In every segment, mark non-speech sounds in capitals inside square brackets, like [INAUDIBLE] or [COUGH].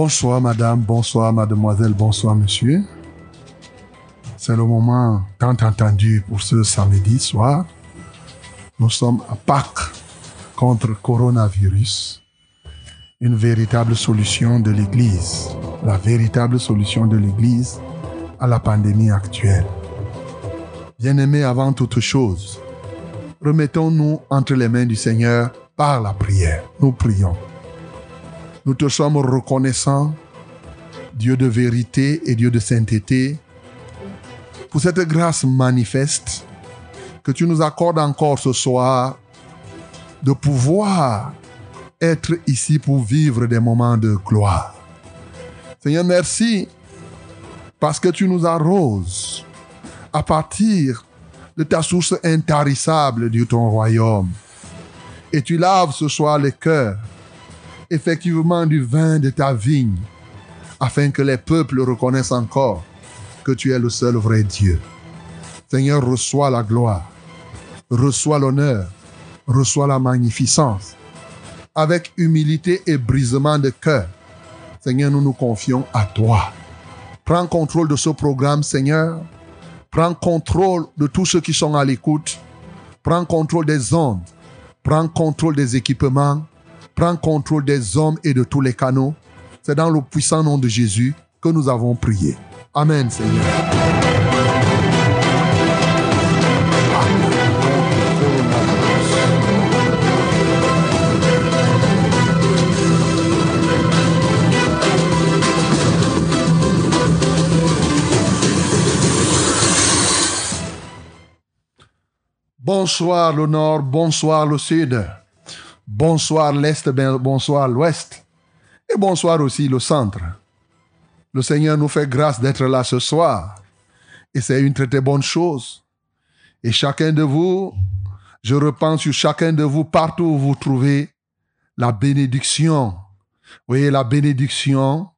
Bonsoir madame, bonsoir mademoiselle, bonsoir monsieur. C'est le moment tant entendu pour ce samedi soir. Nous sommes à Pâques contre coronavirus. Une véritable solution de l'Église. La véritable solution de l'Église à la pandémie actuelle. Bien-aimés, avant toute chose, remettons-nous entre les mains du Seigneur par la prière. Nous prions. Nous te sommes reconnaissants, Dieu de vérité et Dieu de sainteté, pour cette grâce manifeste que tu nous accordes encore ce soir de pouvoir être ici pour vivre des moments de gloire. Seigneur, merci parce que tu nous arroses à partir de ta source intarissable de ton royaume. Et tu laves ce soir les cœurs, effectivement du vin de ta vigne, afin que les peuples reconnaissent encore que tu es le seul vrai Dieu. Seigneur, reçois la gloire, reçois l'honneur, reçois la magnificence. Avec humilité et brisement de cœur, Seigneur, nous nous confions à toi. Prends contrôle de ce programme, Seigneur. Prends contrôle de tous ceux qui sont à l'écoute. Prends contrôle des ondes. Prends contrôle des équipements. Prends contrôle des hommes et de tous les canaux. C'est dans le puissant nom de Jésus que nous avons prié. Amen, Seigneur. Bonsoir le nord, bonsoir le sud, bonsoir l'est, ben, bonsoir l'ouest, et bonsoir aussi le centre. Le Seigneur nous fait grâce d'être là ce soir, et c'est une très, bonne chose. Et chacun de vous, je repense sur chacun de vous, partout où vous trouvez la bénédiction. Vous voyez, la bénédiction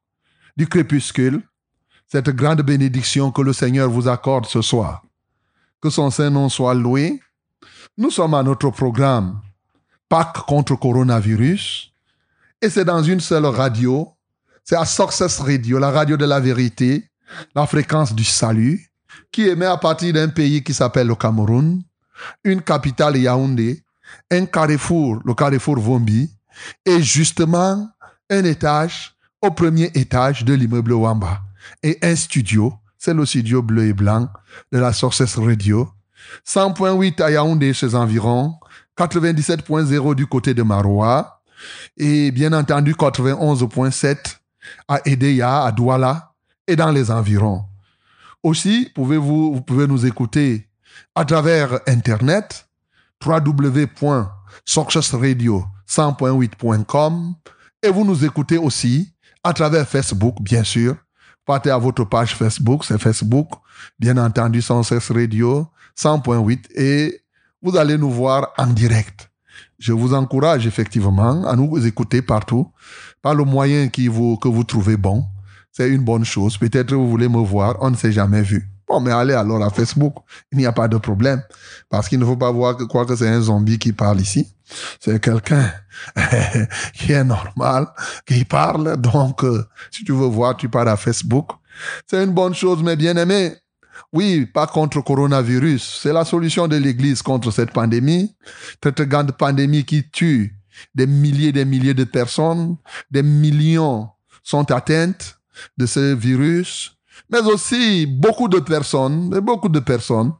du crépuscule, cette grande bénédiction que le Seigneur vous accorde ce soir. Que son Saint-Nom soit loué. Nous sommes à notre programme Pâques contre coronavirus. Et c'est dans une seule radio. C'est à Success Radio, la radio de la vérité, la fréquence du salut, qui émet à partir d'un pays qui s'appelle le Cameroun, une capitale Yaoundé, un carrefour, le carrefour Vombi, et justement un étage au premier étage de l'immeuble Wamba. Et un studio, c'est le studio bleu et blanc de la Success Radio, 100.8 à Yaoundé ses environs, 97.0 du côté de Maroua, et bien entendu 91.7 à Edeya, à Douala et dans les environs. Aussi, pouvez-vous, vous pouvez nous écouter à travers Internet, www.successradio100.8.com et vous nous écoutez aussi à travers Facebook, bien sûr. Partez à votre page Facebook, c'est Facebook, bien entendu, Success Radio 100.8 et vous allez nous voir en direct. Je vous encourage effectivement à nous écouter partout par le moyen qui vous, que vous trouvez bon. C'est une bonne chose. Peut-être vous voulez me voir, on ne s'est jamais vu. Bon, mais allez alors à Facebook, il n'y a pas de problème. Parce qu'il ne faut pas voir que quoi que c'est un zombie qui parle ici. C'est quelqu'un [LAUGHS] qui est normal, qui parle. Donc, euh, si tu veux voir, tu pars à Facebook. C'est une bonne chose, mais bien aimé. Oui, pas contre coronavirus. C'est la solution de l'Église contre cette pandémie. Cette grande pandémie qui tue des milliers et des milliers de personnes. Des millions sont atteintes de ce virus. Mais aussi beaucoup de personnes, beaucoup de personnes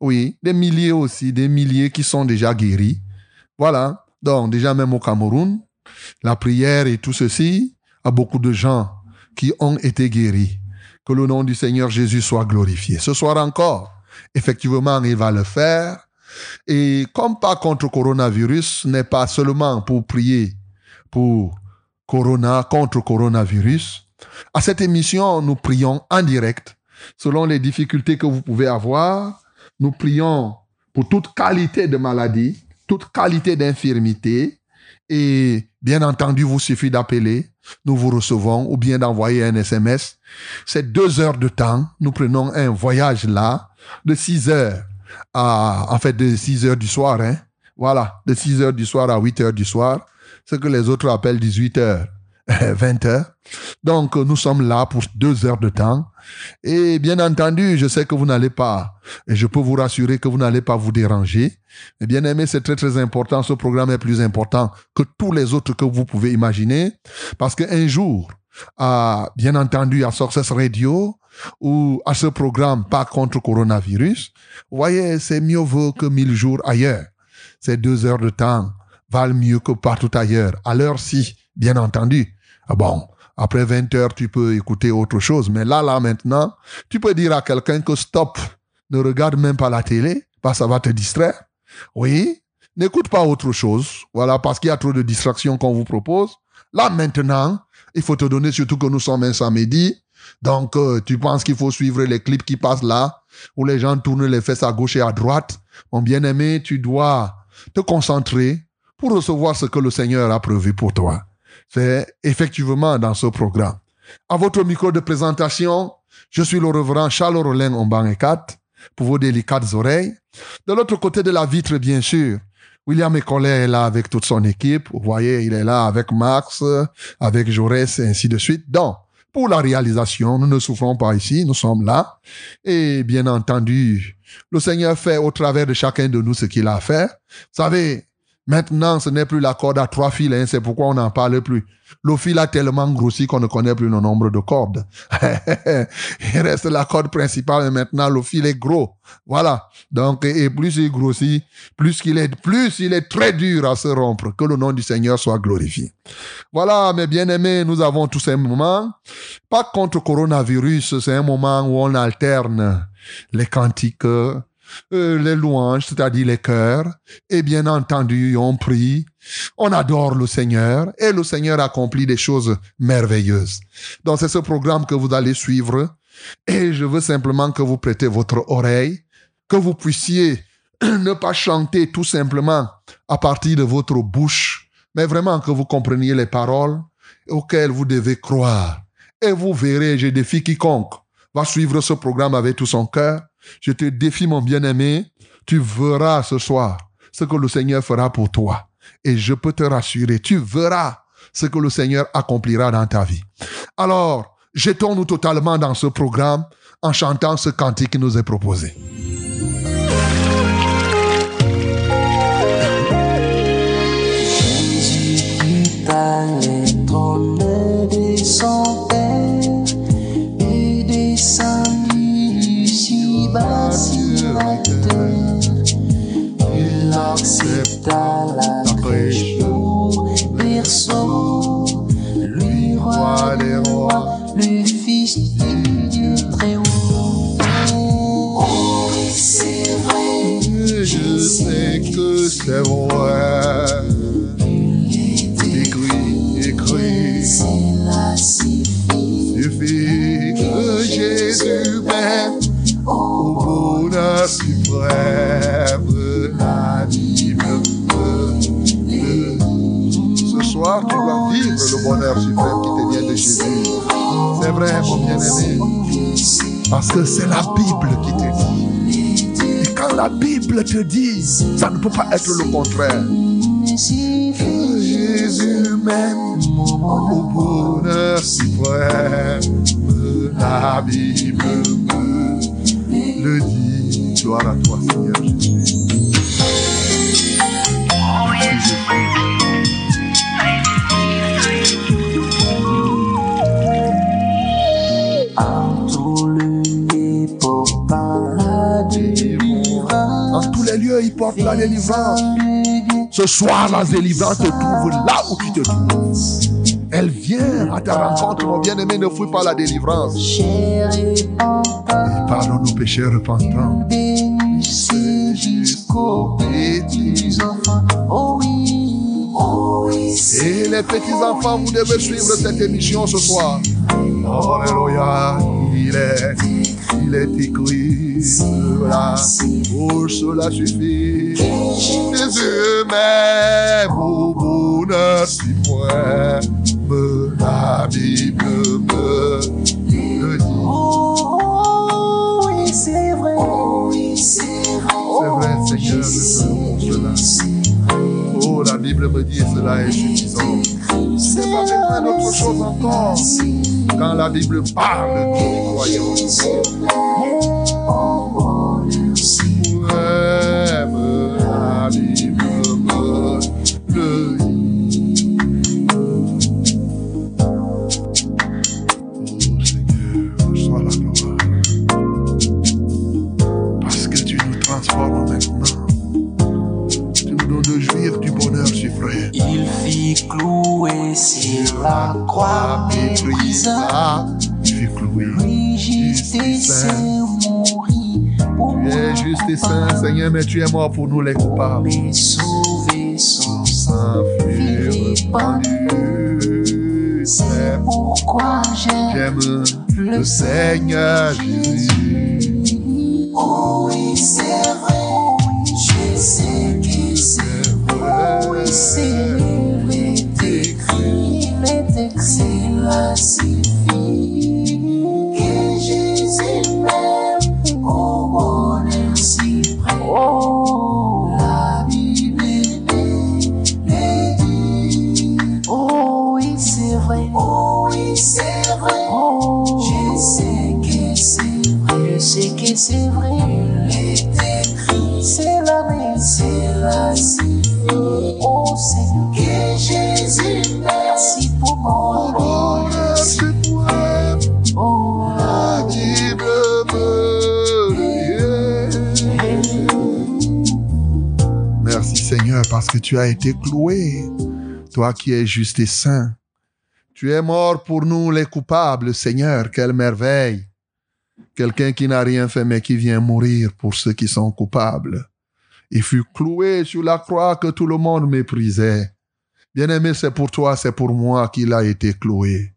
Oui, des milliers aussi, des milliers qui sont déjà guéris. Voilà. Donc, déjà même au Cameroun, la prière et tout ceci, a beaucoup de gens qui ont été guéris. Que le nom du Seigneur Jésus soit glorifié. Ce soir encore, effectivement, il va le faire. Et comme pas contre coronavirus n'est pas seulement pour prier pour corona, contre coronavirus, à cette émission, nous prions en direct selon les difficultés que vous pouvez avoir. Nous prions pour toute qualité de maladie, toute qualité d'infirmité. Et bien entendu, vous suffit d'appeler nous vous recevons ou bien d'envoyer un SMS. C'est deux heures de temps. Nous prenons un voyage là de 6 heures à, en fait, de 6 heures du soir, hein. Voilà, de 6 heures du soir à 8 heures du soir. Ce que les autres appellent 18 heures. [LAUGHS] 20 heures. Donc, nous sommes là pour deux heures de temps. Et bien entendu, je sais que vous n'allez pas, et je peux vous rassurer que vous n'allez pas vous déranger. Mais bien aimé, c'est très très important. Ce programme est plus important que tous les autres que vous pouvez imaginer. Parce qu'un jour, à, bien entendu, à Success Radio, ou à ce programme pas contre coronavirus, vous voyez, c'est mieux vaut que mille jours ailleurs. Ces deux heures de temps valent mieux que partout ailleurs. À l'heure-ci, bien entendu. Ah bon, après 20 heures, tu peux écouter autre chose. Mais là, là, maintenant, tu peux dire à quelqu'un que stop, ne regarde même pas la télé, parce que ça va te distraire. Oui, n'écoute pas autre chose. Voilà, parce qu'il y a trop de distractions qu'on vous propose. Là, maintenant, il faut te donner, surtout que nous sommes un samedi. Donc, euh, tu penses qu'il faut suivre les clips qui passent là, où les gens tournent les fesses à gauche et à droite. Mon bien-aimé, tu dois te concentrer pour recevoir ce que le Seigneur a prévu pour toi c'est effectivement dans ce programme. À votre micro de présentation, je suis le reverend Charles Rollin Ombangekat pour vos délicates oreilles. De l'autre côté de la vitre, bien sûr, William Ecollet est là avec toute son équipe. Vous voyez, il est là avec Max, avec Jaurès et ainsi de suite. Donc, pour la réalisation, nous ne souffrons pas ici, nous sommes là. Et bien entendu, le Seigneur fait au travers de chacun de nous ce qu'il a fait. Vous savez, Maintenant, ce n'est plus la corde à trois fils, hein, c'est pourquoi on n'en parle plus. Le fil a tellement grossi qu'on ne connaît plus le nombre de cordes. [LAUGHS] il reste la corde principale, mais maintenant le fil est gros. Voilà. Donc, et plus il grossit, plus il est, plus il est très dur à se rompre. Que le nom du Seigneur soit glorifié. Voilà, mes bien-aimés, nous avons tous ces moments. Pas contre coronavirus, c'est un moment où on alterne les cantiques, euh, les louanges, c'est-à-dire les cœurs, et bien entendu, on prie, on adore le Seigneur, et le Seigneur accomplit des choses merveilleuses. Donc c'est ce programme que vous allez suivre, et je veux simplement que vous prêtez votre oreille, que vous puissiez [CLEARS THROAT] ne pas chanter tout simplement à partir de votre bouche, mais vraiment que vous compreniez les paroles auxquelles vous devez croire. Et vous verrez, je défie quiconque va suivre ce programme avec tout son cœur, je te défie, mon bien-aimé, tu verras ce soir ce que le Seigneur fera pour toi. Et je peux te rassurer, tu verras ce que le Seigneur accomplira dans ta vie. Alors, jetons-nous totalement dans ce programme en chantant ce cantique qui nous est proposé. Accepta la crèche berceau, lui roi des rois, le fils du très. Oh, c'est vrai, je sais que c'est vrai. Écrit, écrit, que Jésus suprême. soir, tu dois vivre le bonheur suprême qui te vient de Jésus. C'est vrai, mon bien-aimé. Parce que c'est la Bible qui te dit. Et quand la Bible te dit, ça ne peut pas être le contraire. Jésus m'aime au bonheur suprême. La Bible me le dit. Gloire à toi, Seigneur Jésus. Dans tous les lieux, il porte la délivrance. Ce soir, la délivrance te trouve là où tu te trouves. Elle vient à ta rencontre, mon bien-aimé, ne fouille pas la délivrance. Pardonne nos péchés repentants. jusqu'aux petits enfants. Oh oui, oh oui, Et les petits enfants, vous devez suivre cette émission ce soir. Alléluia, il est, il est écrit cela, pour cela suffit. Jésus m'aime au bonheur si me la Bible me c'est vrai. Seigneur, loue pour cela. Oh, la Bible me dit cela est suffisant. Je n'ai pas besoin d'autre chose encore. Quand la Bible parle nous ouais, sur la croix cloué. Oui, juste et saint mourit pour Tu es juste et saint, Seigneur, mais tu es mort pour nous les coupables. Mais sauver son sang fut répandu. C'est pourquoi j'aime J'aime le Seigneur Jésus. Oh tu as été cloué, toi qui es juste et saint. Tu es mort pour nous les coupables, Seigneur, quelle merveille. Quelqu'un qui n'a rien fait mais qui vient mourir pour ceux qui sont coupables. Il fut cloué sur la croix que tout le monde méprisait. Bien-aimé, c'est pour toi, c'est pour moi qu'il a été cloué.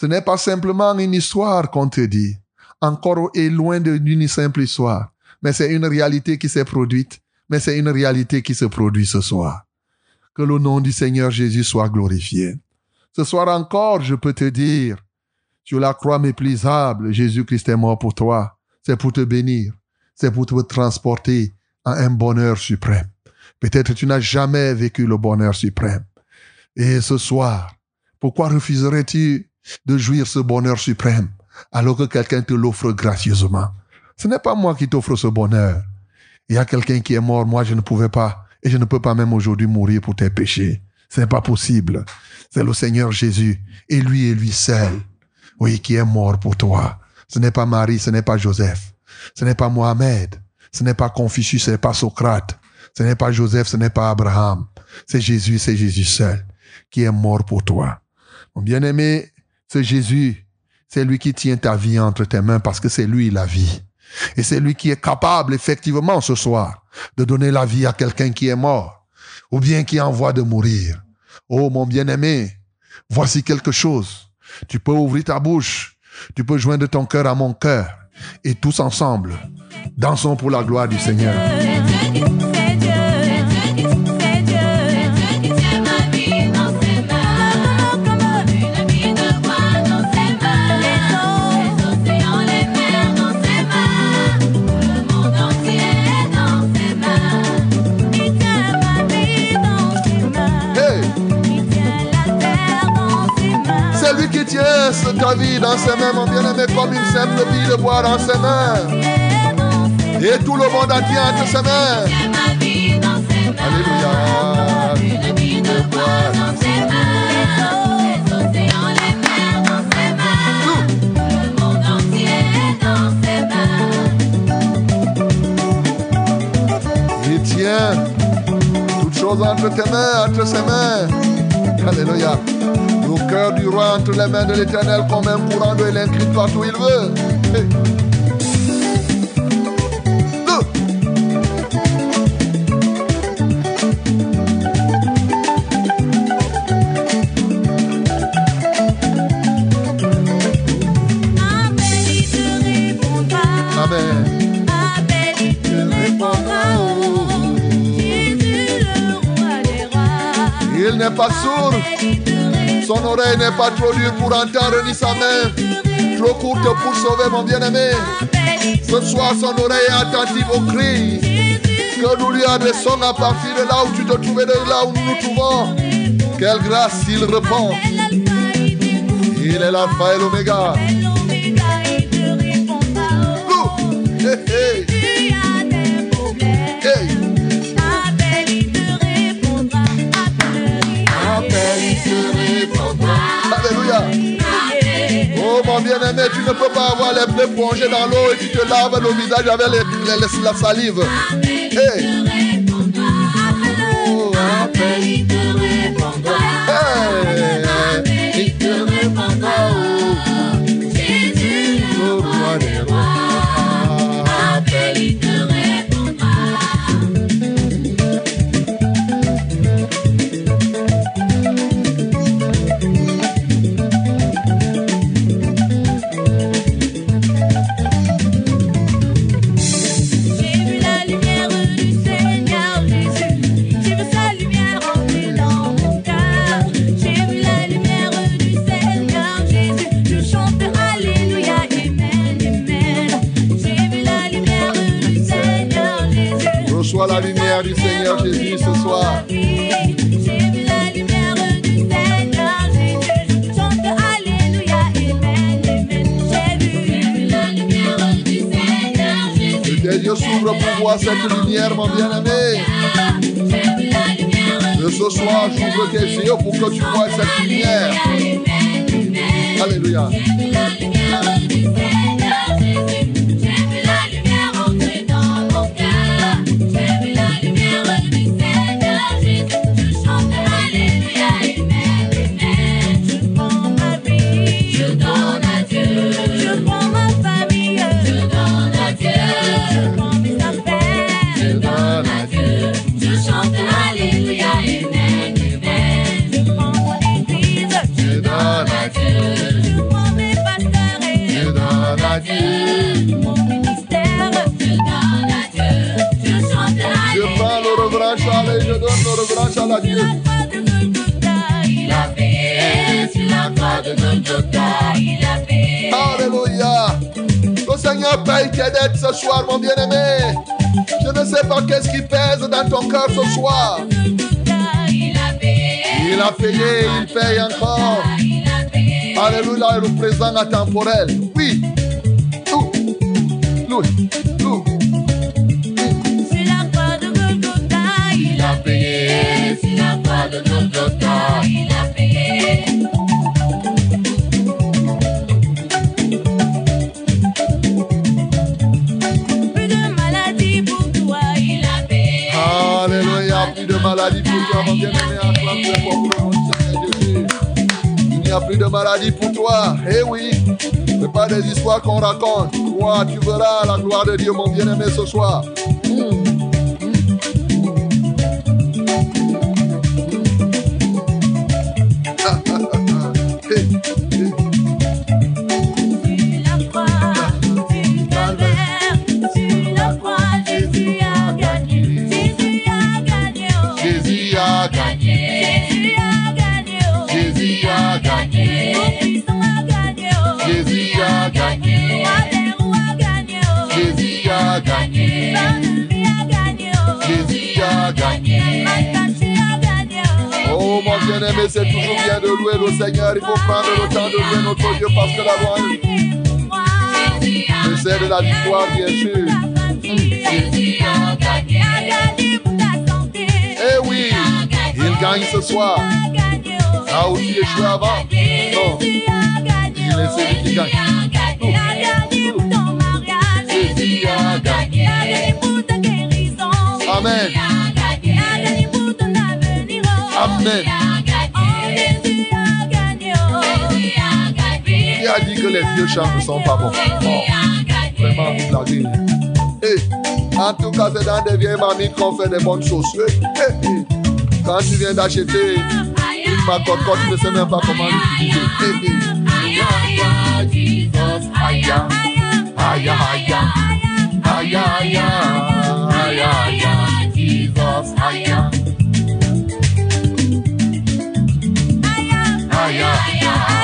Ce n'est pas simplement une histoire qu'on te dit, encore et loin d'une simple histoire, mais c'est une réalité qui s'est produite, mais c'est une réalité qui se produit ce soir. Que le nom du Seigneur Jésus soit glorifié. Ce soir encore, je peux te dire, sur la croix méprisable, Jésus-Christ est mort pour toi. C'est pour te bénir. C'est pour te transporter à un bonheur suprême. Peut-être tu n'as jamais vécu le bonheur suprême. Et ce soir, pourquoi refuserais-tu de jouir ce bonheur suprême alors que quelqu'un te l'offre gracieusement? Ce n'est pas moi qui t'offre ce bonheur. Il y a quelqu'un qui est mort, moi je ne pouvais pas, et je ne peux pas même aujourd'hui mourir pour tes péchés. Ce n'est pas possible. C'est le Seigneur Jésus, et lui et lui seul, oui, qui est mort pour toi. Ce n'est pas Marie, ce n'est pas Joseph, ce n'est pas Mohamed, ce n'est pas Confucius, ce n'est pas Socrate, ce n'est pas Joseph, ce n'est pas Abraham. C'est Jésus, c'est Jésus seul qui est mort pour toi. Mon bien-aimé, c'est Jésus, c'est lui qui tient ta vie entre tes mains parce que c'est lui la vie. Et c'est lui qui est capable, effectivement, ce soir, de donner la vie à quelqu'un qui est mort ou bien qui est en voie de mourir. Oh, mon bien-aimé, voici quelque chose. Tu peux ouvrir ta bouche, tu peux joindre ton cœur à mon cœur et tous ensemble, dansons pour la gloire du Seigneur. Ta vie dans ses mains, mon bien-aimé, comme une simple bille de bois dans ses mains. Et tout le monde entier entre ses mains. Alléluia. Bois dans ses choses entre tes mains, entre ses mains. Alléluia. Le cœur du roi entre les mains de l'éternel comme un courant d'eau, il partout où il veut. Hey. Son oreille n'est pas trop dure pour entendre ni sa main trop courte pour sauver mon bien-aimé. Ce soir, son oreille est attentive cris Jésus, que nous lui adressons à partir de là où tu te trouvais, de là où nous nous trouvons. Quelle grâce il répond. il est l'alpha et l'oméga. Hey, hey, tu ne peux pas avoir les pieds plongés dans l'eau et tu te laves le visage avec les- les- les- la salive. Hey. Pour voir cette lumière, mon bien-aimé. Et ce soir, j'ouvre tes yeux pour que tu vois cette lumière. Alléluia. Alléluia. Le Seigneur paye tes dettes ce soir, mon bien-aimé. Je ne sais pas qu'est-ce qui pèse dans ton cœur ce soir. Il a payé, Il paye encore. Alléluia, le présent intemporel. Oui. Nous. Nous. Plus de maladie pour toi, mon bien-aimé. Acclame pour le nom Seigneur Jésus. Il n'y a plus de maladie pour toi. Eh oui, ce pas des histoires qu'on raconte. Toi, tu verras la gloire de Dieu, mon bien-aimé, ce soir. Bien-aimé, c'est toujours bien de louer le Seigneur. Il faut prendre le temps de louer notre Dieu parce que la louange, c'est de la victoire, bien sûr. Eh oui, il gagne ce soir. Là où tu échouais avant? Non, il est celui qui gagne. Amen. Amen. Qui a dit que les vieux chants ne sont pas bons? Oh, vraiment, vous blaguez. Eh, en tout cas, c'est dans des vieilles mamies qu'on fait des bonnes choses. Eh, eh, eh. Quand tu viens d'acheter une macotte, quand tu ne sais même pas comment l'utiliser. Eh, eh. Jesus, aya, aya, yeah, yeah.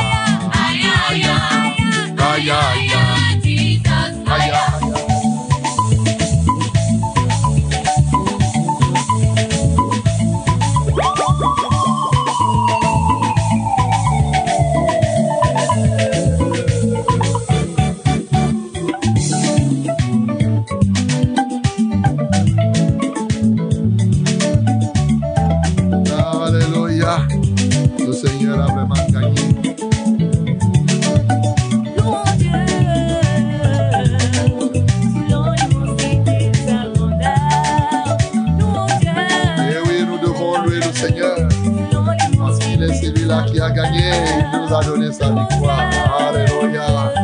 Nous sa victoire. Alléluia.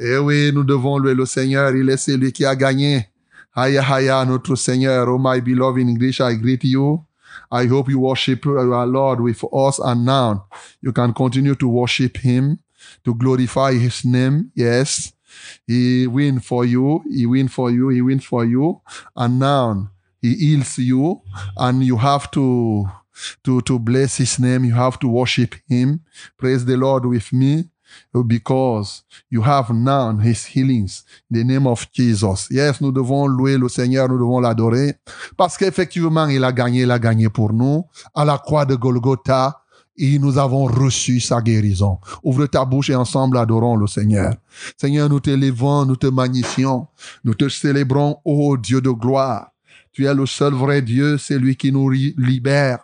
Et oui, nous devons louer le Seigneur. Il est celui qui a gagné. Haya Haya, notre Seigneur. Oh my beloved in English, I greet you. I hope you worship our Lord with us and now. You can continue to worship Him, to glorify His name. Yes. He win for you. He win for you. He win for you. And now He heals you and you have to to to bless his name you have to worship him praise the lord with me because you have now his healings in the name of jesus yes nous devons louer le seigneur nous devons l'adorer parce qu'effectivement il a gagné il a gagné pour nous à la croix de golgotha et nous avons reçu sa guérison. Ouvre ta bouche et ensemble adorons le Seigneur. Seigneur, nous t'élevons, nous te magnifions, nous te célébrons, ô Dieu de gloire. Tu es le seul vrai Dieu, c'est lui qui nous libère.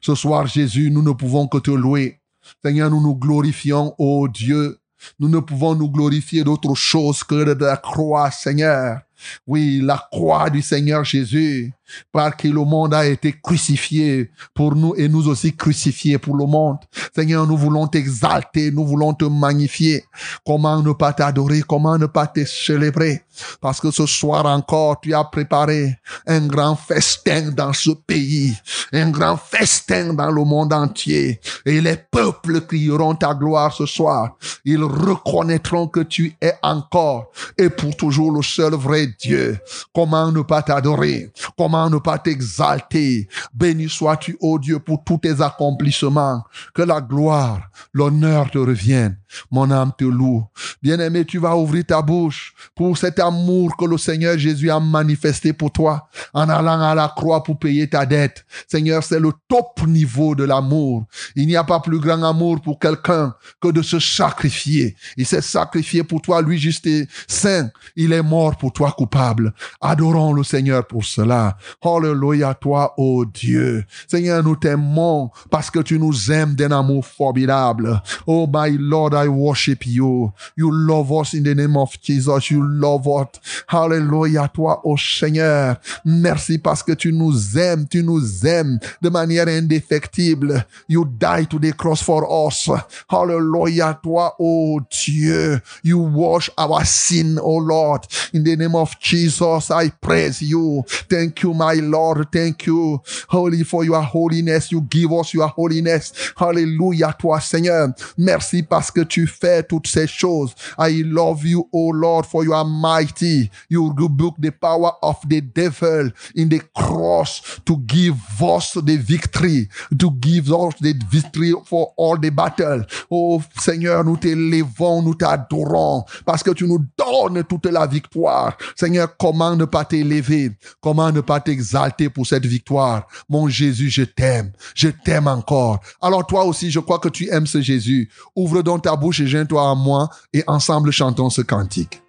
Ce soir, Jésus, nous ne pouvons que te louer. Seigneur, nous nous glorifions, ô Dieu. Nous ne pouvons nous glorifier d'autre chose que de la croix, Seigneur. Oui, la croix du Seigneur Jésus, par qui le monde a été crucifié pour nous et nous aussi crucifiés pour le monde. Seigneur, nous voulons t'exalter, nous voulons te magnifier. Comment ne pas t'adorer, comment ne pas te célébrer? Parce que ce soir encore, tu as préparé un grand festin dans ce pays, un grand festin dans le monde entier. Et les peuples crieront ta gloire ce soir. Ils reconnaîtront que tu es encore et pour toujours le seul vrai Dieu. Comment ne pas t'adorer? Comment ne pas t'exalter? Béni sois-tu, ô Dieu, pour tous tes accomplissements. Que la gloire, l'honneur te reviennent. Mon âme te loue. Bien-aimé, tu vas ouvrir ta bouche pour cet amour que le Seigneur Jésus a manifesté pour toi en allant à la croix pour payer ta dette. Seigneur, c'est le top niveau de l'amour. Il n'y a pas plus grand amour pour quelqu'un que de se sacrifier. Il s'est sacrifié pour toi, lui juste et saint. Il est mort pour toi coupable. Adorons le Seigneur pour cela. Alléluia toi, ô Dieu. Seigneur, nous t'aimons parce que tu nous aimes d'un amour formidable. Oh my Lord, I worship you. You love us in the name of Jesus. You love us. Hallelujah toi, ô Seigneur. Merci parce que tu nous aimes. Tu nous aimes de manière indéfectible. You died to the cross for us. Hallelujah toi, ô Dieu. You wash our sin, oh Lord. In the name of Jesus, I praise you. Thank you, my Lord. Thank you, holy, for your holiness. You give us your holiness. Hallelujah, toi, Seigneur. Merci parce que tu fais toutes ces choses. I love you, oh Lord, for you are mighty. You rebuke the power of the devil in the cross to give us the victory, to give us the victory for all the battle. Oh Seigneur, nous t'élevons, nous t'adorons parce que tu nous donnes toute la victoire. Seigneur, comment ne pas t'élever? Comment ne pas t'exalter pour cette victoire? Mon Jésus, je t'aime. Je t'aime encore. Alors toi aussi, je crois que tu aimes ce Jésus. Ouvre donc ta bouche et joins-toi à moi et ensemble chantons ce cantique.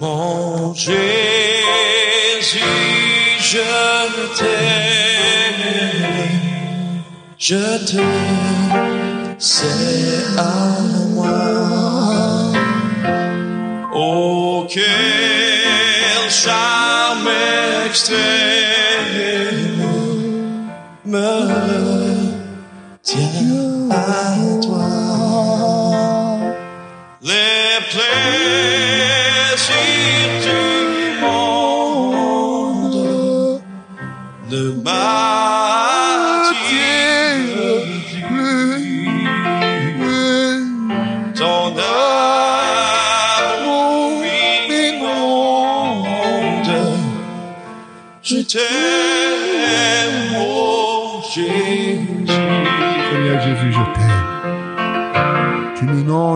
Mon Jésus, je t'aime, je t'aime, c'est à moi. Oh, quel charme extrême me tiens à toi. Les plaisirs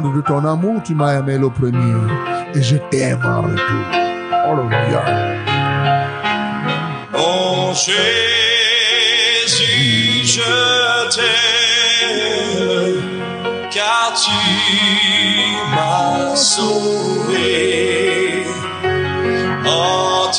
De ton amour, tu m'as aimé le premier. Et je t'aime en retour. Alléluia. Oh Jésus, je t'aime, car tu m'as sauvé. En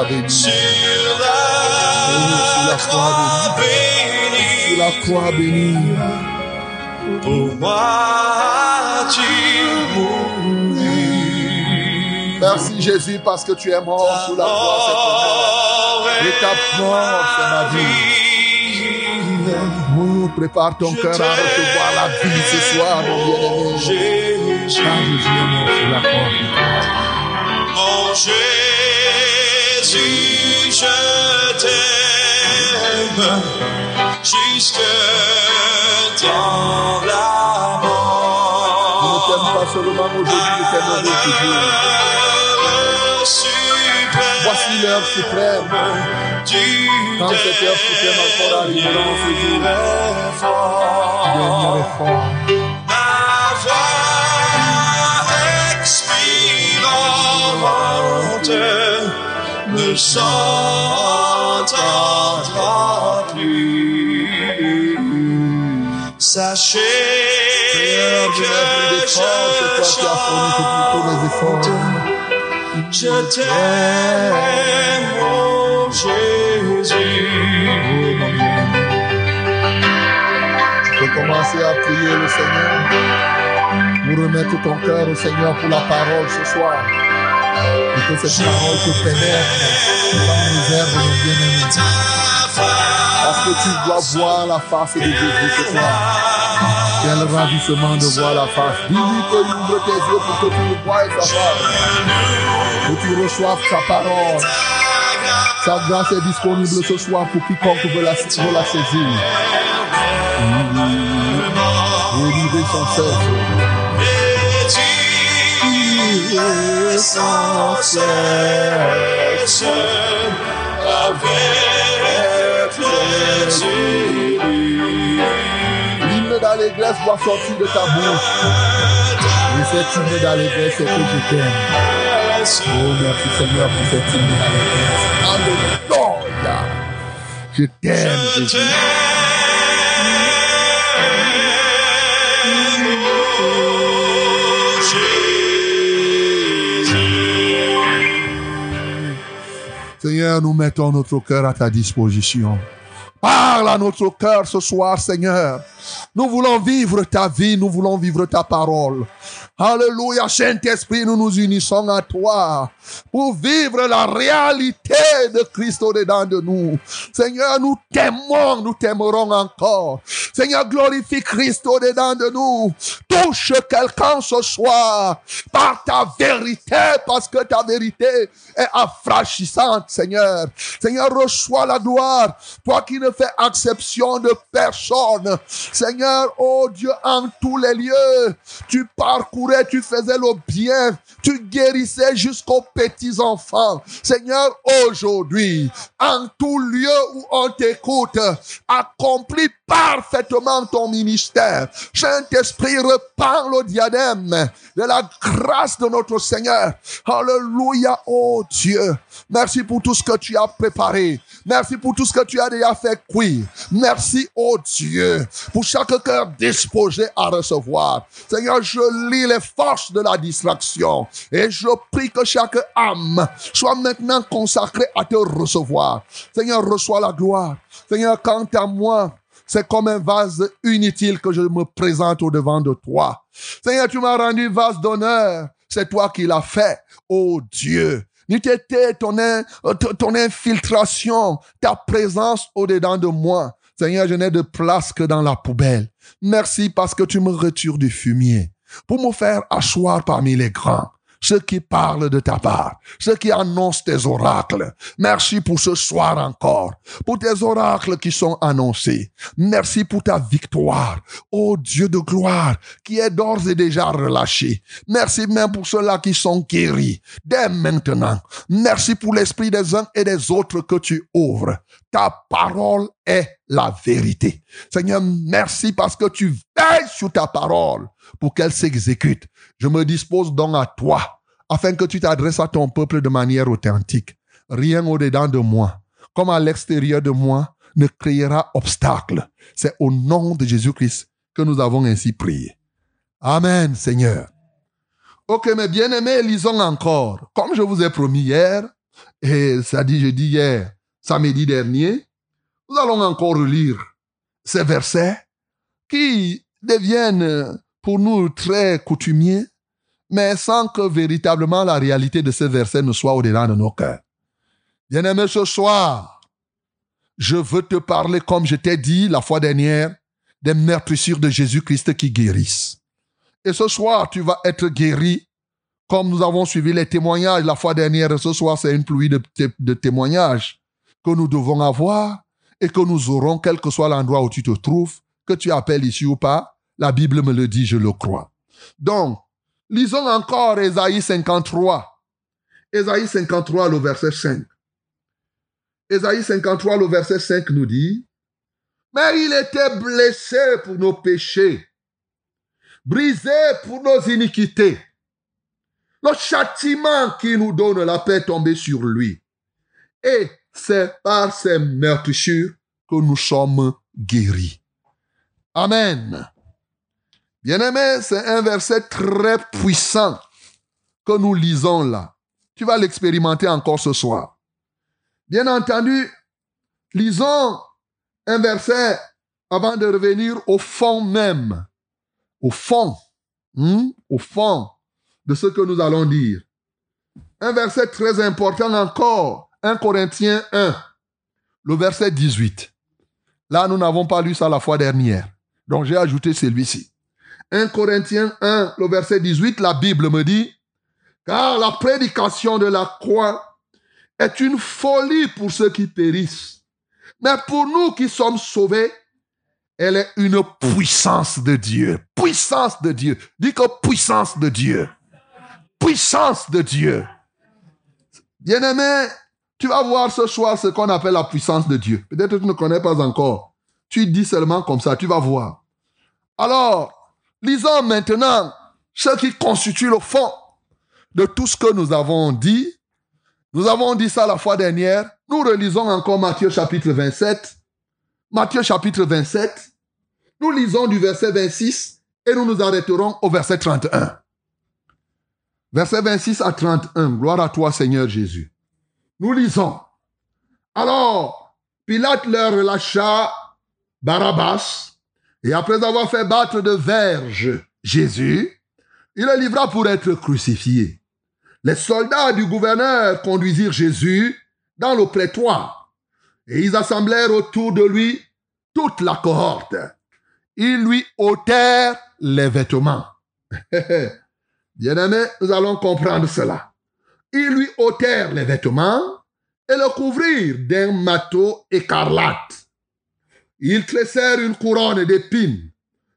croix bénie. sur la croix bénie. Sur la croix bénie. Pour moi, tu mourus. Merci Jésus parce que tu es mort sur la croix cette. Et ta mort, c'est ma vie. Oh, prépare ton cœur à recevoir la vie ce soir, mon bien-aimé. Jésus, est mort sur la croix. mon Jésus, je t'aime jusque dans la Je ne t'aime mort. pas seulement aujourd'hui, je t'aimerai toujours. Voici l'heure suprême. Quand cette heure suprême encore arrivera en ce jour, dernier effort. Ma ne s'entendra plus. Sachez Seigneur, que je chante. Je t'aime, oh Jésus. Oh, mon bien-aimé. Tu peux commencer à prier le Seigneur. Pour remettre ton cœur au Seigneur pour la parole ce soir. Que cette parole te pénètre dans les herbes, mon bien-aimé. Parce que tu dois voir la face de Jésus ce soir. Quel ravissement de voir la face. Dis-lui que ouvre tes yeux pour que tu voies sa face. Que tu reçoives sa parole. Sa grâce est disponible ce soir pour quiconque veut la, veut la saisir. Son. Sans cesse avec les. L'hymne d'allégresse doit sortir de ta bouche. Et cet hymne d'allégresse, c'est que je t'aime. Oh, merci Seigneur pour cet hymne d'allégresse. Alléluia. Je t'aime, Jésus. Seigneur, nous mettons notre cœur à ta disposition. Parle à notre cœur ce soir, Seigneur. Nous voulons vivre ta vie, nous voulons vivre ta parole. Alléluia, Saint-Esprit, nous nous unissons à toi pour vivre la réalité de Christ au-dedans de nous. Seigneur, nous t'aimons, nous t'aimerons encore. Seigneur, glorifie Christ au-dedans de nous. Touche quelqu'un ce soir par ta vérité, parce que ta vérité est affranchissante, Seigneur. Seigneur, reçois la gloire, toi qui ne fais exception de personne. Seigneur, oh Dieu, en tous les lieux, tu parcourais, tu faisais le bien, tu guérissais jusqu'aux petits enfants. Seigneur, aujourd'hui, en tout lieu où on t'écoute, accomplis parfaitement ton ministère. Saint-Esprit, repars le diadème de la grâce de notre Seigneur. Alléluia, oh Dieu. Merci pour tout ce que tu as préparé. Merci pour tout ce que tu as déjà fait cuire. Merci, oh Dieu, chaque cœur disposé à recevoir. Seigneur, je lis les forces de la distraction et je prie que chaque âme soit maintenant consacrée à te recevoir. Seigneur, reçois la gloire. Seigneur, quant à moi, c'est comme un vase inutile que je me présente au devant de toi. Seigneur, tu m'as rendu vase d'honneur. C'est toi qui l'as fait. Oh Dieu, n'eût été euh, ton ton infiltration, ta présence au-dedans de moi. Seigneur, je n'ai de place que dans la poubelle. Merci parce que tu me retires du fumier pour me faire asseoir parmi les grands, ceux qui parlent de ta part, ceux qui annoncent tes oracles. Merci pour ce soir encore, pour tes oracles qui sont annoncés. Merci pour ta victoire, ô Dieu de gloire, qui est d'ores et déjà relâché. Merci même pour ceux-là qui sont guéris dès maintenant. Merci pour l'esprit des uns et des autres que tu ouvres. Ta parole est la vérité. Seigneur, merci parce que tu veilles sur ta parole pour qu'elle s'exécute. Je me dispose donc à toi afin que tu t'adresses à ton peuple de manière authentique. Rien au-dedans de moi, comme à l'extérieur de moi, ne créera obstacle. C'est au nom de Jésus-Christ que nous avons ainsi prié. Amen, Seigneur. Ok, mes bien-aimés, lisons encore. Comme je vous ai promis hier, et ça dit, je dis hier, samedi dernier, nous allons encore relire ces versets qui deviennent pour nous très coutumiers, mais sans que véritablement la réalité de ces versets ne soit au-delà de nos cœurs. Bien-aimé, ce soir, je veux te parler, comme je t'ai dit la fois dernière, des meurtrissures de Jésus-Christ qui guérissent. Et ce soir, tu vas être guéri, comme nous avons suivi les témoignages la fois dernière. Et ce soir, c'est une pluie de témoignages que nous devons avoir et que nous aurons, quel que soit l'endroit où tu te trouves, que tu appelles ici ou pas. La Bible me le dit, je le crois. Donc, lisons encore Ésaïe 53. Ésaïe 53, le verset 5. Ésaïe 53, le verset 5 nous dit, Mais il était blessé pour nos péchés, brisé pour nos iniquités. Le châtiment qui nous donne la paix est sur lui. Et c'est par ces meurtrissures que nous sommes guéris. Amen. Bien-aimé, c'est un verset très puissant que nous lisons là. Tu vas l'expérimenter encore ce soir. Bien entendu, lisons un verset avant de revenir au fond même. Au fond. hmm, Au fond de ce que nous allons dire. Un verset très important encore. 1 Corinthiens 1, le verset 18. Là, nous n'avons pas lu ça la fois dernière. Donc, j'ai ajouté celui-ci. 1 Corinthiens 1, le verset 18, la Bible me dit, car la prédication de la croix est une folie pour ceux qui périssent. Mais pour nous qui sommes sauvés, elle est une puissance de Dieu. Puissance de Dieu. Dis que puissance de Dieu. Puissance de Dieu. Bien-aimé, tu vas voir ce soir ce qu'on appelle la puissance de Dieu. Peut-être que tu ne connais pas encore. Tu dis seulement comme ça, tu vas voir. Alors, lisons maintenant ce qui constitue le fond de tout ce que nous avons dit. Nous avons dit ça la fois dernière. Nous relisons encore Matthieu chapitre 27. Matthieu chapitre 27. Nous lisons du verset 26 et nous nous arrêterons au verset 31. Verset 26 à 31. Gloire à toi Seigneur Jésus. Nous lisons. Alors, Pilate leur relâcha Barabbas, et après avoir fait battre de verges Jésus, il le livra pour être crucifié. Les soldats du gouverneur conduisirent Jésus dans le prétoire, et ils assemblèrent autour de lui toute la cohorte. Ils lui ôtèrent les vêtements. [LAUGHS] Bien-aimés, nous allons comprendre cela. Ils lui ôtèrent les vêtements et le couvrirent d'un manteau écarlate. Ils tressèrent une couronne d'épines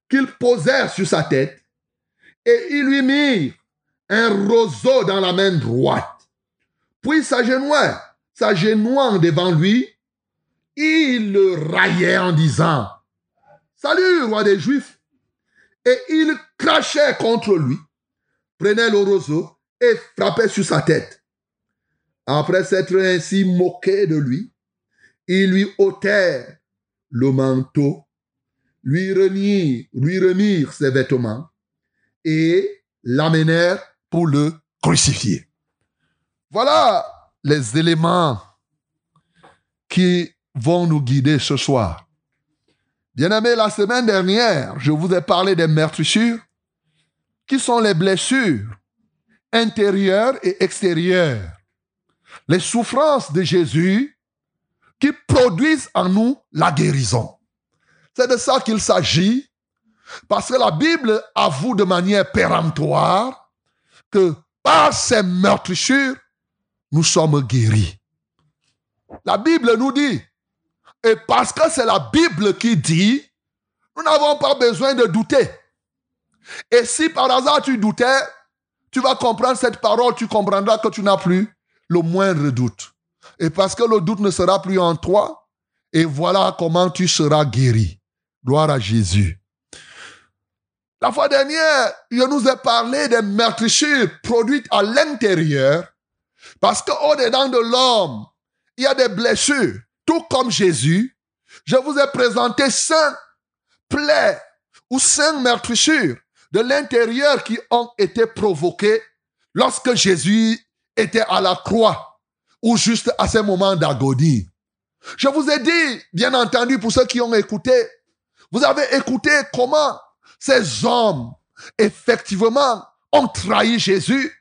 qu'ils posèrent sur sa tête et ils lui mirent un roseau dans la main droite. Puis s'agenouant, s'agenouant devant lui, ils le raillaient en disant Salut, roi des Juifs Et ils crachaient contre lui, prenaient le roseau et frappaient sur sa tête. Après s'être ainsi moqués de lui, ils lui ôtèrent le manteau, lui remirent, lui remirent ses vêtements et l'amenèrent pour le crucifier. Voilà les éléments qui vont nous guider ce soir. Bien-aimés, la semaine dernière, je vous ai parlé des meurtrissures, qui sont les blessures intérieures et extérieures. Les souffrances de Jésus qui produisent en nous la guérison. C'est de ça qu'il s'agit, parce que la Bible avoue de manière péremptoire que par ces meurtrissures, nous sommes guéris. La Bible nous dit, et parce que c'est la Bible qui dit, nous n'avons pas besoin de douter. Et si par hasard tu doutais, tu vas comprendre cette parole, tu comprendras que tu n'as plus le moindre doute. Et parce que le doute ne sera plus en toi, et voilà comment tu seras guéri. Gloire à Jésus. La fois dernière, je nous ai parlé des meurtrissures produites à l'intérieur, parce qu'au-dedans de l'homme, il y a des blessures. Tout comme Jésus, je vous ai présenté cinq plaies ou cinq meurtrissures de l'intérieur qui ont été provoquées lorsque Jésus était à la croix ou juste à ces moments d'agonie. Je vous ai dit, bien entendu, pour ceux qui ont écouté, vous avez écouté comment ces hommes, effectivement, ont trahi Jésus.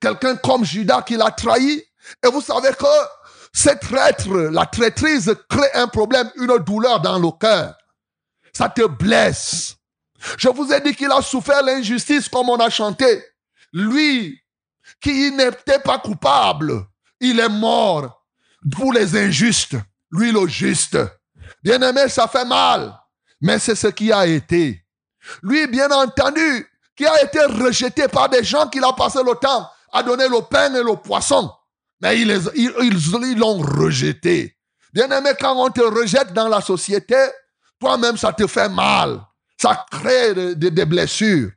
Quelqu'un comme Judas qui l'a trahi. Et vous savez que cette traître, la traîtrise crée un problème, une douleur dans le cœur. Ça te blesse. Je vous ai dit qu'il a souffert l'injustice comme on a chanté. Lui, qui n'était pas coupable, il est mort pour les injustes. Lui, le juste. Bien aimé, ça fait mal. Mais c'est ce qui a été. Lui, bien entendu, qui a été rejeté par des gens qui a passé le temps à donner le pain et le poisson. Mais ils l'ont ils, rejeté. Bien aimé, quand on te rejette dans la société, toi-même, ça te fait mal. Ça crée des blessures.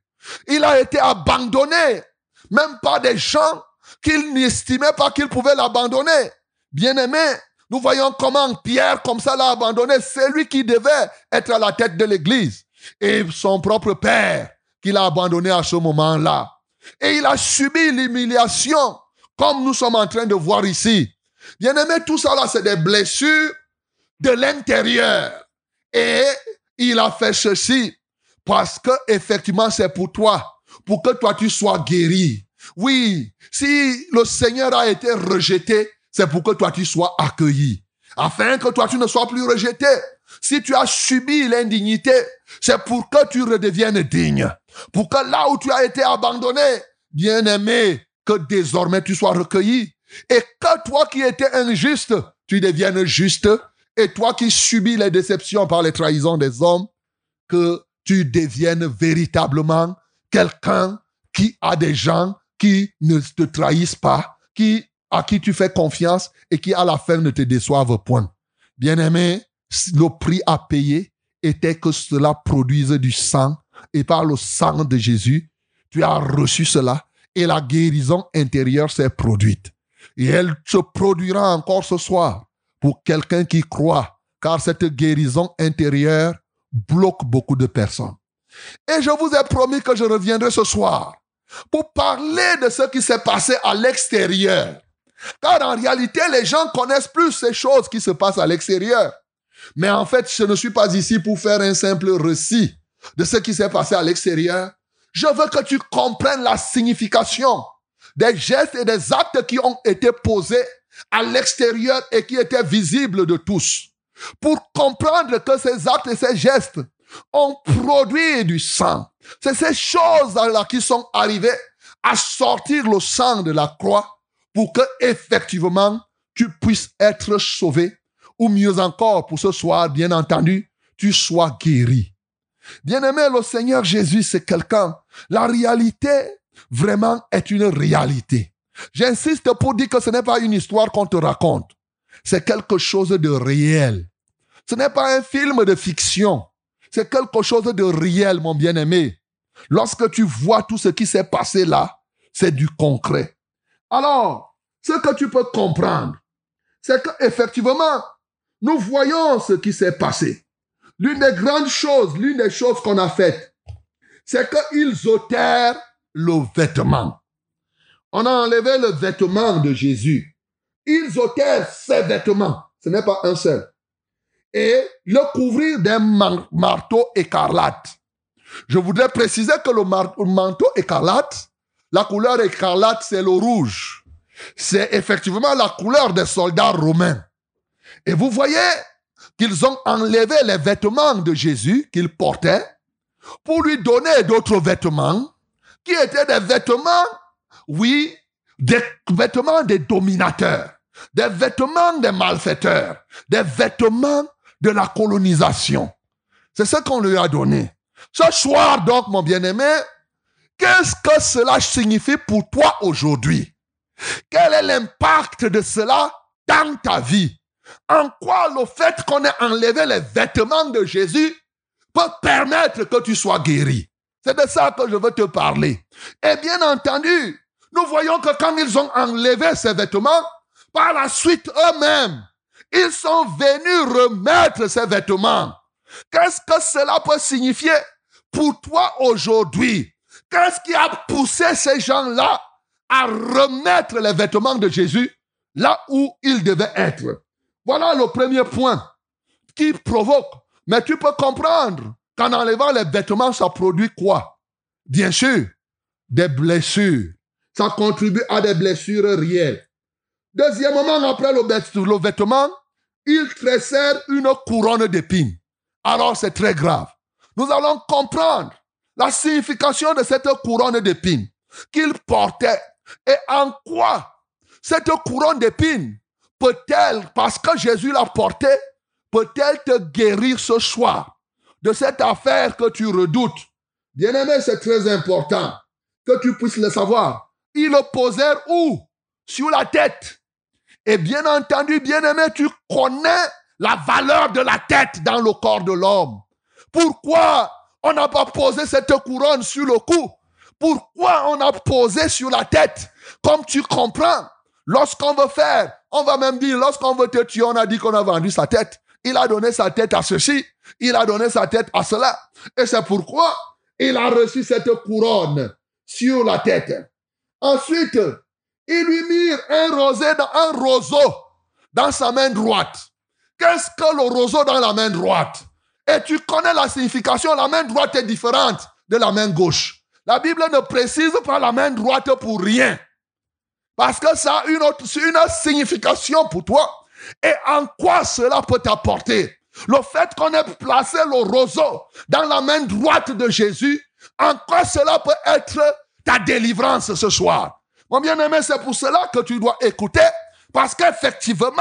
Il a été abandonné, même par des gens qu'il n'estimait pas qu'il pouvait l'abandonner. Bien aimé, nous voyons comment Pierre, comme ça, l'a abandonné. C'est lui qui devait être à la tête de l'église. Et son propre père, qu'il a abandonné à ce moment-là. Et il a subi l'humiliation comme nous sommes en train de voir ici. Bien aimé, tout ça là, c'est des blessures de l'intérieur. Et il a fait ceci parce que effectivement, c'est pour toi, pour que toi tu sois guéri. Oui, si le Seigneur a été rejeté, c'est pour que toi tu sois accueilli, afin que toi tu ne sois plus rejeté. Si tu as subi l'indignité, c'est pour que tu redeviennes digne, pour que là où tu as été abandonné, bien aimé, que désormais tu sois recueilli. Et que toi qui étais injuste, tu deviennes juste. Et toi qui subis les déceptions par les trahisons des hommes, que tu deviennes véritablement quelqu'un qui a des gens qui ne te trahissent pas, qui, à qui tu fais confiance et qui à la fin ne te déçoivent point. Bien-aimé, le prix à payer était que cela produise du sang et par le sang de Jésus, tu as reçu cela et la guérison intérieure s'est produite. Et elle se produira encore ce soir pour quelqu'un qui croit, car cette guérison intérieure bloque beaucoup de personnes. Et je vous ai promis que je reviendrai ce soir pour parler de ce qui s'est passé à l'extérieur. Car en réalité, les gens connaissent plus ces choses qui se passent à l'extérieur. Mais en fait, je ne suis pas ici pour faire un simple récit de ce qui s'est passé à l'extérieur, je veux que tu comprennes la signification des gestes et des actes qui ont été posés à l'extérieur et qui étaient visibles de tous. Pour comprendre que ces actes et ces gestes ont produit du sang. C'est ces choses-là qui sont arrivées à sortir le sang de la croix pour que effectivement tu puisses être sauvé ou mieux encore pour ce soir, bien entendu, tu sois guéri. Bien-aimé, le Seigneur Jésus, c'est quelqu'un. La réalité, vraiment, est une réalité. J'insiste pour dire que ce n'est pas une histoire qu'on te raconte. C'est quelque chose de réel. Ce n'est pas un film de fiction. C'est quelque chose de réel, mon bien-aimé. Lorsque tu vois tout ce qui s'est passé là, c'est du concret. Alors, ce que tu peux comprendre, c'est qu'effectivement, nous voyons ce qui s'est passé. L'une des grandes choses, l'une des choses qu'on a faites, c'est qu'ils ôtèrent le vêtement. On a enlevé le vêtement de Jésus. Ils ôtèrent ses vêtements. Ce n'est pas un seul. Et le couvrir d'un marteau écarlate. Je voudrais préciser que le manteau écarlate, la couleur écarlate, c'est le rouge. C'est effectivement la couleur des soldats romains. Et vous voyez qu'ils ont enlevé les vêtements de Jésus qu'il portait pour lui donner d'autres vêtements qui étaient des vêtements, oui, des vêtements des dominateurs, des vêtements des malfaiteurs, des vêtements de la colonisation. C'est ce qu'on lui a donné. Ce soir, donc, mon bien-aimé, qu'est-ce que cela signifie pour toi aujourd'hui? Quel est l'impact de cela dans ta vie? En quoi le fait qu'on ait enlevé les vêtements de Jésus peut permettre que tu sois guéri? C'est de ça que je veux te parler. Et bien entendu, nous voyons que quand ils ont enlevé ces vêtements, par la suite eux-mêmes, ils sont venus remettre ces vêtements. Qu'est-ce que cela peut signifier pour toi aujourd'hui? Qu'est-ce qui a poussé ces gens-là à remettre les vêtements de Jésus là où ils devaient être? Voilà le premier point qui provoque. Mais tu peux comprendre qu'en enlevant les vêtements, ça produit quoi? Bien sûr, des blessures. Ça contribue à des blessures réelles. Deuxièmement, après le, vêt- le vêtement, ils tressèrent une couronne d'épines. Alors c'est très grave. Nous allons comprendre la signification de cette couronne d'épines qu'ils portaient et en quoi cette couronne d'épines peut-elle, parce que Jésus l'a portée, peut-elle te guérir ce soir de cette affaire que tu redoutes? Bien-aimé, c'est très important que tu puisses le savoir. Ils le posèrent où? Sur la tête. Et bien entendu, bien-aimé, tu connais la valeur de la tête dans le corps de l'homme. Pourquoi on n'a pas posé cette couronne sur le cou? Pourquoi on a posé sur la tête? Comme tu comprends, lorsqu'on veut faire, on va même dire, lorsqu'on veut te tuer, on a dit qu'on a vendu sa tête. Il a donné sa tête à ceci, il a donné sa tête à cela. Et c'est pourquoi il a reçu cette couronne sur la tête. Ensuite, ils lui mirent un un roseau dans sa main droite. Qu'est-ce que le roseau dans la main droite? Et tu connais la signification, la main droite est différente de la main gauche. La Bible ne précise pas la main droite pour rien. Parce que ça a une, autre, une signification pour toi. Et en quoi cela peut t'apporter? Le fait qu'on ait placé le roseau dans la main droite de Jésus, en quoi cela peut être ta délivrance ce soir? Mon bien-aimé, c'est pour cela que tu dois écouter, parce qu'effectivement,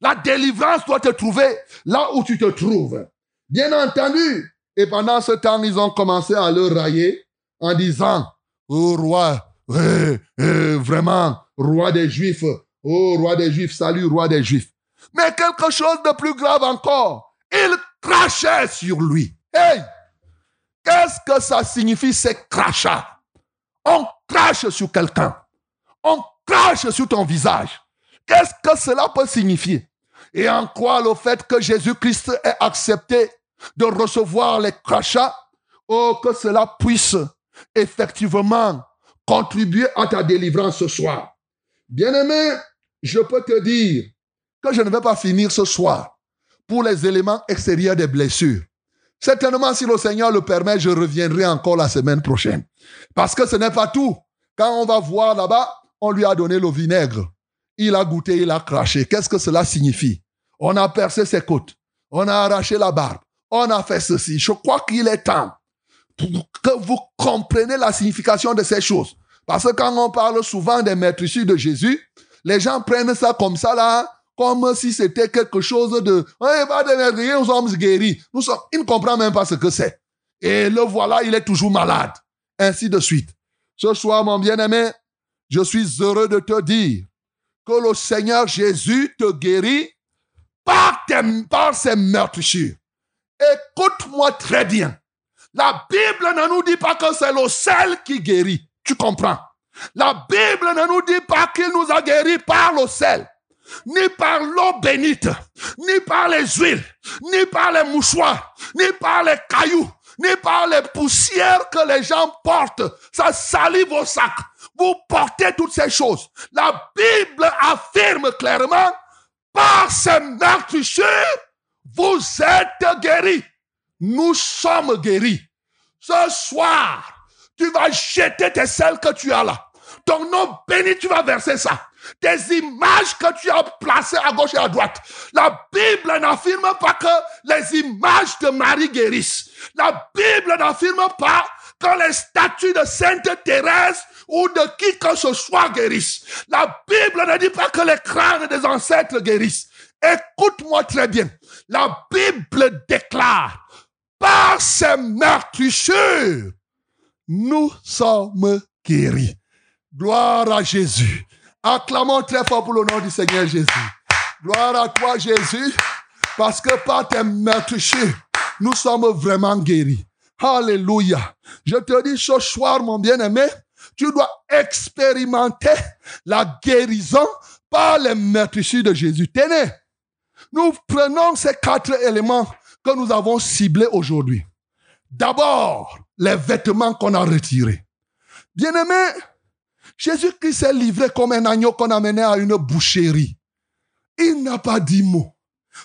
la délivrance doit te trouver là où tu te trouves. Bien entendu. Et pendant ce temps, ils ont commencé à le railler en disant, oh roi, eh, eh, vraiment, roi des Juifs, oh roi des Juifs, salut roi des Juifs. Mais quelque chose de plus grave encore, il crachait sur lui. Hey, qu'est-ce que ça signifie ces crachats? On crache sur quelqu'un. On crache sur ton visage. Qu'est-ce que cela peut signifier? Et en quoi le fait que Jésus-Christ ait accepté de recevoir les crachats, oh, que cela puisse effectivement contribuer à ta délivrance ce soir? Bien-aimé, je peux te dire que je ne vais pas finir ce soir pour les éléments extérieurs des blessures. Certainement, si le Seigneur le permet, je reviendrai encore la semaine prochaine. Parce que ce n'est pas tout. Quand on va voir là-bas, on lui a donné le vinaigre. Il a goûté, il a craché. Qu'est-ce que cela signifie? On a percé ses côtes. On a arraché la barbe. On a fait ceci. Je crois qu'il est temps pour que vous compreniez la signification de ces choses. Parce que quand on parle souvent des meurtrissures de Jésus, les gens prennent ça comme ça là, comme si c'était quelque chose de, on va devenir, nous sommes guéris. Nous sommes, il ne comprend même pas ce que c'est. Et le voilà, il est toujours malade. Ainsi de suite. Ce soir, mon bien-aimé, je suis heureux de te dire que le Seigneur Jésus te guérit par, ses meurtrissures. Écoute-moi très bien. La Bible ne nous dit pas que c'est le sel qui guérit. Tu comprends? La Bible ne nous dit pas qu'il nous a guéris par le sel, ni par l'eau bénite, ni par les huiles, ni par les mouchoirs, ni par les cailloux, ni par les poussières que les gens portent. Ça salive au sac. Vous portez toutes ces choses. La Bible affirme clairement, par ces meurtrissures, Vous êtes guéris. Nous sommes guéris. Ce soir, tu vas jeter tes selles que tu as là. Ton nom béni, tu vas verser ça. Des images que tu as placées à gauche et à droite. La Bible n'affirme pas que les images de Marie guérissent. La Bible n'affirme pas que les statues de Sainte Thérèse ou de qui que ce soit guérissent. La Bible ne dit pas que les crânes des ancêtres guérissent. Écoute-moi très bien. La Bible déclare, par ses meurtrissures, nous sommes guéris. Gloire à Jésus. Acclamons très fort pour le nom du Seigneur Jésus. Gloire à toi, Jésus, parce que par tes meurtrissures, nous sommes vraiment guéris. Alléluia. Je te dis ce soir, mon bien-aimé, tu dois expérimenter la guérison par les meurtrissures de Jésus. Tenez, nous prenons ces quatre éléments que nous avons ciblés aujourd'hui. D'abord, les vêtements qu'on a retirés. Bien-aimé, Jésus-Christ s'est livré comme un agneau qu'on a mené à une boucherie. Il n'a pas dit mot.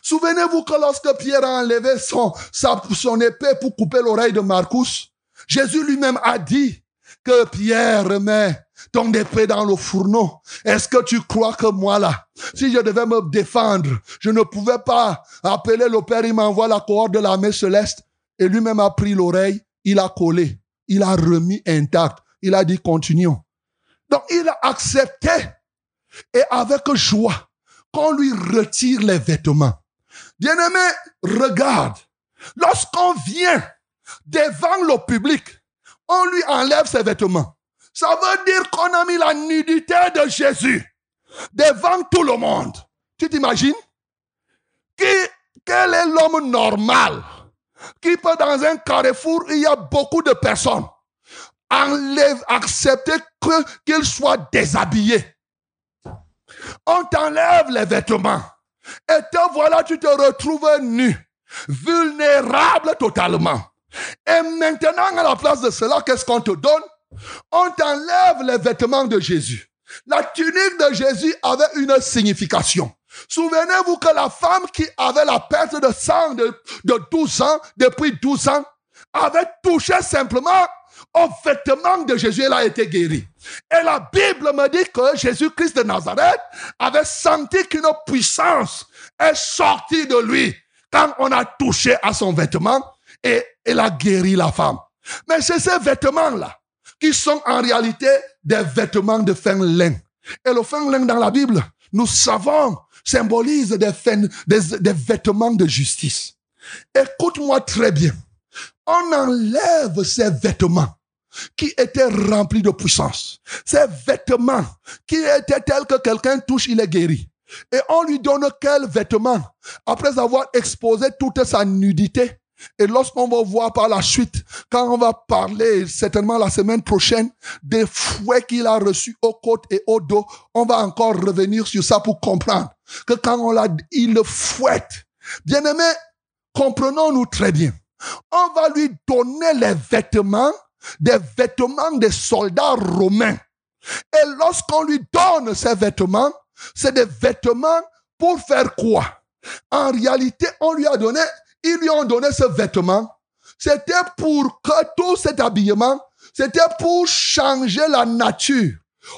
Souvenez-vous que lorsque Pierre a enlevé son, son épée pour couper l'oreille de Marcus, Jésus lui-même a dit que Pierre remet ton épée dans le fourneau. Est-ce que tu crois que moi là, si je devais me défendre, je ne pouvais pas appeler le Père, il m'envoie la cohorte de la main céleste et lui-même a pris l'oreille, il a collé, il a remis intact, il a dit continuons. Donc il a accepté et avec joie qu'on lui retire les vêtements. Bien-aimé, regarde, lorsqu'on vient devant le public, on lui enlève ses vêtements. Ça veut dire qu'on a mis la nudité de Jésus devant tout le monde. Tu t'imagines? Qui, Quel est l'homme normal qui peut dans un carrefour, il y a beaucoup de personnes, enlève, accepter qu'il soit déshabillé. On t'enlève les vêtements. Et te voilà, tu te retrouves nu, vulnérable totalement. Et maintenant, à la place de cela, qu'est-ce qu'on te donne? On t'enlève les vêtements de Jésus. La tunique de Jésus avait une signification. Souvenez-vous que la femme qui avait la perte de sang de, de 12 ans, depuis 12 ans, avait touché simplement au vêtement de Jésus, elle a été guérie. Et la Bible me dit que Jésus-Christ de Nazareth avait senti qu'une puissance est sortie de lui quand on a touché à son vêtement et elle a guéri la femme. Mais c'est ces vêtements-là qui sont en réalité des vêtements de fin lin. Et le fin lin dans la Bible, nous savons, symbolise des, des, vêtements de justice. Écoute-moi très bien. On enlève ces vêtements qui étaient remplis de puissance. Ces vêtements qui étaient tels que quelqu'un touche, il est guéri. Et on lui donne quels vêtements après avoir exposé toute sa nudité. Et lorsqu'on va voir par la suite, quand on va parler certainement la semaine prochaine des fouets qu'il a reçus aux côtes et au dos, on va encore revenir sur ça pour comprendre que quand on l'a, il le fouette. Bien aimé, comprenons-nous très bien. On va lui donner les vêtements des vêtements des soldats romains. Et lorsqu'on lui donne ces vêtements, c'est des vêtements pour faire quoi? En réalité, on lui a donné, ils lui ont donné ce vêtement. C'était pour que tout cet habillement, c'était pour changer la nature.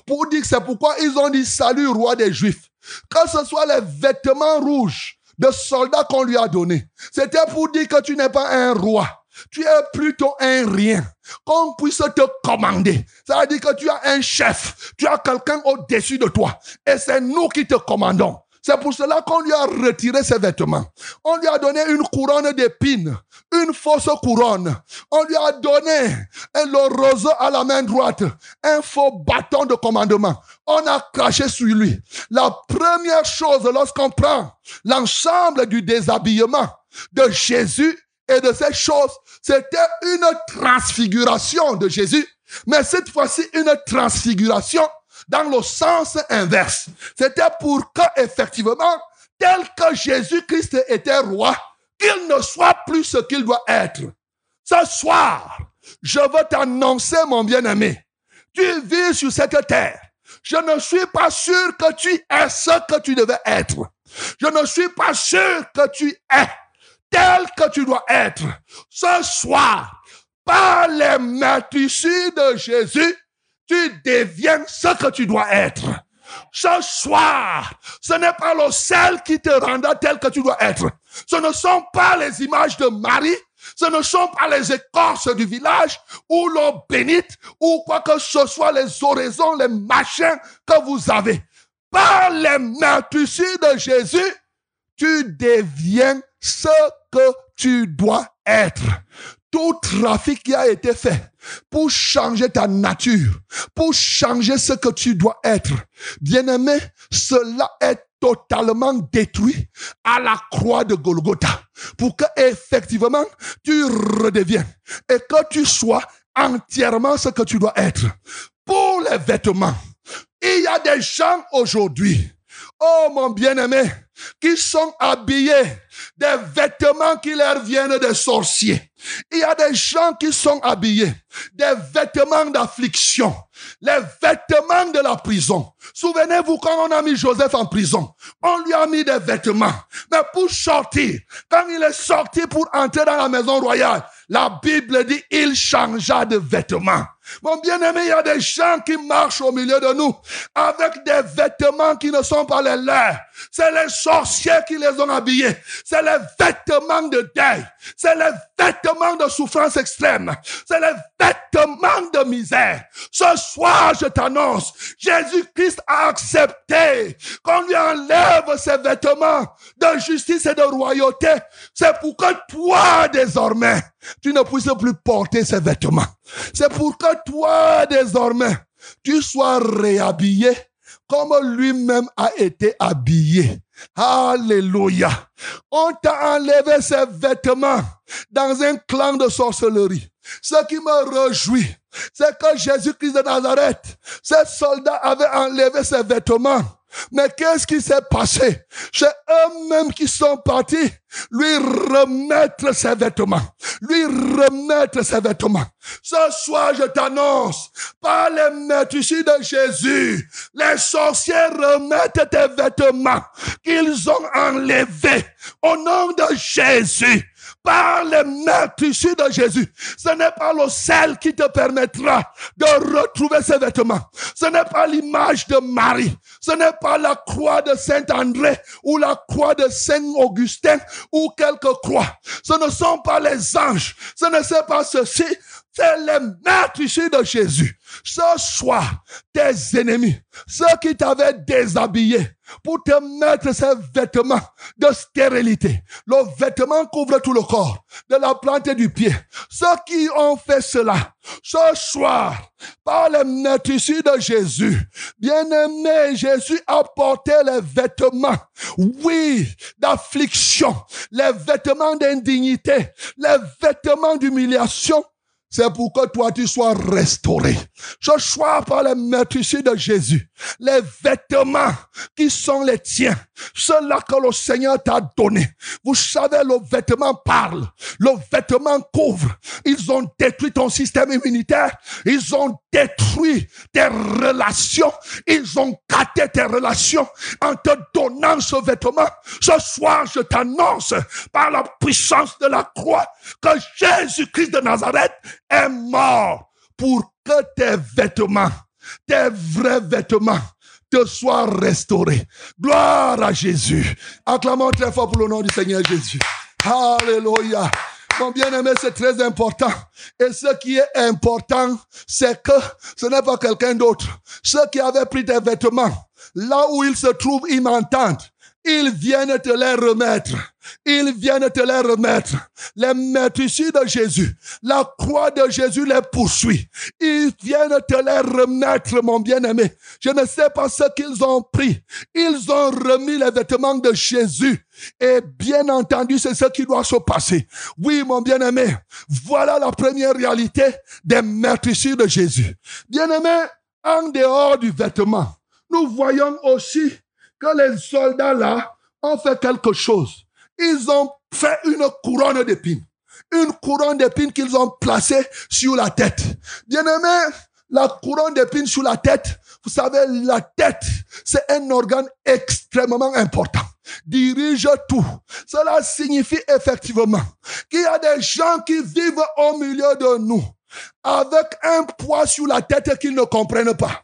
Pour dire que c'est pourquoi ils ont dit salut roi des Juifs. Que ce soit les vêtements rouges de soldats qu'on lui a donnés. C'était pour dire que tu n'es pas un roi. Tu es plutôt un rien. Qu'on puisse te commander. Ça veut dire que tu as un chef. Tu as quelqu'un au-dessus de toi. Et c'est nous qui te commandons. C'est pour cela qu'on lui a retiré ses vêtements. On lui a donné une couronne d'épines, une fausse couronne. On lui a donné le roseau à la main droite, un faux bâton de commandement. On a craché sur lui. La première chose lorsqu'on prend l'ensemble du déshabillement de Jésus et de ces choses, c'était une transfiguration de Jésus, mais cette fois-ci une transfiguration dans le sens inverse. C'était pour que, effectivement, tel que Jésus-Christ était roi, qu'il ne soit plus ce qu'il doit être. Ce soir, je veux t'annoncer, mon bien-aimé, tu vis sur cette terre. Je ne suis pas sûr que tu es ce que tu devais être. Je ne suis pas sûr que tu es tel que tu dois être. Ce soir, par les meurtrissures de Jésus, tu deviens ce que tu dois être. Ce soir, ce n'est pas le sel qui te rendra tel que tu dois être. Ce ne sont pas les images de Marie, ce ne sont pas les écorces du village ou l'eau bénite ou quoi que ce soit les oraisons, les machins que vous avez. Par les meurtrissures de Jésus, tu deviens ce que tu dois être. Tout trafic qui a été fait pour changer ta nature, pour changer ce que tu dois être. Bien-aimé, cela est totalement détruit à la croix de Golgotha pour que effectivement tu redeviennes et que tu sois entièrement ce que tu dois être. Pour les vêtements, il y a des gens aujourd'hui, oh mon bien-aimé, qui sont habillés des vêtements qui leur viennent des sorciers. Il y a des gens qui sont habillés des vêtements d'affliction, les vêtements de la prison. Souvenez-vous quand on a mis Joseph en prison, on lui a mis des vêtements. Mais pour sortir, quand il est sorti pour entrer dans la maison royale, la Bible dit il changea de vêtements. Mon bien-aimé, il y a des gens qui marchent au milieu de nous avec des vêtements qui ne sont pas les leurs. C'est les sorciers qui les ont habillés. C'est les vêtements de deuil. C'est les vêtements de souffrance extrême. C'est les vêtements de misère. Ce soir, je t'annonce, Jésus-Christ a accepté qu'on lui enlève ses vêtements de justice et de royauté. C'est pour que toi, désormais, tu ne puisses plus porter ces vêtements. C'est pour que toi, désormais, tu sois réhabillé comme lui-même a été habillé. Alléluia. On t'a enlevé ses vêtements dans un clan de sorcellerie. Ce qui me réjouit, c'est que Jésus-Christ de Nazareth, ces soldats avaient enlevé ses vêtements mais qu'est-ce qui s'est passé? C'est eux-mêmes qui sont partis lui remettre ses vêtements. Lui remettre ses vêtements. Ce soir, je t'annonce, par les maîtres de Jésus, les sorciers remettent tes vêtements qu'ils ont enlevés au nom de Jésus par les issus de Jésus. Ce n'est pas le sel qui te permettra de retrouver ces vêtements. Ce n'est pas l'image de Marie. Ce n'est pas la croix de Saint André ou la croix de Saint Augustin ou quelque croix. Ce ne sont pas les anges. Ce ne c'est pas ceci. C'est les maîtres issus de Jésus. Ce soir, tes ennemis, ceux qui t'avaient déshabillé pour te mettre ces vêtements de stérilité. Le vêtement couvre tout le corps, de la plante du pied. Ceux qui ont fait cela, ce soir, par les maîtres issus de Jésus, bien-aimé, Jésus a porté les vêtements, oui, d'affliction, les vêtements d'indignité, les vêtements d'humiliation, c'est pour que toi tu sois restauré. Je sois par les ici de Jésus. Les vêtements qui sont les tiens. Ceux-là que le Seigneur t'a donné. Vous savez, le vêtement parle. Le vêtement couvre. Ils ont détruit ton système immunitaire. Ils ont détruit tes relations. Ils ont gâté tes relations en te donnant ce vêtement. Ce soir, je t'annonce par la puissance de la croix que Jésus-Christ de Nazareth est mort pour que tes vêtements, tes vrais vêtements, te soient restaurés. Gloire à Jésus. Acclamons très fort pour le nom du Seigneur Jésus. Alléluia. Mon bien-aimé, c'est très important. Et ce qui est important, c'est que ce n'est pas quelqu'un d'autre. Ceux qui avaient pris tes vêtements, là où ils se trouvent, ils m'entendent. Ils viennent te les remettre. Ils viennent te les remettre. Les maîtres de Jésus. La croix de Jésus les poursuit. Ils viennent te les remettre, mon bien-aimé. Je ne sais pas ce qu'ils ont pris. Ils ont remis les vêtements de Jésus. Et bien entendu, c'est ce qui doit se passer. Oui, mon bien-aimé. Voilà la première réalité des maîtres de Jésus. Bien-aimé, en dehors du vêtement, nous voyons aussi que les soldats là ont fait quelque chose. Ils ont fait une couronne d'épines. Une couronne d'épines qu'ils ont placée sur la tête. Bien aimé, La couronne d'épines sur la tête, vous savez, la tête, c'est un organe extrêmement important. Dirige tout. Cela signifie effectivement qu'il y a des gens qui vivent au milieu de nous avec un poids sur la tête qu'ils ne comprennent pas.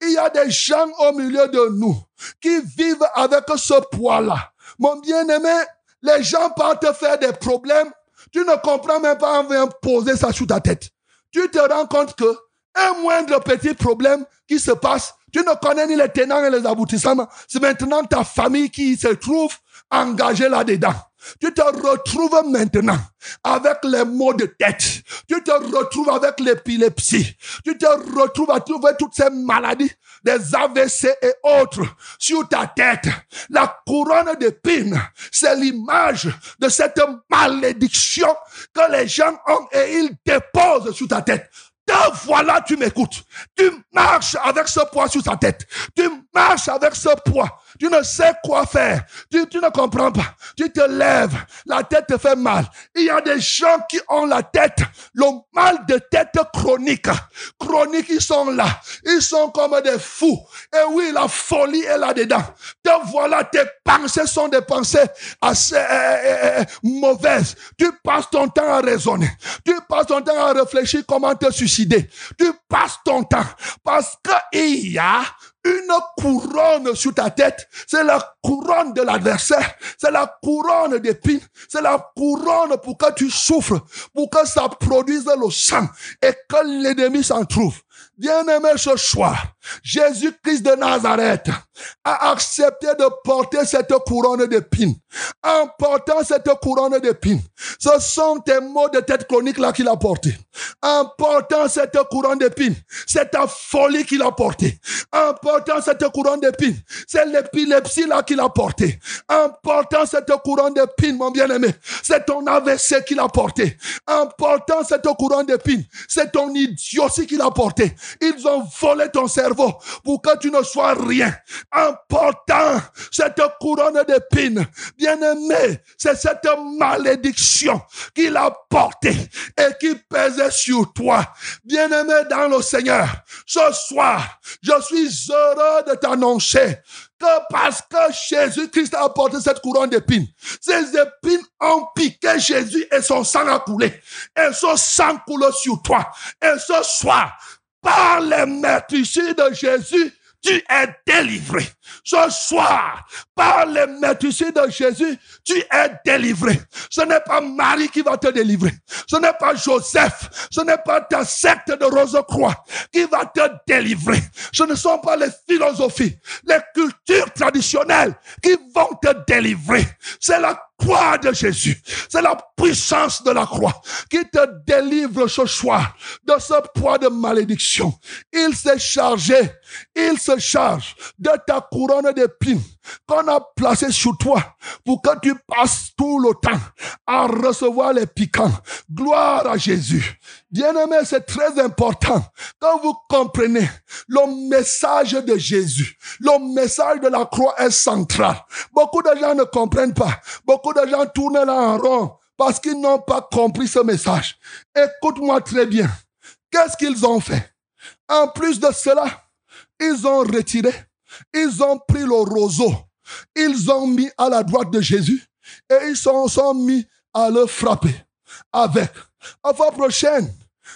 Il y a des gens au milieu de nous qui vivent avec ce poids-là. Mon bien-aimé, les gens partent faire des problèmes. Tu ne comprends même pas, on vient poser ça sur ta tête. Tu te rends compte que un moindre petit problème qui se passe, tu ne connais ni les tenants et les aboutissants. C'est maintenant ta famille qui se trouve engagée là-dedans. Tu te retrouves maintenant avec les maux de tête. Tu te retrouves avec l'épilepsie. Tu te retrouves à trouver toutes ces maladies, des AVC et autres sur ta tête. La couronne d'épines, c'est l'image de cette malédiction que les gens ont et ils déposent sur ta tête. Te voilà, tu m'écoutes. Tu marches avec ce poids sur ta tête. Tu marches avec ce poids. Tu ne sais quoi faire. Tu, ne comprends pas. Tu te lèves. La tête te fait mal. Il y a des gens qui ont la tête, le mal de tête chronique. Chronique, ils sont là. Ils sont comme des fous. Et oui, la folie est là-dedans. Te voilà, tes pensées sont des pensées assez euh, euh, euh, mauvaises. Tu passes ton temps à raisonner. Tu passes ton temps à réfléchir comment te suicider. Tu passes ton temps parce qu'il y a une couronne sur ta tête, c'est la couronne de l'adversaire, c'est la couronne d'épines, c'est la couronne pour que tu souffres, pour que ça produise le sang et que l'ennemi s'en trouve. Bien-aimé ce soir, Jésus-Christ de Nazareth a accepté de porter cette couronne d'épines. En portant cette couronne d'épines, ce sont tes maux de tête chronique là qu'il a porté. En portant cette couronne d'épines, c'est ta folie qu'il a porté. En portant cette couronne d'épines, c'est l'épilepsie là qu'il a porté. En portant cette couronne d'épines, mon bien-aimé, c'est ton AVC qu'il a porté. En portant cette couronne d'épines, c'est ton idiotie qu'il a porté. Ils ont volé ton cerveau pour que tu ne sois rien. En portant cette couronne d'épines, bien-aimé, c'est cette malédiction qu'il a portée et qui pesait sur toi. Bien-aimé dans le Seigneur, ce soir, je suis heureux de t'annoncer que parce que Jésus-Christ a porté cette couronne d'épines, ces épines ont piqué Jésus et son sang a coulé. Et son sang coule sur toi. Et ce soir, par les meurtrissures de Jésus, tu es délivré. Ce soir, par les meurtrissures de Jésus, tu es délivré. Ce n'est pas Marie qui va te délivrer. Ce n'est pas Joseph. Ce n'est pas ta secte de Rose-Croix qui va te délivrer. Ce ne sont pas les philosophies, les cultures traditionnelles qui vont te délivrer. C'est la croix de Jésus. C'est la puissance de la croix qui te délivre ce soir de ce poids de malédiction. Il s'est chargé, il se charge de ta couronne d'épines qu'on a placée sur toi pour que tu passes tout le temps à recevoir les piquants. Gloire à Jésus. Bien-aimé, c'est très important quand vous comprenez le message de Jésus. Le message de la croix est central. Beaucoup de gens ne comprennent pas. Beaucoup de gens tournent là en rond parce qu'ils n'ont pas compris ce message. Écoute-moi très bien. Qu'est-ce qu'ils ont fait? En plus de cela, ils ont retiré, ils ont pris le roseau, ils ont mis à la droite de Jésus et ils sont, mis à le frapper avec. À fois prochaine,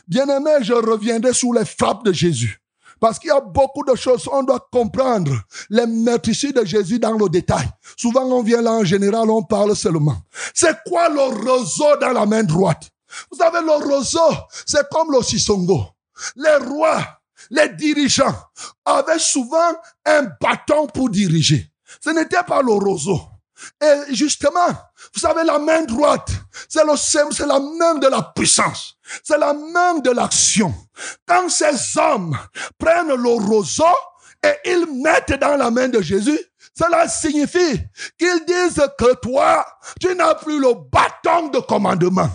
bien-aimé, je reviendrai sur les frappes de Jésus. Parce qu'il y a beaucoup de choses, on doit comprendre les meurtrissures de Jésus dans le détail. Souvent, on vient là en général, on parle seulement. C'est quoi le roseau dans la main droite? Vous savez, le roseau, c'est comme le sisongo. Les rois, les dirigeants avaient souvent un bâton pour diriger. Ce n'était pas le roseau. Et justement, vous savez, la main droite, c'est le c'est la main de la puissance. C'est la main de l'action. Quand ces hommes prennent le roseau et ils mettent dans la main de Jésus, cela signifie qu'ils disent que toi, tu n'as plus le bâton de commandement.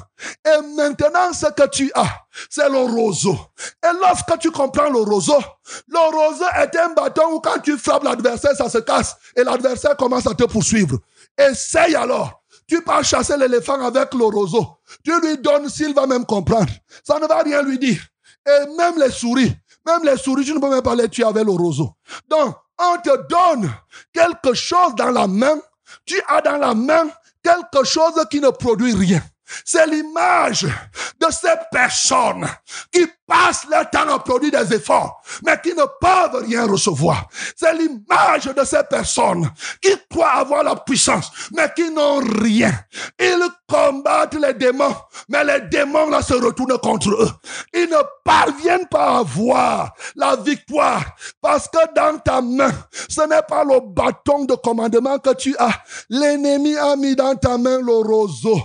Et maintenant, ce que tu as, c'est le roseau. Et lorsque tu comprends le roseau, le roseau est un bâton où quand tu frappes l'adversaire, ça se casse. Et l'adversaire commence à te poursuivre. Essaye alors. Tu pars chasser l'éléphant avec le roseau. Tu lui donnes s'il va même comprendre. Ça ne va rien lui dire. Et même les souris, Même les souris, tu ne peux même pas les tuer avec le roseau. Donc, on te donne quelque chose dans la main. Tu as dans la main quelque chose qui ne produit rien. C'est l'image de ces personnes qui passent leur temps à produire des efforts, mais qui ne peuvent rien recevoir. C'est l'image de ces personnes qui croient avoir la puissance, mais qui n'ont rien. Ils combattent les démons, mais les démons là se retournent contre eux. Ils ne parviennent pas à avoir la victoire parce que dans ta main, ce n'est pas le bâton de commandement que tu as. L'ennemi a mis dans ta main le roseau.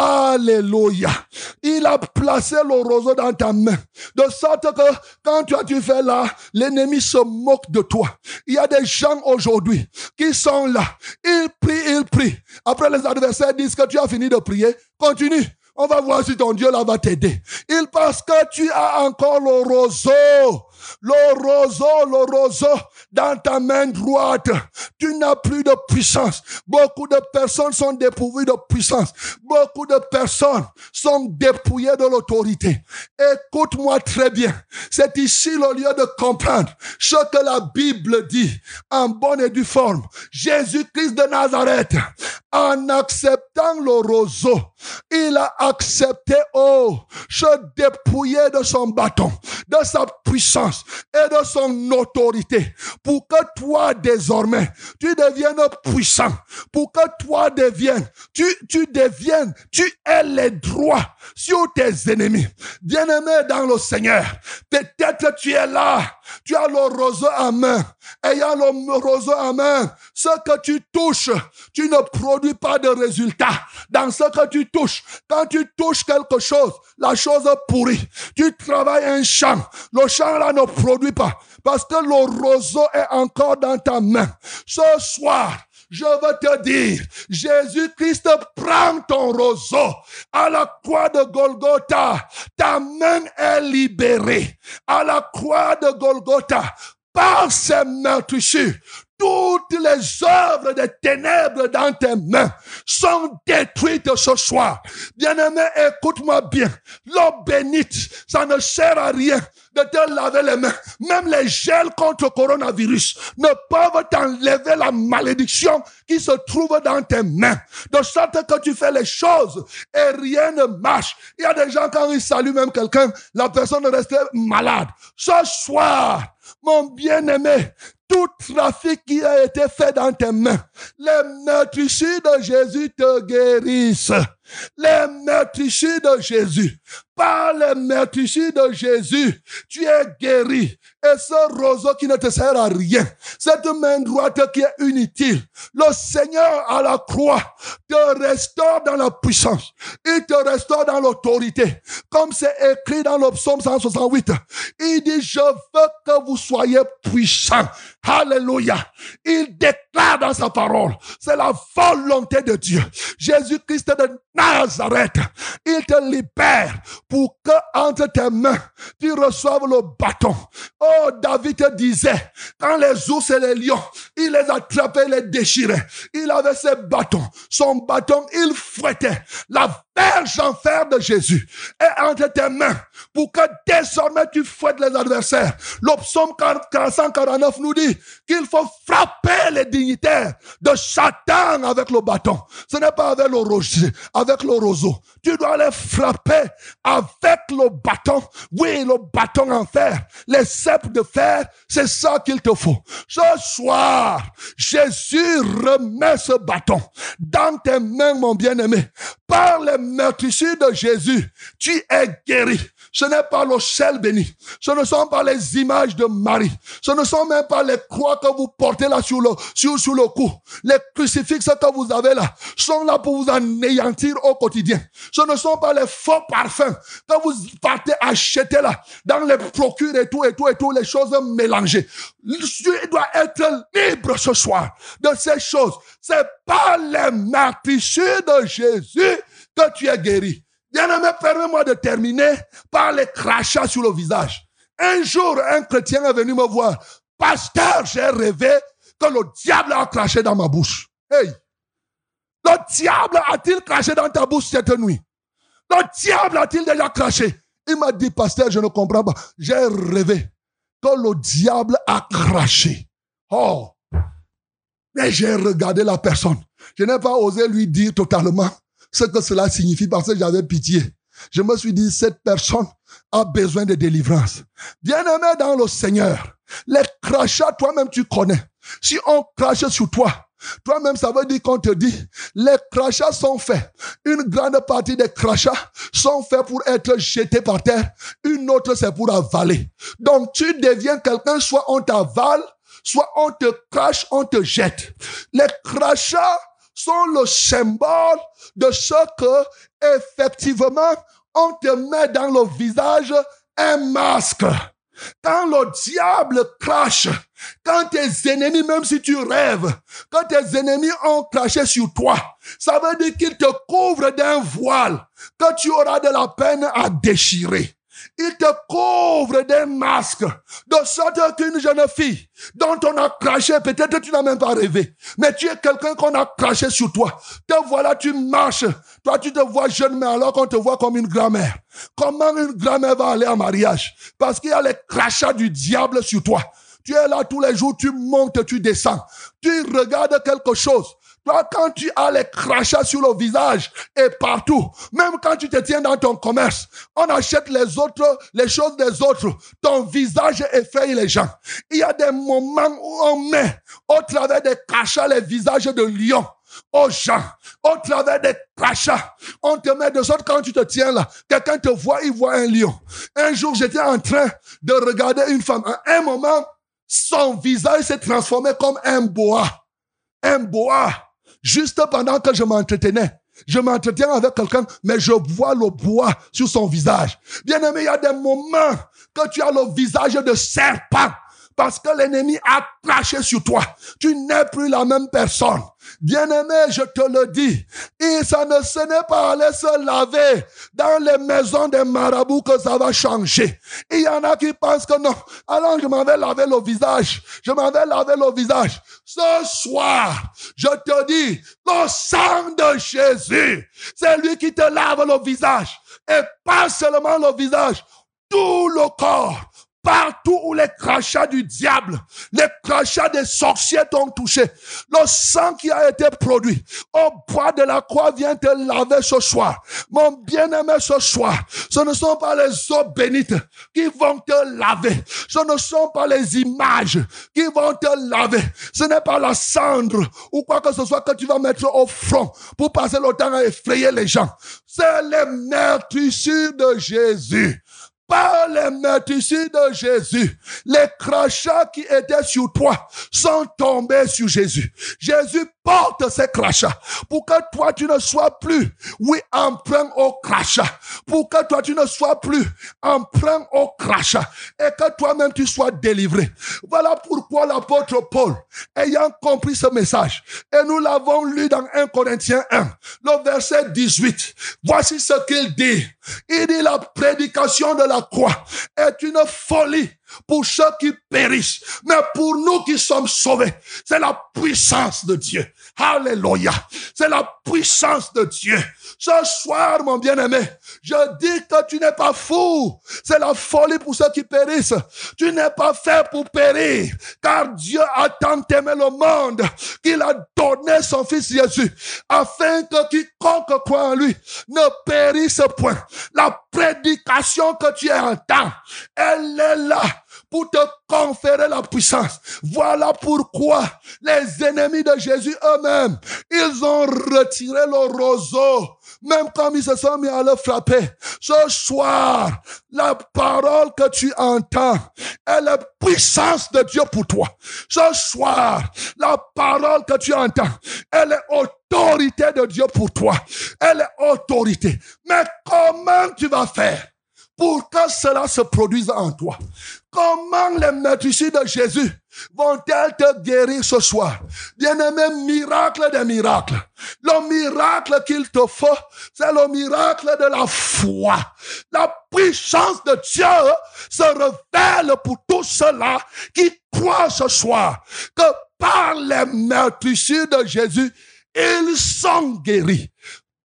Alléluia. Il a placé le roseau dans ta main. De sorte que quand tu as tu fais là, l'ennemi se moque de toi. Il y a des gens aujourd'hui qui sont là. Ils prient, ils prient. Après les adversaires disent que tu as fini de prier. Continue. On va voir si ton Dieu là va t'aider. Il pense que tu as encore le roseau. Le roseau, le roseau dans ta main droite. Tu n'as plus de puissance. Beaucoup de personnes sont dépourvues de puissance. Beaucoup de personnes sont dépouillées de l'autorité. Écoute-moi très bien. C'est ici le lieu de comprendre ce que la Bible dit en bonne et due forme. Jésus-Christ de Nazareth, en acceptant le roseau, il a accepté, oh, se dépouiller de son bâton, de sa puissance et de son autorité pour que toi désormais, tu deviennes puissant, pour que toi deviennes, tu, tu deviennes, tu aies les droits sur tes ennemis. Bien-aimé dans le Seigneur, peut-être tu es là, tu as le roseau en main, ayant le roseau en main, ce que tu touches, tu ne produis pas de résultat dans ce que tu touches. Quand tu touches quelque chose, la chose pourrit. Tu travailles un champ, le champ là ne produit pas parce que le roseau est encore dans ta main. Ce soir, je veux te dire, Jésus-Christ prend ton roseau à la croix de Golgotha. Ta main est libérée à la croix de Golgotha par ses meurtrissures toutes les œuvres des ténèbres dans tes mains sont détruites ce soir. Bien-aimé, écoute-moi bien. L'eau bénite, ça ne sert à rien de te laver les mains. Même les gels contre coronavirus ne peuvent t'enlever la malédiction qui se trouve dans tes mains. De sorte que tu fais les choses et rien ne marche. Il y a des gens, quand ils saluent même quelqu'un, la personne reste malade. Ce soir, mon bien-aimé, tout trafic qui a été fait dans tes mains, les meurtrissures de Jésus te guérissent. Les meurtrissures de Jésus. Par les meurtrissures de Jésus, tu es guéri. Et ce roseau qui ne te sert à rien, cette main droite qui est inutile, le Seigneur à la croix te restaure dans la puissance. Il te restaure dans l'autorité. Comme c'est écrit dans le psaume 168. Il dit, je veux que vous soyez puissants. Alléluia. Il déclare dans sa parole, c'est la volonté de Dieu. Jésus-Christ de Nazareth, il te libère pour que entre tes mains, tu reçoives le bâton. Oh, David disait, quand les ours et les lions, il les attrapait, les déchirait. Il avait ses bâtons. Son bâton, il fouettait. La verge en fer de Jésus est entre tes mains pour que désormais tu fouettes les adversaires. Le psaume 449 nous dit qu'il faut frapper les dignitaires de Satan avec le bâton. Ce n'est pas avec le rocher, avec le roseau. Tu dois les frapper avec le bâton. Oui, le bâton en fer. Les cèpes de fer, c'est ça qu'il te faut. Ce soir, Jésus remet ce bâton dans tes mains, mon bien-aimé. Par les meurtrissures de Jésus, tu es guéri. Ce n'est pas le ciel béni. Ce ne sont pas les images de Marie. Ce ne sont même pas les croix que vous portez là sur le, sur, sur le cou. Les crucifixes que vous avez là sont là pour vous anéantir au quotidien. Ce ne sont pas les faux parfums que vous partez acheter là dans les procures et tout et tout et tout, les choses mélangées. Tu dois être libre ce soir de ces choses. C'est pas les meurtrissures de Jésus que tu es guéri. Bien-aimé, permets-moi de terminer par les crachats sur le visage. Un jour, un chrétien est venu me voir. Pasteur, j'ai rêvé que le diable a craché dans ma bouche. Hey! Le diable a-t-il craché dans ta bouche cette nuit? Le diable a-t-il déjà craché? Il m'a dit, pasteur, je ne comprends pas. J'ai rêvé que le diable a craché. Oh, mais j'ai regardé la personne. Je n'ai pas osé lui dire totalement ce que cela signifie parce que j'avais pitié. Je me suis dit, cette personne a besoin de délivrance. Bien-aimé dans le Seigneur, les crachats, toi-même, tu connais. Si on crache sur toi, toi-même, ça veut dire qu'on te dit, les crachats sont faits. Une grande partie des crachats sont faits pour être jetés par terre. Une autre, c'est pour avaler. Donc, tu deviens quelqu'un, soit on t'avale, soit on te crache, on te jette. Les crachats sont le symbole de ce que, effectivement, on te met dans le visage un masque. Quand le diable crache, quand tes ennemis, même si tu rêves, quand tes ennemis ont craché sur toi, ça veut dire qu'ils te couvrent d'un voile que tu auras de la peine à déchirer. Il te couvre d'un masque, de sorte qu'une jeune fille dont on a craché, peut-être tu n'as même pas rêvé, mais tu es quelqu'un qu'on a craché sur toi. Te voilà, tu marches. Toi, tu te vois jeune, mais alors qu'on te voit comme une grand-mère. Comment une grand-mère va aller en mariage? Parce qu'il y a les crachats du diable sur toi. Tu es là tous les jours, tu montes, tu descends. Tu regardes quelque chose. Toi, quand tu as les crachats sur le visage et partout, même quand tu te tiens dans ton commerce, on achète les autres, les choses des autres. Ton visage effraie les gens. Il y a des moments où on met au travers des crachats les visages de lions aux gens, au travers des crachats. On te met de sorte quand tu te tiens là, quelqu'un te voit, il voit un lion. Un jour, j'étais en train de regarder une femme. À un moment, son visage s'est transformé comme un bois. Un bois. Juste pendant que je m'entretenais. Je m'entretiens avec quelqu'un, mais je vois le bois sur son visage. Bien aimé, il y a des moments que tu as le visage de serpent parce que l'ennemi a craché sur toi. Tu n'es plus la même personne. Bien-aimé, je te le dis, et ça ne se n'est pas aller se laver dans les maisons des marabouts que ça va changer. Il y en a qui pensent que non. Alors je m'en vais laver le visage. Je m'en vais laver le visage. Ce soir, je te dis, le sang de Jésus, c'est lui qui te lave le visage. Et pas seulement le visage, tout le corps Partout où les crachats du diable, les crachats des sorciers t'ont touché, le sang qui a été produit au bois de la croix vient te laver ce soir. Mon bien-aimé ce soir, ce ne sont pas les eaux bénites qui vont te laver. Ce ne sont pas les images qui vont te laver. Ce n'est pas la cendre ou quoi que ce soit que tu vas mettre au front pour passer le temps à effrayer les gens. C'est les meurtrissures de Jésus par les meurtrissures de Jésus, les crachats qui étaient sur toi sont tombés sur Jésus. Jésus porte ces crachats pour que toi tu ne sois plus, oui, emprunt au crachat, pour que toi tu ne sois plus emprunt au crachat et que toi-même tu sois délivré. Voilà pourquoi l'apôtre Paul, ayant compris ce message, et nous l'avons lu dans 1 Corinthiens 1, le verset 18, voici ce qu'il dit. Il dit la prédication de la croix est une folie pour ceux qui périssent, mais pour nous qui sommes sauvés, c'est la puissance de Dieu. Alléluia. C'est la puissance de Dieu. Ce soir, mon bien-aimé, je dis que tu n'es pas fou. C'est la folie pour ceux qui périssent. Tu n'es pas fait pour périr, car Dieu a tant aimé le monde qu'il a donné son fils Jésus, afin que quiconque croit en lui ne périsse point. La prédication que tu entends, elle est là pour te conférer la puissance. Voilà pourquoi les ennemis de Jésus eux-mêmes, ils ont retiré le roseau, même comme ils se sont mis à le frapper. Ce soir, la parole que tu entends est la puissance de Dieu pour toi. Ce soir, la parole que tu entends, est autorité de Dieu pour toi. Elle est autorité. Mais comment tu vas faire pour que cela se produise en toi? Comment les meurtrissures de Jésus vont-elles te guérir ce soir? Bien-aimé, miracle des miracles. Le miracle qu'il te faut, c'est le miracle de la foi. La puissance de Dieu se révèle pour tous ceux-là qui croient ce soir que par les meurtrissures de Jésus, ils sont guéris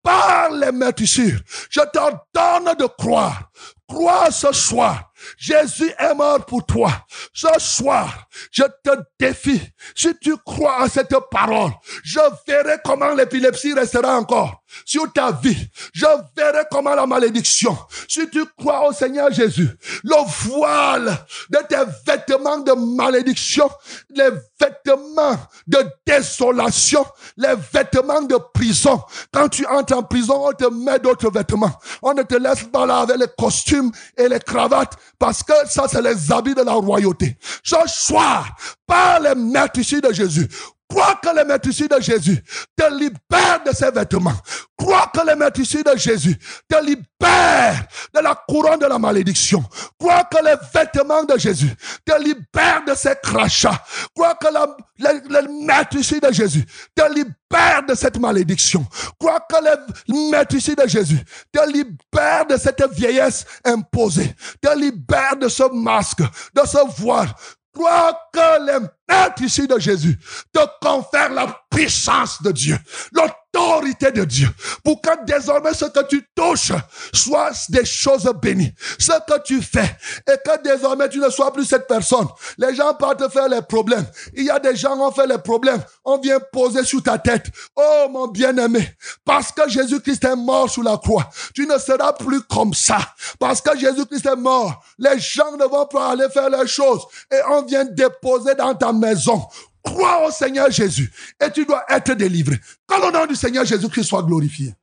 par les meurtrissures. Je t'ordonne de croire. Crois ce soir Jésus est mort pour toi. Ce soir, je te défie. Si tu crois à cette parole, je verrai comment l'épilepsie restera encore sur ta vie. Je verrai comment la malédiction, si tu crois au Seigneur Jésus, le voile de tes vêtements de malédiction, les vêtements de désolation, les vêtements de prison. Quand tu entres en prison, on te met d'autres vêtements. On ne te laisse pas là avec les costumes et les cravates parce que ça, c'est les habits de la royauté. Ce soir, par les ici de Jésus, Crois que le maîtricides de Jésus te libère de ses vêtements. Crois que le maîtricides de Jésus te libère de la couronne de la malédiction. Crois que les vêtements de Jésus te libère de ses crachats. Crois que le, maîtricides de Jésus te libère de cette malédiction. Crois que le maîtricides de Jésus te libère de cette vieillesse imposée. Te libère de ce masque, de ce voile crois que les maîtres ici de Jésus te confèrent la puissance de Dieu, l'autorité de Dieu, pour que désormais ce que tu touches soit des choses bénies. Ce que tu fais, et que désormais tu ne sois plus cette personne. Les gens partent faire les problèmes. Il y a des gens qui ont fait les problèmes. On vient poser sur ta tête. Oh mon bien-aimé, parce que Jésus-Christ est mort sous la croix, tu ne seras plus comme ça. Parce que Jésus-Christ est mort, les gens ne vont pas aller faire les choses. Et on vient déposer dans ta maison Crois au Seigneur Jésus et tu dois être délivré. Que le nom du Seigneur Jésus-Christ soit glorifié.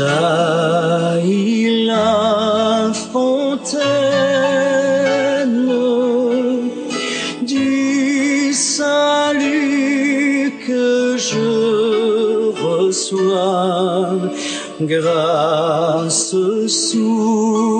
Jaillit la fontaine du salut que je reçois grâce souveraine.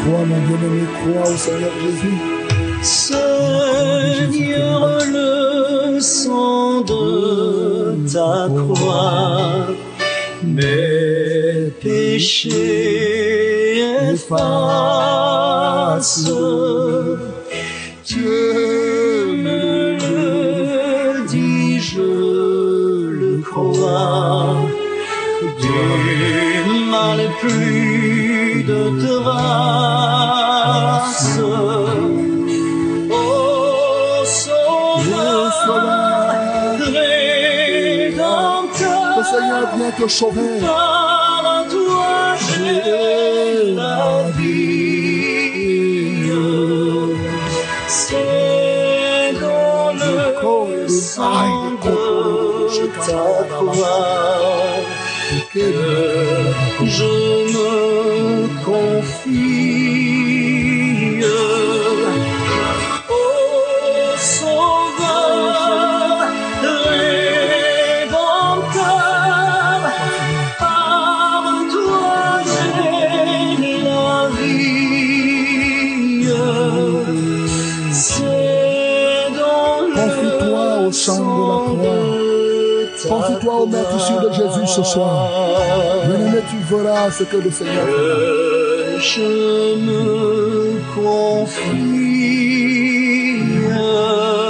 Croix, mon bien-aimé, crois au Seigneur Jésus. Seigneur, le sang de ta croix, mes péchés efface. Dieu me le dit, je le crois. Du mal plus de trace. Ô Sauveur, Le Rédempteur, Seigneur vient te sauver. par toi j'ai la vie. C'est dans le sang de ta croix que je me confie. Ô Sauveur, Rédempteur, par toi j'ai la vie. C'est dans Confie-toi au le sang de la croix. Confie-toi au maître ici de Jésus ce soir. Bien-aimé, tu verras ce que le Seigneur fait. Je me confie.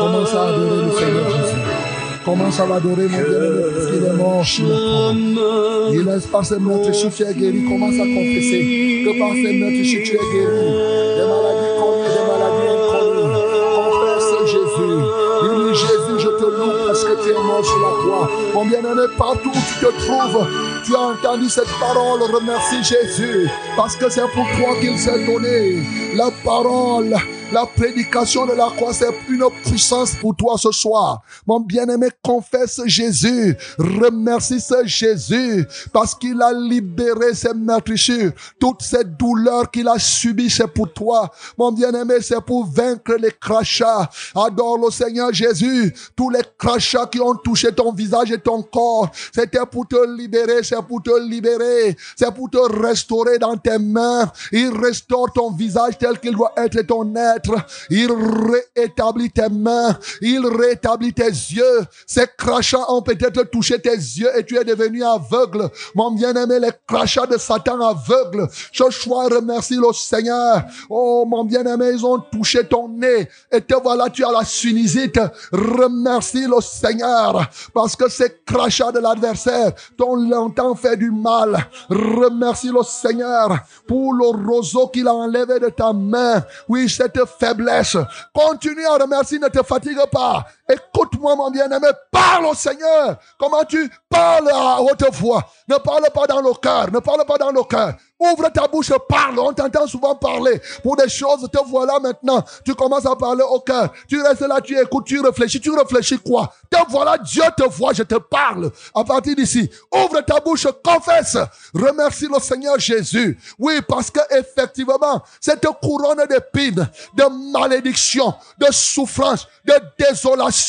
Commence à adorer le Seigneur Jésus? Commence à l'adorer, mon parce qu'il est mort sur la croix. Il est par ses meurtres si tu es guéri. Commence à confesser que par ses meurtres si tu es guéri. Des maladies connues, des maladies inconnues. Confesse Jésus. Il dit Jésus, je te loue parce que tu es mort sur la croix. Mon bien-aimé, partout où tu te trouves, Tu as entendu cette parole. Remercie Jésus. Parce que c'est pour toi qu'il s'est donné. La parole la prédication de la croix, c'est une puissance pour toi ce soir. Mon bien-aimé, confesse Jésus. Remercie ce Jésus parce qu'il a libéré ses meurtrissures. Toutes ces douleurs qu'il a subies, c'est pour toi. Mon bien-aimé, c'est pour vaincre les crachats. Adore le Seigneur Jésus. Tous les crachats qui ont touché ton visage et ton corps, c'était pour te libérer, c'est pour te libérer. C'est pour te restaurer dans tes mains. Il restaure ton visage tel qu'il doit être ton être. Il rétablit tes mains. Il rétablit tes yeux. Ces crachats ont peut-être touché tes yeux et tu es devenu aveugle. Mon bien-aimé, les crachats de Satan aveugle. Soir, remercie le Seigneur. Oh, mon bien-aimé, ils ont touché ton nez. Et te voilà, tu as la sinusite. Remercie le Seigneur. Parce que ces crachats de l'adversaire t'ont longtemps fait du mal. Remercie le Seigneur pour le roseau qu'il a enlevé de ta main. Oui, cette faiblesse. Continue à remercier, ne te fatigue pas. Écoute-moi, mon bien-aimé, parle au Seigneur. Comment tu parles à haute voix? Ne parle pas dans le cœur, ne parle pas dans le cœur. Ouvre ta bouche, parle. On t'entend souvent parler pour des choses. Te voilà maintenant. Tu commences à parler au cœur. Tu restes là, tu écoutes, tu réfléchis. Tu réfléchis quoi? Te voilà, Dieu te voit, je te parle. À partir d'ici, ouvre ta bouche, confesse. Remercie le Seigneur Jésus. Oui, parce que effectivement, cette couronne d'épines, de malédiction, de souffrance, de désolation,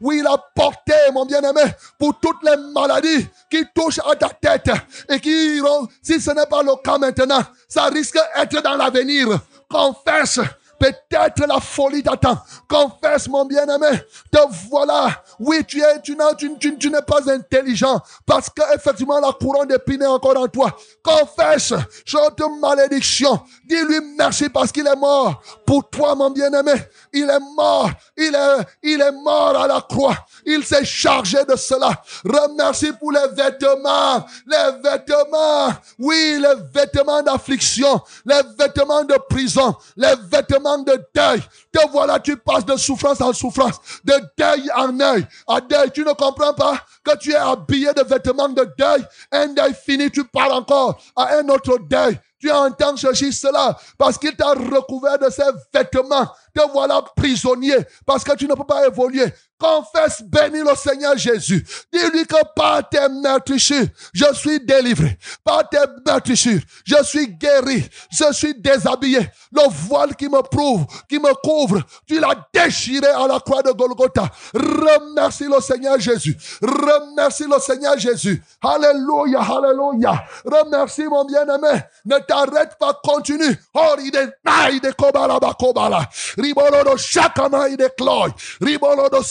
oui, il a porté, mon bien-aimé, pour toutes les maladies qui touchent à ta tête et qui, si ce n'est pas le cas maintenant, ça risque d'être dans l'avenir. Confesse Peut-être la folie t'attend. Confesse, mon bien-aimé. Te voilà. Oui, tu es, tu, n'es pas intelligent. Parce que, effectivement, la couronne d'épines est encore en toi. Confesse. Chante malédiction. Dis-lui merci parce qu'il est mort. Pour toi, mon bien-aimé. Il est mort. Il est mort à la croix. Il s'est chargé de cela. Remercie pour les vêtements. Les vêtements. Oui, les vêtements d'affliction. Les vêtements de prison. Les vêtements de deuil. Te voilà, tu passes de souffrance en souffrance, de deuil en deuil, à deuil. Tu ne comprends pas que tu es habillé de vêtements de deuil. Un deuil fini, tu pars encore à un autre deuil. Tu entends chercher cela parce qu'il t'a recouvert de ses vêtements. Te voilà prisonnier parce que tu ne peux pas évoluer. Confesse, bénis le Seigneur Jésus. Dis-lui que par tes meurtrissures, je suis délivré. Par tes meurtrissures, je suis guéri. Je suis déshabillé. Le voile qui me prouve, qui me couvre, tu l'as déchiré à la croix de Golgotha. Remercie le Seigneur Jésus. Remercie le Seigneur Jésus. Alléluia, alléluia. Remercie mon bien-aimé. Ne t'arrête pas, continue. Oh, il est de kobala bakobala. Ribolo de cloy. Ribolo do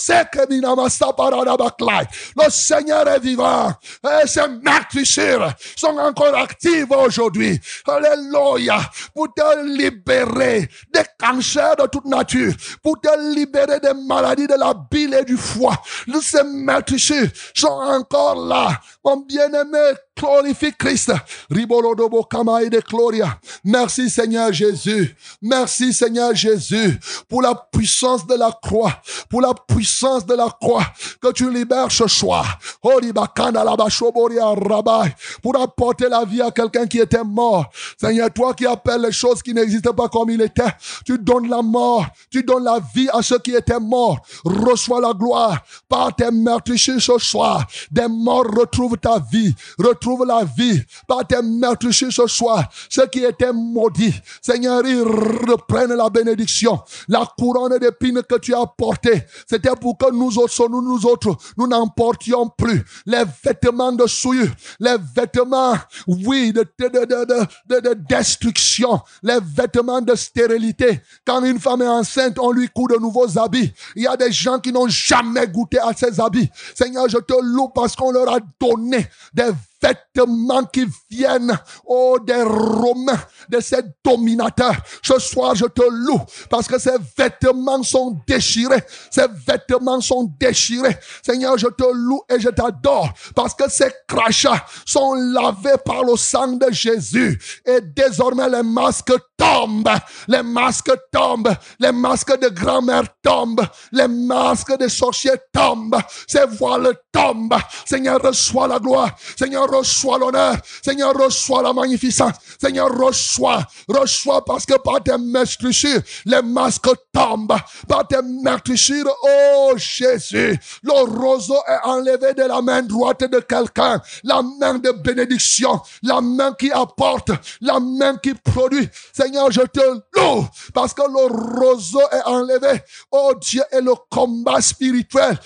le Seigneur est vivant. Et ses sont encore actives aujourd'hui. Alléluia. Pour te libérer des cancers de toute nature. Pour te libérer des maladies de la bile et du foie. Ces meurtrissures sont encore là. Mon bien-aimé, glorifie Christ. Ribolodobo de gloria. Merci Seigneur Jésus. Merci Seigneur Jésus pour la puissance de la croix. Pour la puissance de la croix que tu libères ce soir. Pour apporter la vie à quelqu'un qui était mort. Seigneur, toi qui appelles les choses qui n'existent pas comme il était. Tu donnes la mort. Tu donnes la vie à ceux qui étaient morts. Reçois la gloire par tes meurtrissures ce soir. Des morts retrouvent ta vie. Retrouve la vie par tes meurtrissures ce soir. Ceux qui étaient maudits. Seigneur, ils reprennent la bénédiction. La couronne d'épines que tu as portée. C'était pour que nous autres, nous, nous autres, nous n'emportions plus les vêtements de souillure, les vêtements, oui, de, de, de, de, destruction, les vêtements de stérilité. Quand une femme est enceinte, on lui coud de nouveaux habits. Il y a des gens qui n'ont jamais goûté à ces habits. Seigneur, je te loue parce qu'on leur a donné des vêtements qui viennent, oh, des Romains, de ces dominateurs. Ce soir, je te loue parce que ces vêtements sont déchirés. Ces vêtements sont déchirés. Seigneur, je te loue et je t'adore parce que ces crachats sont lavés par le sang de Jésus. Et désormais, les masques tombent. Les masques tombent. Les masques de grand-mère tombent. Les masques de sorciers tombent. Ces voiles tombent. Seigneur, reçois la gloire. Seigneur, reçois l'honneur. Seigneur, reçois la magnificence. Seigneur, reçois, reçois parce que par tes meurtrissures, les masques tombent. Par tes meurtrissures, oh Jésus, le roseau est enlevé de la main droite de quelqu'un. La main de bénédiction, la main qui apporte, la main qui produit. Seigneur, je te loue parce que le roseau est enlevé. Oh Dieu, et le combat spirituel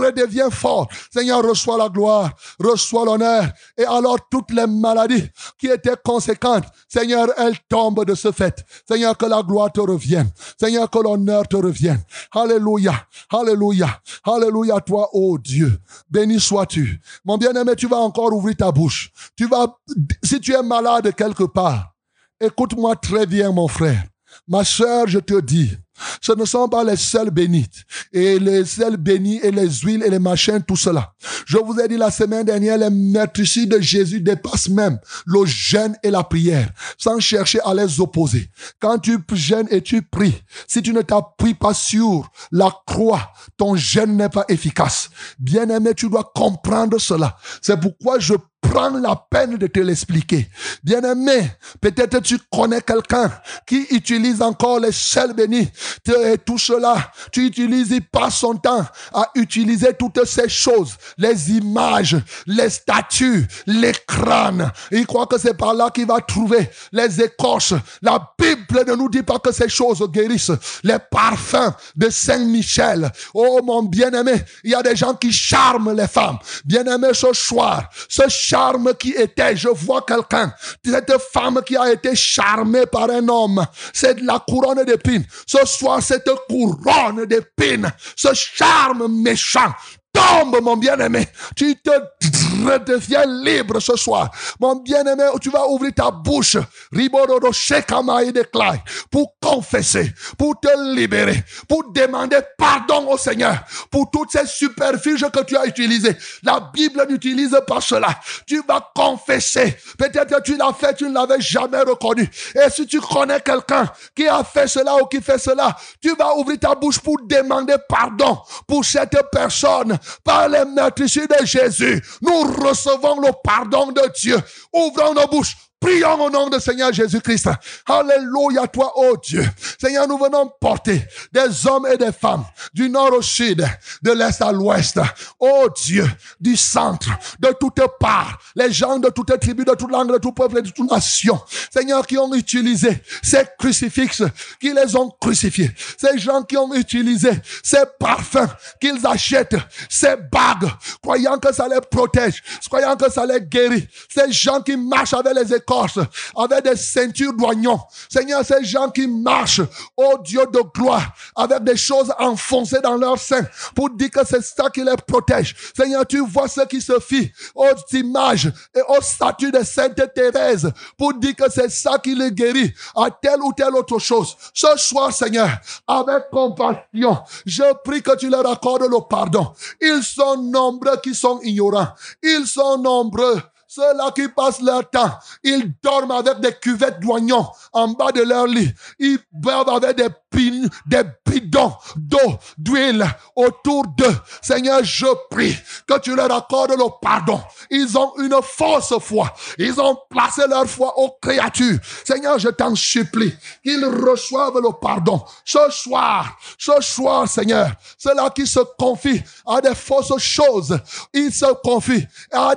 redevient fort. Seigneur, reçois la gloire, reçois l'honneur. Et alors toutes les maladies qui étaient conséquentes, Seigneur, elles tombent de ce fait. Seigneur, que la gloire te revienne. Seigneur, que l'honneur te revienne. Alléluia, alléluia, alléluia toi, oh Dieu. Béni sois-tu. Mon bien-aimé, tu vas encore ouvrir ta bouche. Tu vas, si tu es malade quelque part, écoute-moi très bien, mon frère. Ma soeur, je te dis, ce ne sont pas les seuls bénites. Et les sels bénis et les huiles et les machins, tout cela. Je vous ai dit la semaine dernière, les maîtrises de Jésus dépassent même le jeûne et la prière, sans chercher à les opposer. Quand tu jeûnes et tu pries, si tu ne t'appuies pas sur la croix, ton jeûne n'est pas efficace. Bien aimé, tu dois comprendre cela. C'est pourquoi je prends la peine de te l'expliquer. Bien-aimé, peut-être tu connais quelqu'un qui utilise encore les sels bénis et tout cela. Tu utilises, il passe son temps à utiliser toutes ces choses, les images, les statues, les crânes. Il croit que c'est par là qu'il va trouver les écorches. La Bible ne nous dit pas que ces choses guérissent. Les parfums de Saint-Michel. Oh mon bien-aimé, il y a des gens qui charment les femmes. Bien-aimé, ce soir, ce charme qui était, je vois quelqu'un, cette femme qui a été charmée par un homme, c'est la couronne d'épines. Ce soir, cette couronne d'épines, ce charme méchant, tombe, mon bien-aimé. Tu te redeviens libre ce soir. Mon bien-aimé, tu vas ouvrir ta bouche. Pour confesser, pour te libérer, pour demander pardon au Seigneur pour toutes ces superficies que tu as utilisées. La Bible n'utilise pas cela. Tu vas confesser. Peut-être que tu l'as fait, tu ne l'avais jamais reconnu. Et si tu connais quelqu'un qui a fait cela ou qui fait cela, tu vas ouvrir ta bouche pour demander pardon pour cette personne par les meurtrissures de Jésus. Nous recevons le pardon de Dieu. Ouvrons nos bouches Prions au nom de Seigneur Jésus-Christ. Alléluia toi, oh Dieu. Seigneur, nous venons porter des hommes et des femmes du nord au sud, de l'est à l'ouest. Oh Dieu, du centre, de toutes parts. Les gens de toutes tribus, de toute langue, de tout peuple et de toute nation. Seigneur, qui ont utilisé ces crucifixes, qui les ont crucifiés. Ces gens qui ont utilisé ces parfums qu'ils achètent, ces bagues, croyant que ça les protège, croyant que ça les guérit. Ces gens qui marchent avec les écoles avec des ceintures d'oignons. Seigneur, ces gens qui marchent, oh Dieu de gloire, avec des choses enfoncées dans leur sein pour dire que c'est ça qui les protège. Seigneur, tu vois ce qui se fit aux images et aux statues de Sainte Thérèse pour dire que c'est ça qui les guérit à telle ou telle autre chose. Ce soir, Seigneur, avec compassion, je prie que tu leur accordes le pardon. Ils sont nombreux qui sont ignorants. Ils sont nombreux ceux-là qui passent leur temps, ils dorment avec des cuvettes d'oignons en bas de leur lit. Ils boivent avec des, des bidons d'eau, d'huile autour d'eux. Seigneur, je prie que tu leur accordes le pardon. Ils ont une fausse foi. Ils ont placé leur foi aux créatures. Seigneur, je t'en supplie qu'ils reçoivent le pardon. Ce soir, ce soir, Seigneur, ceux-là qui se confient à des fausses choses, ils se confient à,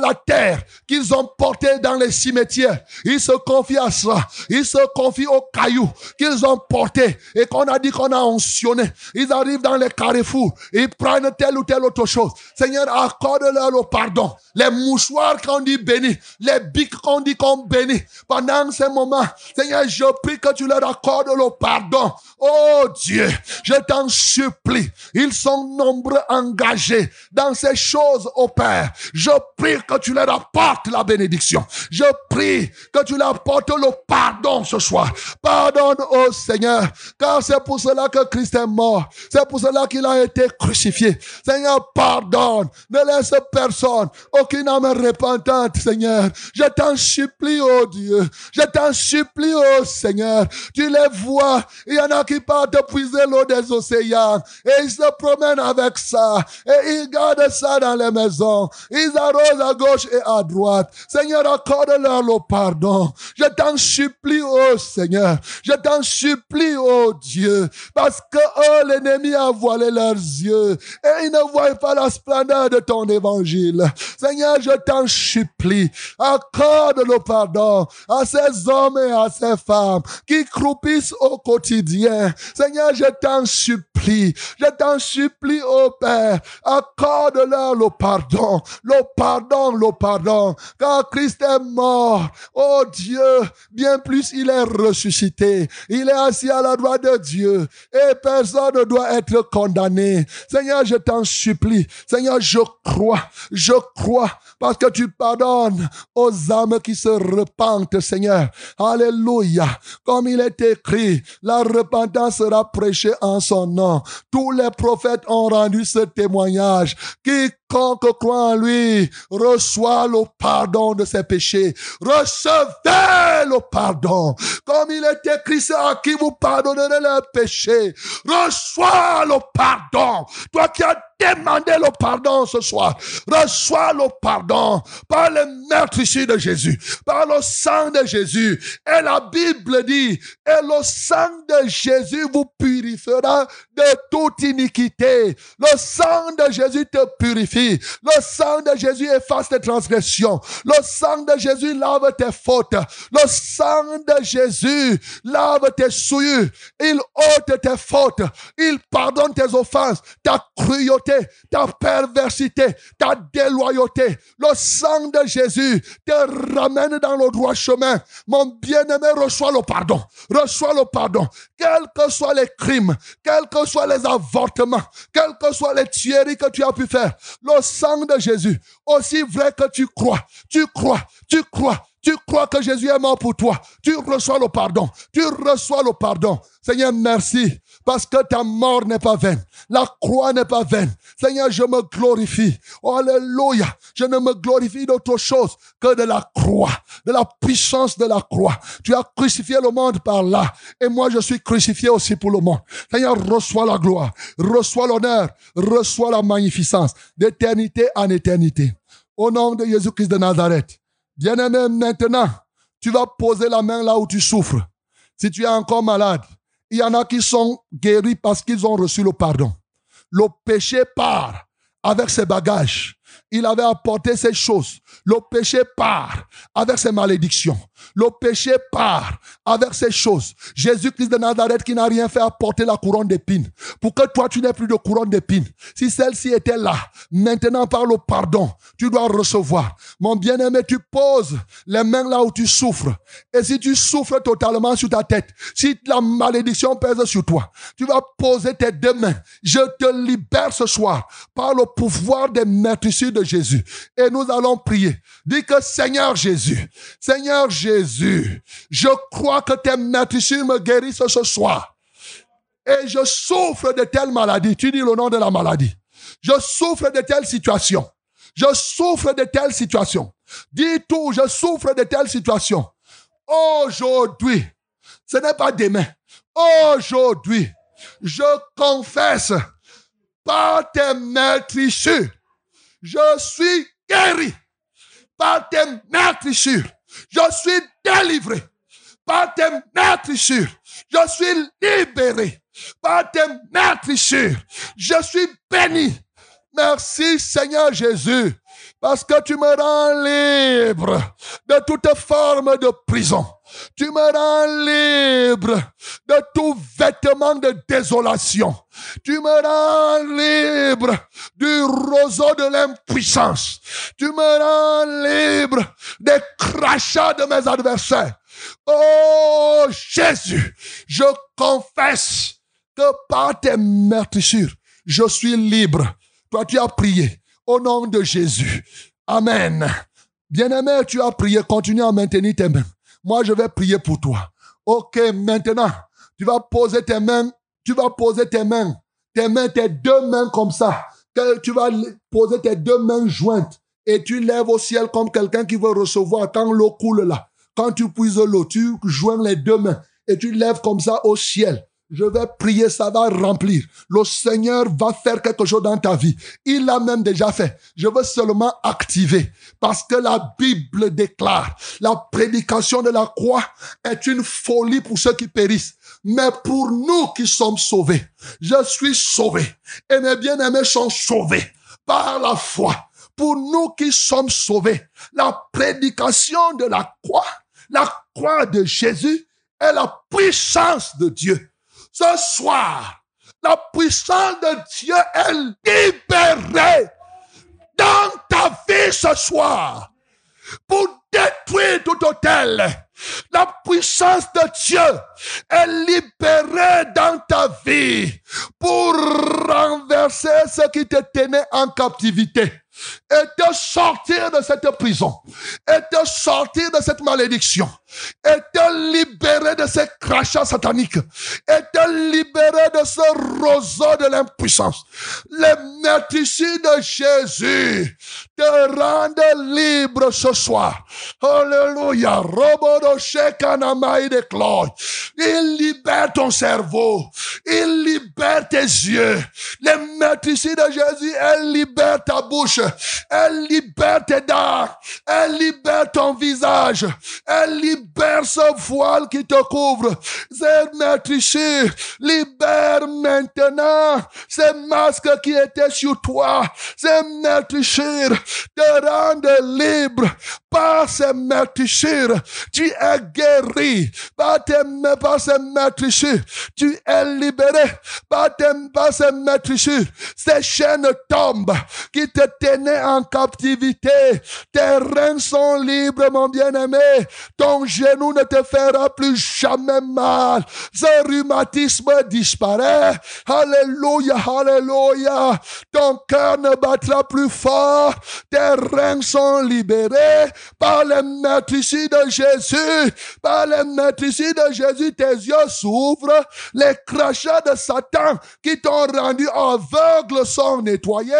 la terre qu'ils ont porté dans les cimetières. Ils se confient à cela. Ils se confient aux cailloux qu'ils ont portés et qu'on a dit qu'on a oncionné. Ils arrivent dans les carrefours. Ils prennent telle ou telle autre chose. Seigneur, accorde-leur le pardon. Les mouchoirs qu'on dit bénis. Les bics qu'on dit qu'on bénit. Pendant ces moments, Seigneur, je prie que tu leur accordes le pardon. Oh Dieu, je t'en supplie. Ils sont nombreux engagés dans ces choses, au Père. Je prie que tu leur apportes la bénédiction. Je prie que tu leur apportes le pardon ce soir. Pardonne, oh Seigneur, car c'est pour cela que Christ est mort. C'est pour cela qu'il a été crucifié. Seigneur, pardonne. Ne laisse personne, aucune âme repentante, Seigneur. Je t'en supplie, oh Dieu. Je t'en supplie, oh Seigneur. Tu les vois. Il y en a qui qui partent puiser l'eau des océans. Et ils se promènent avec ça. Et ils gardent ça dans les maisons. Ils arrosent à gauche et à droite. Seigneur, accorde-leur le pardon. Je t'en supplie, oh Seigneur. Je t'en supplie, oh Dieu. Parce que, l'ennemi a voilé leurs yeux. Et ils ne voient pas la splendeur de ton évangile. Seigneur, je t'en supplie. Accorde le pardon à ces hommes et à ces femmes qui croupissent au quotidien. Seigneur, je t'en supplie. Je t'en supplie, oh Père. Accorde-leur le pardon. Le pardon, le pardon. Car Christ est mort. Oh Dieu, bien plus il est ressuscité. Il est assis à la droite de Dieu. Et personne ne doit être condamné. Seigneur, je t'en supplie. Seigneur, je crois. Je crois. Parce que tu pardonnes aux âmes qui se repentent, Seigneur. Alléluia. Comme il est écrit, la repentance sera prêchée en son nom. Tous les prophètes ont rendu ce témoignage. Quiconque croit en lui reçoit le pardon de ses péchés. Recevez le pardon. Comme il est écrit, c'est à qui vous pardonnerez leurs péchés. Reçois le pardon. Toi qui as demandé le pardon ce soir, reçois le pardon par le meurtrissure de Jésus, par le sang de Jésus. Et la Bible dit, et le sang de Jésus vous purifiera de toute iniquité. Le sang de Jésus te purifie. Le sang de Jésus efface tes transgressions. Le sang de Jésus lave tes fautes. Le sang de Jésus lave tes souillures. Il ôte tes fautes. Il pardonne tes offenses, ta cruauté, ta perversité, ta déloyauté. Le sang de Jésus te ramène dans le droit chemin. Mon bien-aimé, reçois le pardon. Reçois le pardon. Quels que soient les crimes, quels que soient les avortements, quelles que soient les tueries que tu as pu faire, le sang de Jésus, aussi vrai que tu crois, tu crois, tu crois, tu crois que Jésus est mort pour toi. Tu reçois le pardon. Tu reçois le pardon. Seigneur, merci. Parce que ta mort n'est pas vaine. La croix n'est pas vaine. Seigneur, je me glorifie. Alléluia. Je ne me glorifie d'autre chose que de la croix, de la puissance de la croix. Tu as crucifié le monde par là. Et moi, je suis crucifié aussi pour le monde. Seigneur, reçois la gloire. Reçois l'honneur. Reçois la magnificence d'éternité en éternité. Au nom de Jésus-Christ de Nazareth. Bien-aimé, maintenant, tu vas poser la main là où tu souffres. Si tu es encore malade, il y en a qui sont guéris parce qu'ils ont reçu le pardon. Le péché part avec ses bagages. Il avait apporté ces choses. Le péché part avec ses malédictions. Le péché part avec ces choses. Jésus-Christ de Nazareth qui n'a rien fait apporter la couronne d'épines. Pour que toi, tu n'aies plus de couronne d'épines. Si celle-ci était là, maintenant par le pardon, tu dois recevoir. Mon bien-aimé, tu poses les mains là où tu souffres. Et si tu souffres totalement sur ta tête, si la malédiction pèse sur toi, tu vas poser tes deux mains. Je te libère ce soir par le pouvoir des meurtrissures de Jésus. Et nous allons prier. Dis que Seigneur Jésus, Seigneur Jésus, je crois que tes meurtrissures me guérissent ce soir. Et je souffre de telle maladie. Tu dis le nom de la maladie. Je souffre de telle situation. Je souffre de telle situation. Dis tout, je souffre de telle situation. Aujourd'hui, ce n'est pas demain. Aujourd'hui, je confesse par tes meurtrissures, je suis guéri. Par tes meurtrissures, je suis délivré. Par tes meurtrissures, je suis libéré. Par tes meurtrissures, je suis béni. Merci Seigneur Jésus, parce que tu me rends libre de toute forme de prison. Tu me rends libre de tout vêtement de désolation. Tu me rends libre du roseau de l'impuissance. Tu me rends libre des crachats de mes adversaires. Oh Jésus, je confesse que par tes meurtrissures, je suis libre. Toi, tu as prié au nom de Jésus. Amen. Bien-aimé, tu as prié, continue à maintenir tes mains. Moi, je vais prier pour toi. Ok, maintenant, tu vas poser tes mains, tu vas poser tes mains, tes mains, tes deux mains comme ça. Tu vas poser tes deux mains jointes et tu lèves au ciel comme quelqu'un qui veut recevoir quand l'eau coule là. Quand tu puises l'eau, tu joins les deux mains et tu lèves comme ça au ciel. Je vais prier, ça va remplir. Le Seigneur va faire quelque chose dans ta vie. Il l'a même déjà fait. Je veux seulement activer parce que la Bible déclare la prédication de la croix est une folie pour ceux qui périssent. Mais pour nous qui sommes sauvés, je suis sauvé et mes bien-aimés sont sauvés par la foi. Pour nous qui sommes sauvés, la prédication de la croix, la croix de Jésus est la puissance de Dieu. Ce soir, la puissance de Dieu est libérée dans ta vie ce soir pour détruire tout hôtel. La puissance de Dieu est libérée dans ta vie pour renverser ce qui te tenait en captivité et te sortir de cette prison, et te sortir de cette malédiction, te libérer de ces crachats sataniques, te libérer de ce roseau de l'impuissance. Les matricides de Jésus te rendent libre ce soir. Alléluia. Il libère ton cerveau. Il libère tes yeux. Les matricides de Jésus, elle libère ta bouche. Elle libère tes dents. Elle libère ton visage. Elle libère ce voile qui te couvre. Matricides, libère maintenant ces masques qui étaient sur toi. Matricides te rendent libre par ces matricides. Tu es guéri par, tes. Tu es libéré par, tes, ces. Ces chaînes tombent qui te tenaient en captivité. Tes reins sont libres, mon bien-aimé. Ton genou ne te fera plus jamais mal. Ce rhumatisme disparaît. Alléluia, alléluia. Ton cœur ne battra plus fort. Tes reins sont libérés par les matricides de Jésus. Par les de Jésus, tes yeux s'ouvrent. Les crachats de Satan qui t'ont rendu aveugle sont nettoyés.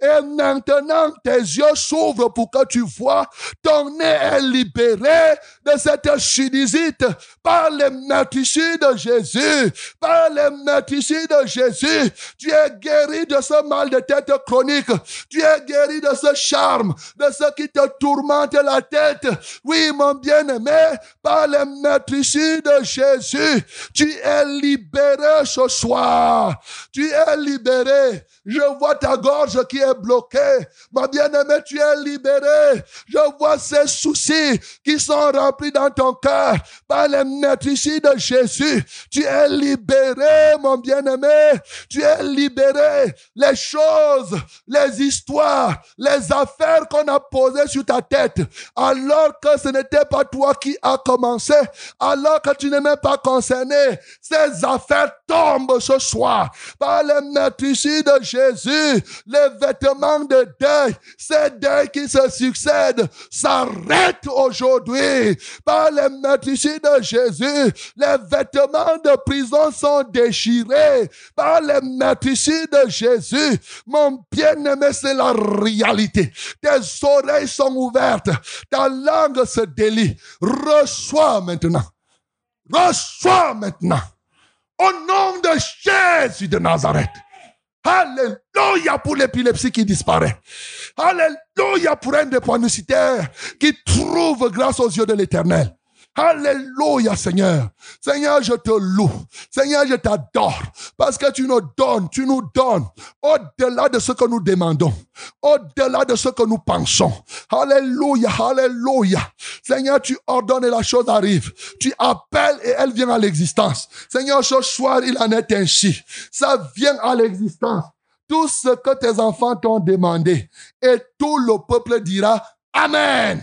Et maintenant, tes yeux s'ouvrent pour que tu vois. Ton nez est libéré de cette chidisite par les matricides de Jésus. Par les matricides de Jésus, tu es guéri de ce mal de tête chronique. Tu es guéri de ce charme, de ce qui te tourmente la tête. Oui, mon bien-aimé, par les matricides de Jésus, tu es libéré ce soir. Tu es libéré. Je vois ta gorge qui est bloquée. Ma bien-aimée, tu es libéré. Je vois ces soucis qui sont remplis dans ton cœur par les matricides de Jésus. Tu es libéré, mon bien-aimé. Tu es libéré. Les choses, les histoires, les affaires qu'on a posées sur ta tête, alors que ce n'était pas toi qui a commencé, alors que tu n'es même pas concerné, ces affaires tombent ce soir par les matricides de Jésus. Les vêtements de deuil, ces deuils qui se succèdent, s'arrêtent aujourd'hui par les matricides de Jésus. Les vêtements de prison sont déchirés par les matricides de Jésus. Mon bien-aimé, c'est la réalité. Tes oreilles sont ouvertes. Ta langue se délie. Reçois maintenant. Reçois maintenant. Au nom de Jésus de Nazareth. Alléluia pour l'épilepsie qui disparaît. Alléluia pour un dépendicitaire qui trouve grâce aux yeux de l'éternel. Alléluia, Seigneur. Seigneur, je te loue. Seigneur, je t'adore. Parce que tu nous donnes, tu nous donnes au-delà de ce que nous demandons, au-delà de ce que nous pensons. Alléluia, alléluia. Seigneur, tu ordonnes et la chose arrive. Tu appelles et elle vient à l'existence. Seigneur, ce soir, il en est ainsi. Ça vient à l'existence. Tout ce que tes enfants t'ont demandé. Et tout le peuple dira Amen.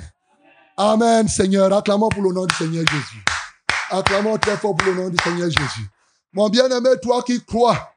Amen, Seigneur. Acclamons pour le nom du Seigneur Jésus. Acclamons très fort pour le nom du Seigneur Jésus. Mon bien-aimé, toi qui crois,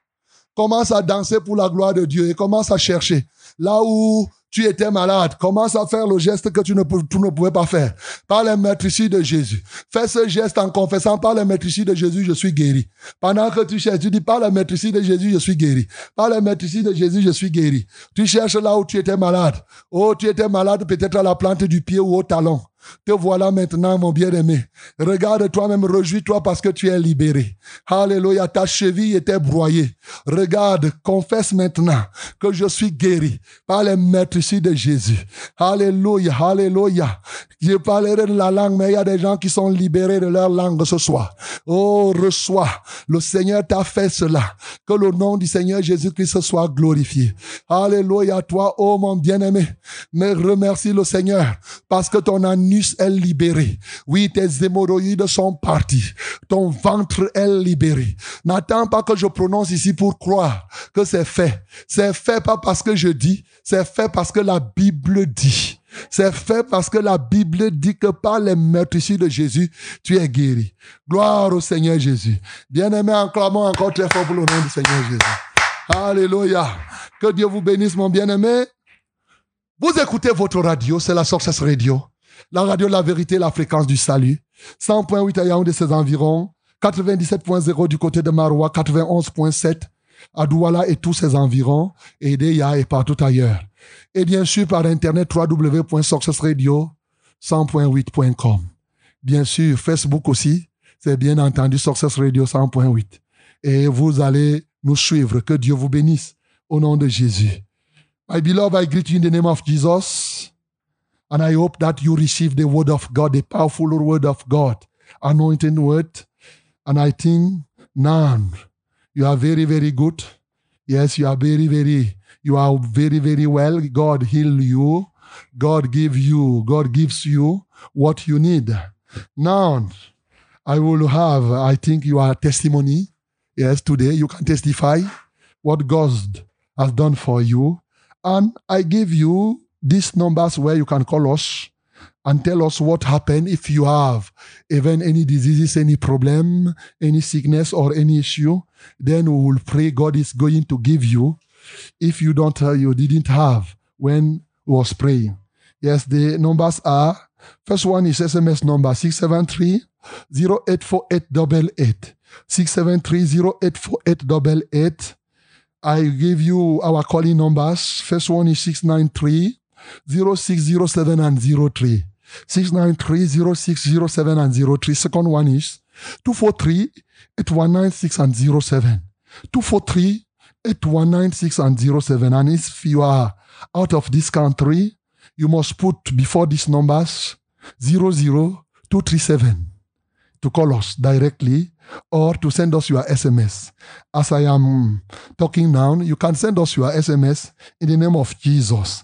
commence à danser pour la gloire de Dieu et commence à chercher. Là où tu étais malade, commence à faire le geste que tu ne, pouvais pas faire. Par les maîtrises de Jésus. Fais ce geste en confessant par les maîtrises de Jésus, je suis guéri. Pendant que tu cherches, tu dis par les maîtrises de Jésus, je suis guéri. Par les maîtrises de Jésus, je suis guéri. Tu cherches là où tu étais malade. Oh, tu étais malade peut-être à la plante du pied ou au talon. Te voilà maintenant, mon bien-aimé. Regarde toi-même, réjouis-toi parce que tu es libéré. Alléluia, ta cheville était broyée. Regarde, confesse maintenant que je suis guéri par les ici de Jésus. Alléluia, alléluia. Je parlerai de la langue, mais il y a des gens qui sont libérés de leur langue ce soir. Oh, reçois. Le Seigneur t'a fait cela. Que le nom du Seigneur Jésus-Christ soit glorifié. Alléluia, toi, oh mon bien-aimé. Mais remercie le Seigneur parce que ton est libéré. Oui, tes hémorroïdes sont partis. Ton ventre est libéré. N'attends pas que je prononce ici pour croire que c'est fait. C'est fait pas parce que je dis, c'est fait parce que la Bible dit. C'est fait parce que la Bible dit que par les meurtrissures de Jésus, tu es guéri. Gloire au Seigneur Jésus. Bien-aimé, acclamons encore très fort pour le nom du Seigneur Jésus. Alléluia. Que Dieu vous bénisse, mon bien-aimé. Vous écoutez votre radio, c'est la Success Radio. La radio la vérité, la fréquence du salut. 100.8 à Yaoundé, ses environs. 97.0 du côté de Maroua, 91.7 à Douala et tous ses environs, et Deya et partout ailleurs. Et bien sûr par Internet www.successradio100.8.com. Bien sûr, Facebook aussi, c'est bien entendu Success Radio 100.8. Et vous allez nous suivre. Que Dieu vous bénisse au nom de Jésus. My beloved, I greet you in the name of Jesus. And I hope that you receive the word of God, the powerful word of God, anointing word. And I think none you are very, very good. Yes, you are very, very, you are very, very well. God heal you. God give you, God gives you what you need. Now, I will have, I think you are testimony. Yes, today you can testify what God has done for you. And I give you these numbers where you can call us and tell us what happened if you have even any diseases, any problem, any sickness, or any issue. Then we will pray God is going to give you if you don't, uh, you didn't have when was praying. Yes, the numbers are first one is SMS number 673 084888. 673 I give you our calling numbers. First one is 693 0607 and 03. 693 0607 and 03. Second one is 243 8196 and 07. 243 8196 and 07. And if you are out of this country, you must put before these numbers 00237 to call us directly or to send us your SMS. As I am talking now, you can send us your SMS in the name of Jesus.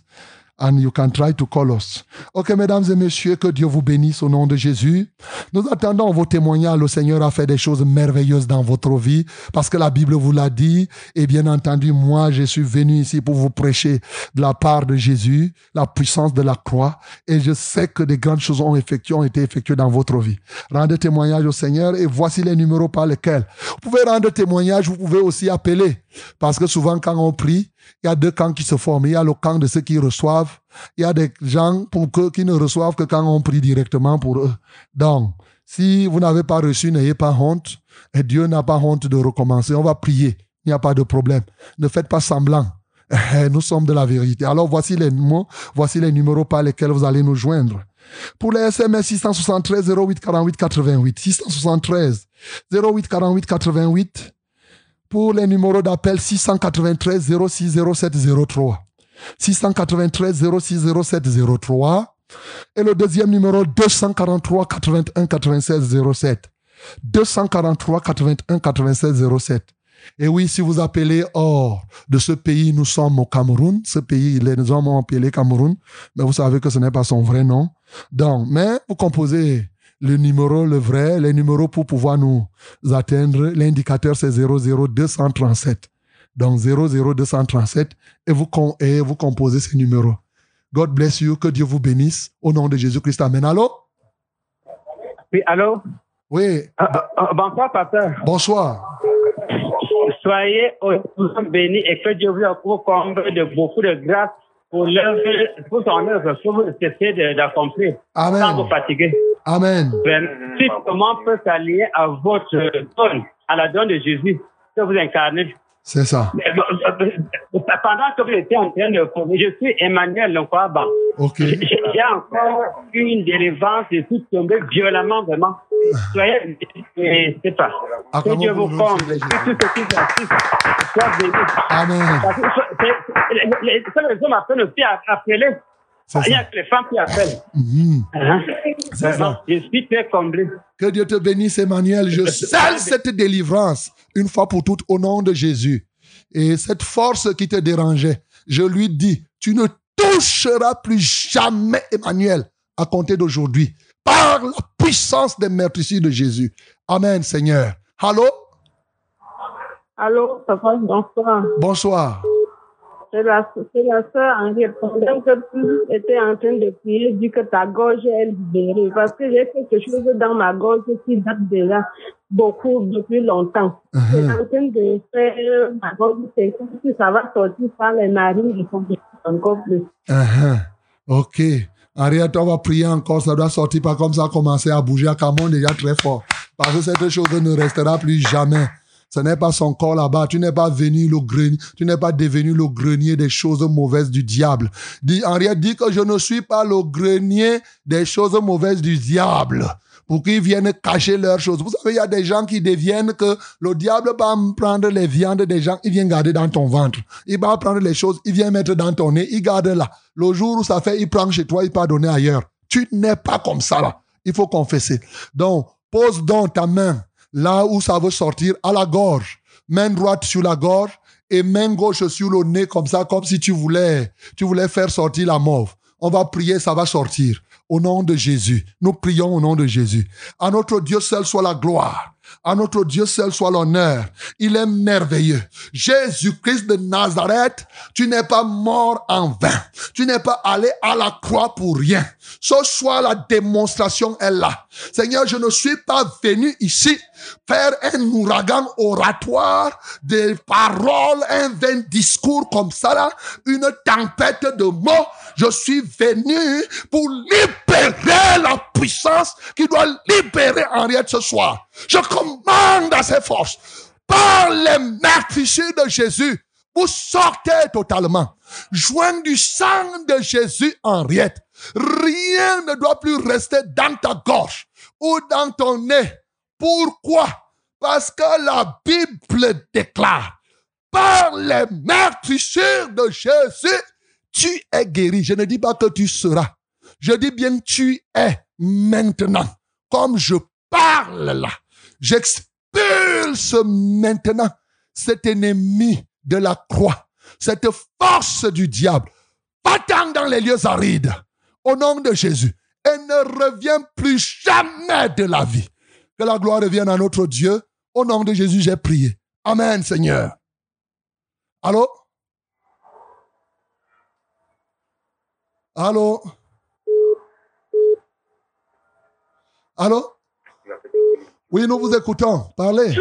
And you can try to call us. Ok, mesdames et messieurs, que Dieu vous bénisse au nom de Jésus. Nous attendons vos témoignages. Le Seigneur a fait des choses merveilleuses dans votre vie parce que la Bible vous l'a dit. Et bien entendu, moi, je suis venu ici pour vous prêcher de la part de Jésus, la puissance de la croix. Et je sais que des grandes choses ont, été effectuées dans votre vie. Rendez témoignage au Seigneur et voici les numéros par lesquels. Vous pouvez rendre témoignage, vous pouvez aussi appeler. Parce que souvent, quand on prie, il y a deux camps qui se forment. Il y a le camp de ceux qui reçoivent. Il y a des gens pour que, qui ne reçoivent que quand on prie directement pour eux. Donc, si vous n'avez pas reçu, n'ayez pas honte. Et Dieu n'a pas honte de recommencer. On va prier. Il n'y a pas de problème. Ne faites pas semblant. Nous sommes de la vérité. Alors voici les mots, voici les numéros par lesquels vous allez nous joindre. Pour les SMS 673 08 48 88, 673 08 48 88, pour les numéros d'appel 693 06 07 03. 693 06 07 03. Et le deuxième numéro 243 81 96 07. 243 81 96 07. Et oui, si vous appelez hors de ce pays, nous sommes au Cameroun. Ce pays, les hommes ont appelé Cameroun, mais vous savez que ce n'est pas son vrai nom. Donc, mais vous composez le numéro, le vrai, les numéros pour pouvoir nous atteindre. L'indicateur, c'est 00237. Donc 00237 et vous, et vous composez ces numéros. God bless you, que Dieu vous bénisse. Au nom de Jésus-Christ. Amen. Allô? Oui, allô? Oui. Ah, ah, bonsoir, pasteur. Bonsoir. Soyez bénis et que Dieu vous comble de beaucoup de grâce pour, pour son œuvre, pour vous cesser d'accomplir. Amen. Sans vous fatiguer. Amen. Si comment peut s'allier à votre don, à la donne de Jésus que vous incarnez. C'est ça. Euh, euh, euh, Pendant que vous étiez en train de former, je suis Emmanuel Nkwaba. Ok. J'ai encore eu une délivrance et tout tombé violemment, vraiment. Soyez, et c'est pas. Que Dieu vous comble. Que tout ce qui assiste soit béni. Amen. Parce que les hommes appellent aussi à appeler. C'est Il y a que les femmes qui appellent. Mhm. Hein? C'est ça. Je suis très comblé. Que Dieu te bénisse, Emmanuel. Je [LAUGHS] scelle cette délivrance une fois pour toutes au nom de Jésus. Et cette force qui te dérangeait, je lui dis, tu ne toucheras plus jamais, Emmanuel, à compter d'aujourd'hui, par la puissance des meurtrissures de Jésus. Amen, Seigneur. Allô? Allô, papa, bonsoir. Bonsoir. C'est la, la sœur Henriette. Pendant que tu étais en train de prier, dit que ta gorge est libérée. Parce que j'ai quelque chose dans ma gorge qui date déjà beaucoup, depuis longtemps. C'est Mhm. en train de faire ma gorge, c'est comme si ça va sortir par les narines encore plus. Mhm. Ok. Henriette, on va prier encore. Ça doit sortir pas comme ça, commencer à bouger à Camon déjà très fort. Parce que cette chose ne restera plus jamais. Ce n'est pas son corps là-bas. Tu n'es pas venu le grenier, tu n'es pas devenu le grenier des choses mauvaises du diable. Dis, Henriette dit que je ne suis pas le grenier des choses mauvaises du diable. Pour qu'ils viennent cacher leurs choses. Vous savez, il y a des gens qui deviennent que le diable va prendre les viandes des gens, il vient garder dans ton ventre. Il va prendre les choses, il vient mettre dans ton nez, il garde là. Le jour où ça fait, il prend chez toi, il part donner ailleurs. Tu n'es pas comme ça là. Il faut confesser. Donc, pose donc ta main là où ça veut sortir, à la gorge. Main droite sur la gorge et main gauche sur le nez comme ça, comme si tu voulais, tu voulais faire sortir la mauve. On va prier, ça va sortir. Au nom de Jésus. Nous prions au nom de Jésus. À notre Dieu seul soit la gloire. À notre Dieu seul soit l'honneur. Il est merveilleux. Jésus-Christ de Nazareth, tu n'es pas mort en vain. Tu n'es pas allé à la croix pour rien. Ce soir, la démonstration est là. Seigneur, je ne suis pas venu ici faire un ouragan oratoire, des paroles, un vain discours comme ça là, une tempête de mots. Je suis venu pour libérer la puissance qui doit libérer Henriette ce soir. Je commande à ses forces, par les meurtrissures de Jésus, vous sortez totalement. Joint du sang de Jésus, Henriette. Rien ne doit plus rester dans ta gorge ou dans ton nez. Pourquoi? Parce que la Bible déclare, par les meurtrissures de Jésus, tu es guéri. Je ne dis pas que tu seras. Je dis bien tu es maintenant. Comme je parle là, j'expulse maintenant cet ennemi de la croix, cette force du diable. Va-t'en dans les lieux arides, au nom de Jésus, et ne reviens plus jamais de la vie. Que la gloire revienne à notre Dieu. Au nom de Jésus, j'ai prié. Amen, Seigneur. Allô? Allô? Allô? Oui, nous vous écoutons. Parlez.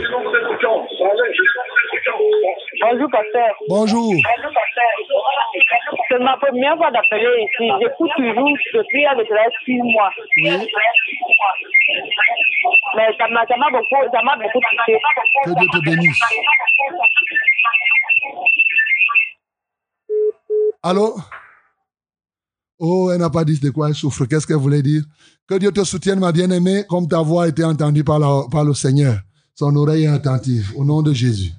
Bonjour, pasteur. Bonjour. C'est ma première fois d'appeler ici. J'écoute toujours depuis il y a de cela six mois. Mais ça m'a ça m'a beaucoup, ça m'a beaucoup touché. Que Dieu te bénisse. Allô? Oh, elle n'a pas dit de quoi elle souffre. Qu'est-ce qu'elle voulait dire? Que Dieu te soutienne, ma bien-aimée, comme ta voix a été entendue par, la- par le Seigneur. Son oreille est attentive. Au nom de Jésus.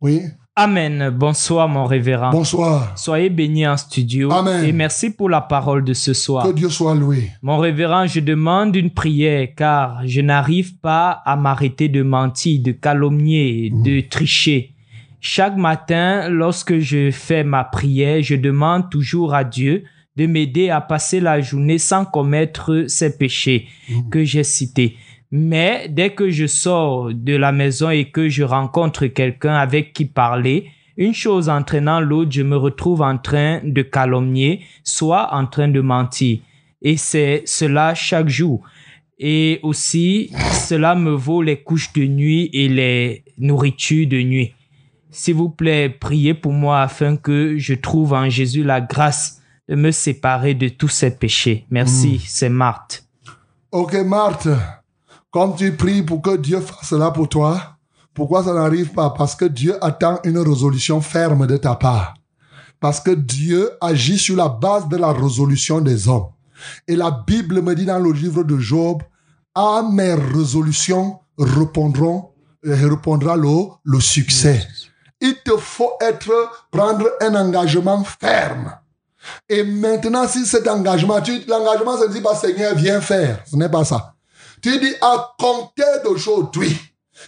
Oui. Amen. Bonsoir, mon révérend. Bonsoir. Soyez bénis en studio. Amen. Et merci pour la parole de ce soir. Que Dieu soit loué. Mon révérend, je demande une prière car je n'arrive pas à m'arrêter de mentir, de calomnier, de tricher. Chaque matin, lorsque je fais ma prière, je demande toujours à Dieu de m'aider à passer la journée sans commettre ces péchés que j'ai cités. Mais dès que je sors de la maison et que je rencontre quelqu'un avec qui parler, une chose entraînant l'autre, je me retrouve en train de calomnier, soit en train de mentir. Et c'est cela chaque jour. Et aussi, cela me vaut les couches de nuit et les nourritures de nuit. S'il vous plaît, priez pour moi afin que je trouve en Jésus la grâce de me séparer de tous ces péchés. Merci, c'est Marthe. Ok, Marthe. Comme tu pries pour que Dieu fasse cela pour toi, Pourquoi ça n'arrive pas? Parce que Dieu attend une résolution ferme de ta part. Parce que Dieu agit sur la base de la résolution des hommes. Et la Bible me dit dans le livre de Job, à mes résolutions répondront, euh, répondra le, le succès. Il te faut être, prendre un engagement ferme. Et maintenant, si cet engagement, l'engagement, ça ne dit pas Seigneur, viens faire. Ce n'est pas ça. Tu dis à compter d'aujourd'hui,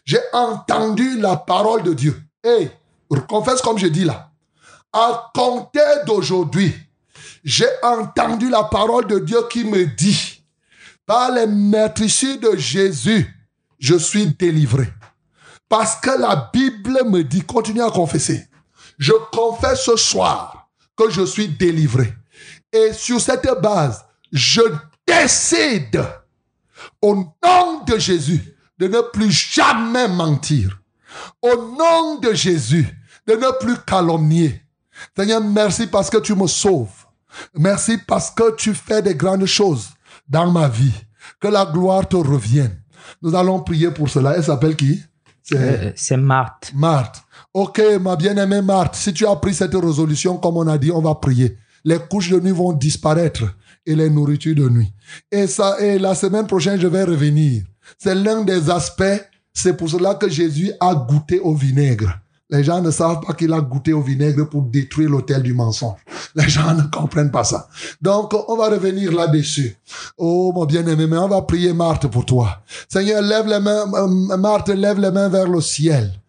j'ai entendu la parole de Dieu. Et confesse comme je dis là. À compter d'aujourd'hui, j'ai entendu la parole de Dieu qui me dit, par les maîtrisures de Jésus, je suis délivré. Parce que la Bible me dit, continue à confesser. Je confesse ce soir que je suis délivré. Et sur cette base, je décide au nom de Jésus de ne plus jamais mentir. Au nom de Jésus, de ne plus calomnier. Seigneur, merci parce que tu me sauves. Merci parce que tu fais des grandes choses dans ma vie. Que la gloire te revienne. Nous allons prier pour cela. Elle s'appelle qui? Euh, C'est Marthe. Marthe. Ok, ma bien-aimée Marthe, si tu as pris cette résolution, comme on a dit, on va prier. Les couches de nuit vont disparaître et les nourritures de nuit. Et ça, et la semaine prochaine, je vais revenir. C'est l'un des aspects. C'est pour cela que Jésus a goûté au vinaigre. Les gens ne savent pas qu'il a goûté au vinaigre pour détruire l'autel du mensonge. Les gens ne comprennent pas ça. Donc, on va revenir là-dessus. Oh, mon bien-aimé, mais on va prier Marthe pour toi. Seigneur, lève les mains, euh, Marthe, lève les mains vers le ciel.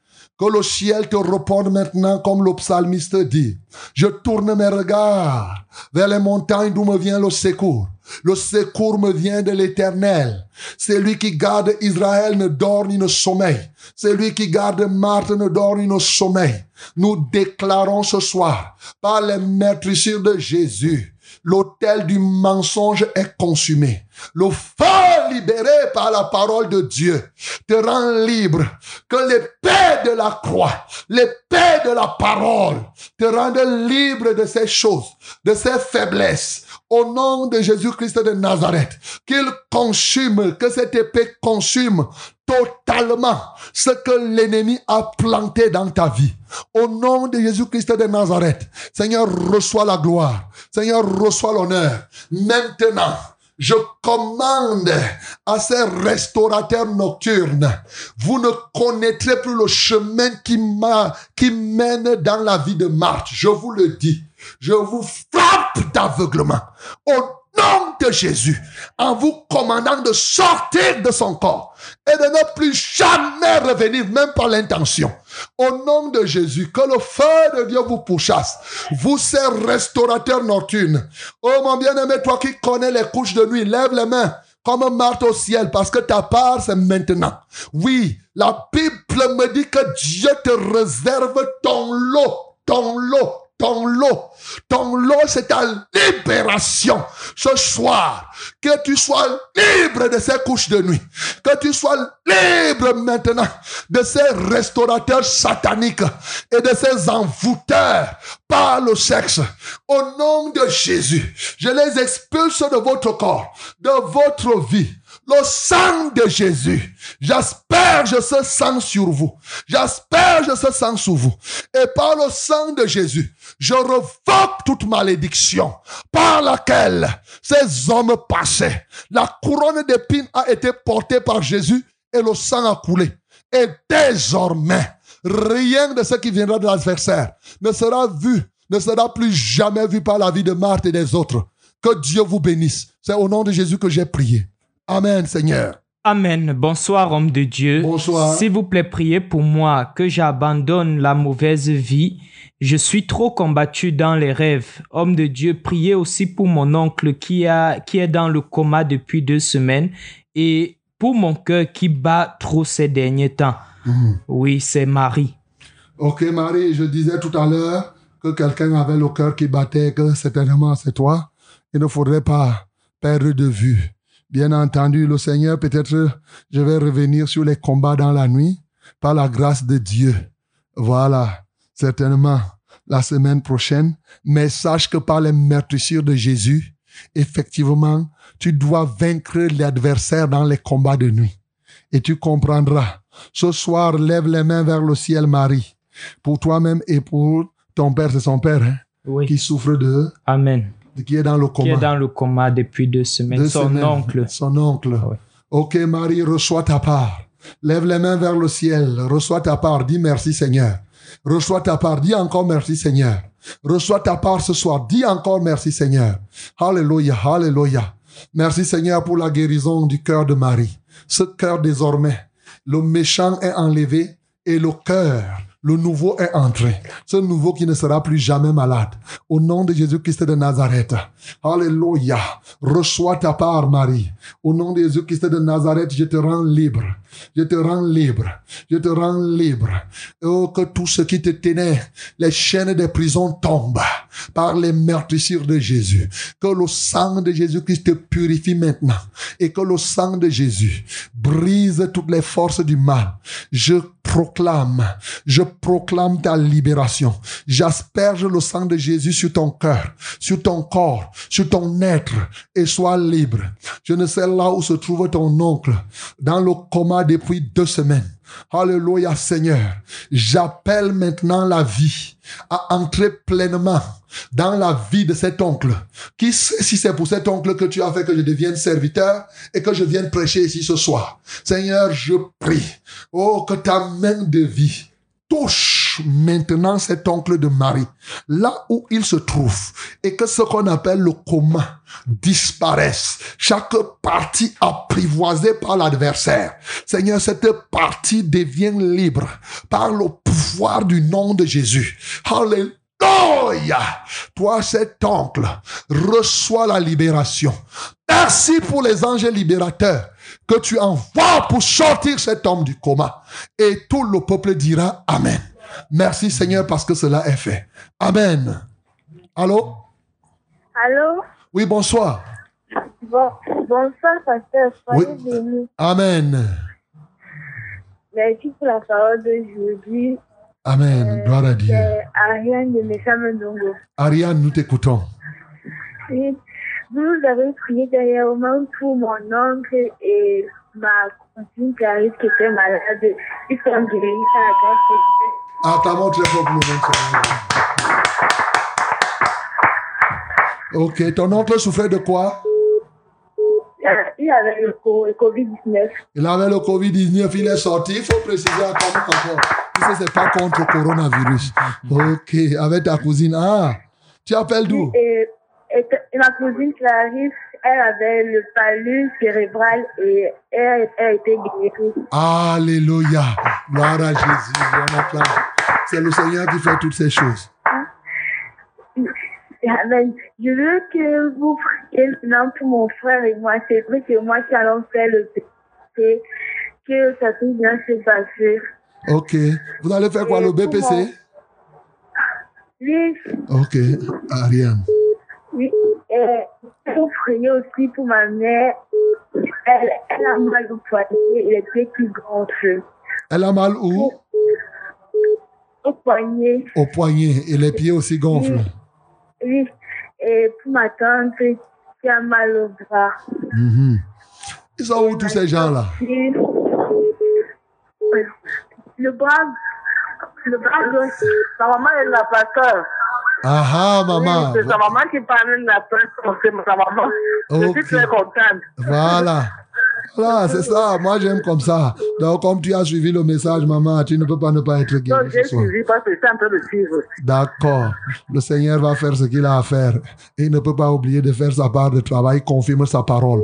Que le ciel te réponde maintenant comme le psalmiste dit. Je tourne mes regards vers les montagnes d'où me vient le secours. Le secours me vient de l'éternel. C'est lui qui garde Israël ne dort ni ne sommeille. C'est lui qui garde Marthe ne dort ni ne sommeille. Nous déclarons ce soir, par les maîtrisures de Jésus, l'autel du mensonge est consumé. Le feu libéré par la parole de Dieu te rend libre. Que l'épée de la croix, l'épée de la parole te rende libre de ces choses, de ces faiblesses. Au nom de Jésus-Christ de Nazareth, qu'il consume, que cette épée consume totalement ce que l'ennemi a planté dans ta vie. Au nom de Jésus-Christ de Nazareth, Seigneur, reçois la gloire. Seigneur, reçois l'honneur. Maintenant, je commande à ces restaurateurs nocturnes, vous ne connaîtrez plus le chemin qui, mène dans la vie de Marthe. Je vous le dis. Je vous frappe d'aveuglement. Au nom de Jésus, en vous commandant de sortir de son corps et de ne plus jamais revenir, même par l'intention. Au nom de Jésus, que le feu de Dieu vous pourchasse. Vous, ces restaurateurs nocturnes. Oh mon bien-aimé, toi qui connais les couches de nuit, lève les mains comme Marthe au ciel, parce que ta part, c'est maintenant. Oui, la Bible me dit que Dieu te réserve ton lot, ton lot, ton lot. Ton lot, c'est ta libération. Ce soir, que tu sois libre de ces couches de nuit. Que tu sois libre maintenant de ces restaurateurs sataniques et de ces envoûteurs par le sexe. Au nom de Jésus, je les expulse de votre corps, de votre vie. Le sang de Jésus, j'asperge ce sang sur vous. J'asperge ce sang sur vous. Et par le sang de Jésus, je revoque toute malédiction par laquelle ces hommes passaient. La couronne d'épines a été portée par Jésus et le sang a coulé. Et désormais, rien de ce qui viendra de l'adversaire ne sera vu, ne sera plus jamais vu par la vie de Marthe et des autres. Que Dieu vous bénisse. C'est au nom de Jésus que j'ai prié. Amen, Seigneur. Amen. Bonsoir, homme de Dieu. Bonsoir. S'il vous plaît, priez pour moi que j'abandonne la mauvaise vie. Je suis trop combattu dans les rêves. Homme de Dieu, priez aussi pour mon oncle qui, a, qui est dans le coma depuis deux semaines et pour mon cœur qui bat trop ces derniers temps. Oui, c'est Marie. Ok, Marie, je disais tout à l'heure que quelqu'un avait le cœur qui battait, que certainement c'est toi. Il ne faudrait pas perdre de vue. Bien entendu, le Seigneur, peut-être, je vais revenir sur les combats dans la nuit, par la grâce de Dieu. Voilà, certainement, la semaine prochaine. Mais sache que par les meurtrissures de Jésus, effectivement, tu dois vaincre l'adversaire dans les combats de nuit. et tu comprendras. Ce soir, lève les mains vers le ciel, Marie, pour toi-même et pour ton père, c'est son père, hein, Oui. qui souffre de, Amen. Qui est dans le Qui coma. est dans le coma depuis deux semaines. Deux Son semaines. oncle. Son oncle. Ouais. Ok, Marie, reçois ta part. Lève les mains vers le ciel. Reçois ta part. Dis merci, Seigneur. Reçois ta part. Dis encore merci, Seigneur. Reçois ta part ce soir. Dis encore merci, Seigneur. Alléluia, alléluia. Merci, Seigneur, pour la guérison du cœur de Marie. Ce cœur désormais, le méchant est enlevé et le cœur, le nouveau est entré. Ce nouveau qui ne sera plus jamais malade. Au nom de Jésus-Christ de Nazareth. Alléluia. Reçois ta part, Marie. Au nom de Jésus-Christ de Nazareth, je te rends libre. Je te rends libre. Je te rends libre. Oh, que tout ce qui te tenait, les chaînes des prisons tombent par les meurtrissures de Jésus. Que le sang de Jésus-Christ te purifie maintenant. Et que le sang de Jésus brise toutes les forces du mal. Je proclame, je proclame ta libération. J'asperge le sang de Jésus sur ton cœur, sur ton corps, sur ton être et sois libre. Je ne sais là où se trouve ton oncle, dans le coma depuis deux semaines. Alléluia Seigneur. J'appelle maintenant la vie à entrer pleinement dans la vie de cet oncle. Qui si c'est pour cet oncle que tu as fait que je devienne serviteur et que je vienne prêcher ici ce soir? Seigneur, je prie. Oh, que ta main de vie touche maintenant cet oncle de Marie, là où il se trouve, et que ce qu'on appelle le coma disparaisse. Chaque partie apprivoisée par l'adversaire. Seigneur, cette partie devient libre par le pouvoir du nom de Jésus. Alléluia. Toi, cet oncle, reçois la libération. Merci pour les anges libérateurs que tu envoies pour sortir cet homme du coma. Et tout le peuple dira Amen. Merci Seigneur parce que cela est fait. Amen. Allô? Allô? Oui, bonsoir. Bon, bonsoir, pasteur. Oui. Amen. Merci pour la parole d'aujourd'hui. Amen. Gloire à Dieu. C'est Ariane de. Ariane, nous t'écoutons. Oui. Vous avez prié dernièrement pour mon oncle et ma cousine Clarisse qui était malade. Ils sont guéris par la grâce de Dieu. Acclamons très fort pour le nom de Seigneur. Ok, ton oncle souffrait de quoi? Euh, Il avait le co- le Covid-19. Il avait le Covid-19, il est sorti. Il faut préciser encore. encore. Tu sais, c'est pas contre le coronavirus. Ok, avec ta cousine. Ah, tu appelles d'où? Et, et, et ma cousine Clarisse, elle avait le palus cérébral et elle, elle a été guérie. Alléluia. Gloire à Jésus. C'est le Seigneur qui fait toutes ces choses. Amen. Je veux que vous priez maintenant pour mon frère et moi. C'est vrai que moi qui allons faire le BPC, que ça puisse bien se passer. Ok. Vous allez faire quoi, le BPC Oui, Ok. Ariane. oui. Et pour prier aussi pour ma mère. Elle, elle a mal au poignet et les pieds qui gonflent. Elle a mal où? Au poignet, Au poignet. Et les pieds aussi gonflent. oui. Et pour ma tante qui a mal au bras. Mhm. Ils sont où tous ces gens-là? Oui. Le bras, le bras gauche. Sa maman est la pasteur. Ah ah, maman. Oui, c'est sa maman qui parle de la presse. C'est sa maman. Je Ok. suis très contente. Voilà. Voilà, c'est ça. Moi, j'aime comme ça. Donc, comme tu as suivi le message, maman, tu ne peux pas ne pas être guéri j'ai ce soir. suivi parce que en train de suivre. D'accord. Le Seigneur va faire ce qu'il a à faire. Et il ne peut pas oublier de faire sa part de travail. Il confirme sa parole.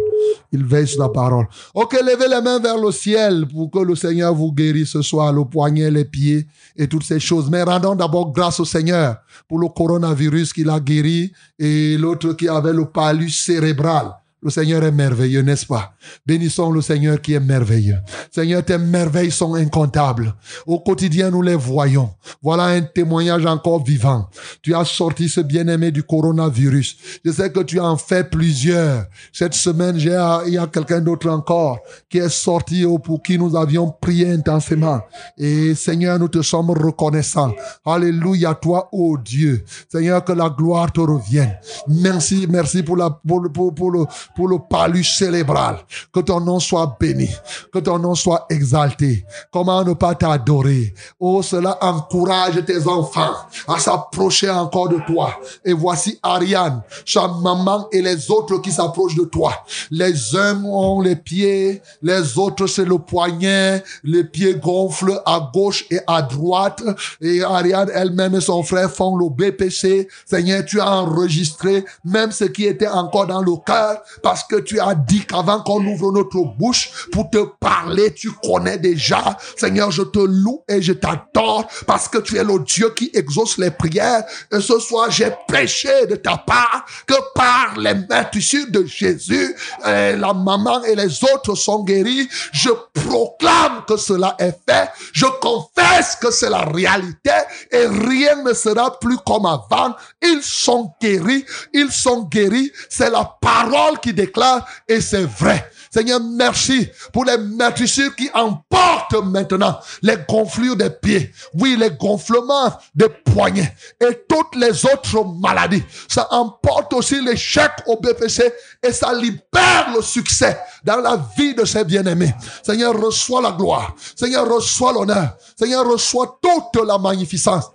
Il veille sur sa parole. Ok, levez les mains vers le ciel pour que le Seigneur vous guérisse ce soir, le poignet, les pieds et toutes ces choses. Mais rendons d'abord grâce au Seigneur pour le coronavirus qu'il a guéri et l'autre qui avait le palus cérébral. Le Seigneur est merveilleux, n'est-ce pas? Bénissons le Seigneur qui est merveilleux. Seigneur, tes merveilles sont incomptables. Au quotidien, nous les voyons. Voilà un témoignage encore vivant. Tu as sorti ce bien-aimé du coronavirus. Je sais que tu en fais plusieurs. Cette semaine, il y a quelqu'un d'autre encore qui est sorti pour qui nous avions prié intensément. Et Seigneur, nous te sommes reconnaissants. Alléluia, toi, oh Dieu. Seigneur, que la gloire te revienne. Merci, merci pour la, pour pour, pour le, pour le palus cérébral. Que ton nom soit béni, que ton nom soit exalté. Comment ne pas t'adorer? Oh, cela encourage tes enfants à s'approcher encore de toi. Et voici Ariane, sa maman et les autres qui s'approchent de toi. Les uns ont les pieds, les autres c'est le poignet, les pieds gonflent à gauche et à droite. Et Ariane elle-même et son frère font le BPC. Seigneur, tu as enregistré même ce qui était encore dans le cœur parce que tu as dit qu'avant qu'on ouvre notre bouche pour te parler, tu connais déjà. Seigneur, je te loue et je t'adore parce que tu es le Dieu qui exauce les prières. Et ce soir, j'ai péché de ta part que par les meurtrissures de Jésus, la maman et les autres sont guéris. Je proclame que cela est fait. Je confesse que c'est la réalité et rien ne sera plus comme avant. Ils sont guéris. Ils sont guéris. C'est la parole qui déclare et c'est vrai. Seigneur, merci pour les meurtrissures qui emportent maintenant les gonflures des pieds. Oui, les gonflements des poignets et toutes les autres maladies. Ça emporte aussi l'échec au BPC et ça libère le succès dans la vie de ses bien-aimés. Seigneur, reçois la gloire. Seigneur, reçois l'honneur. Seigneur, reçois toute la magnificence.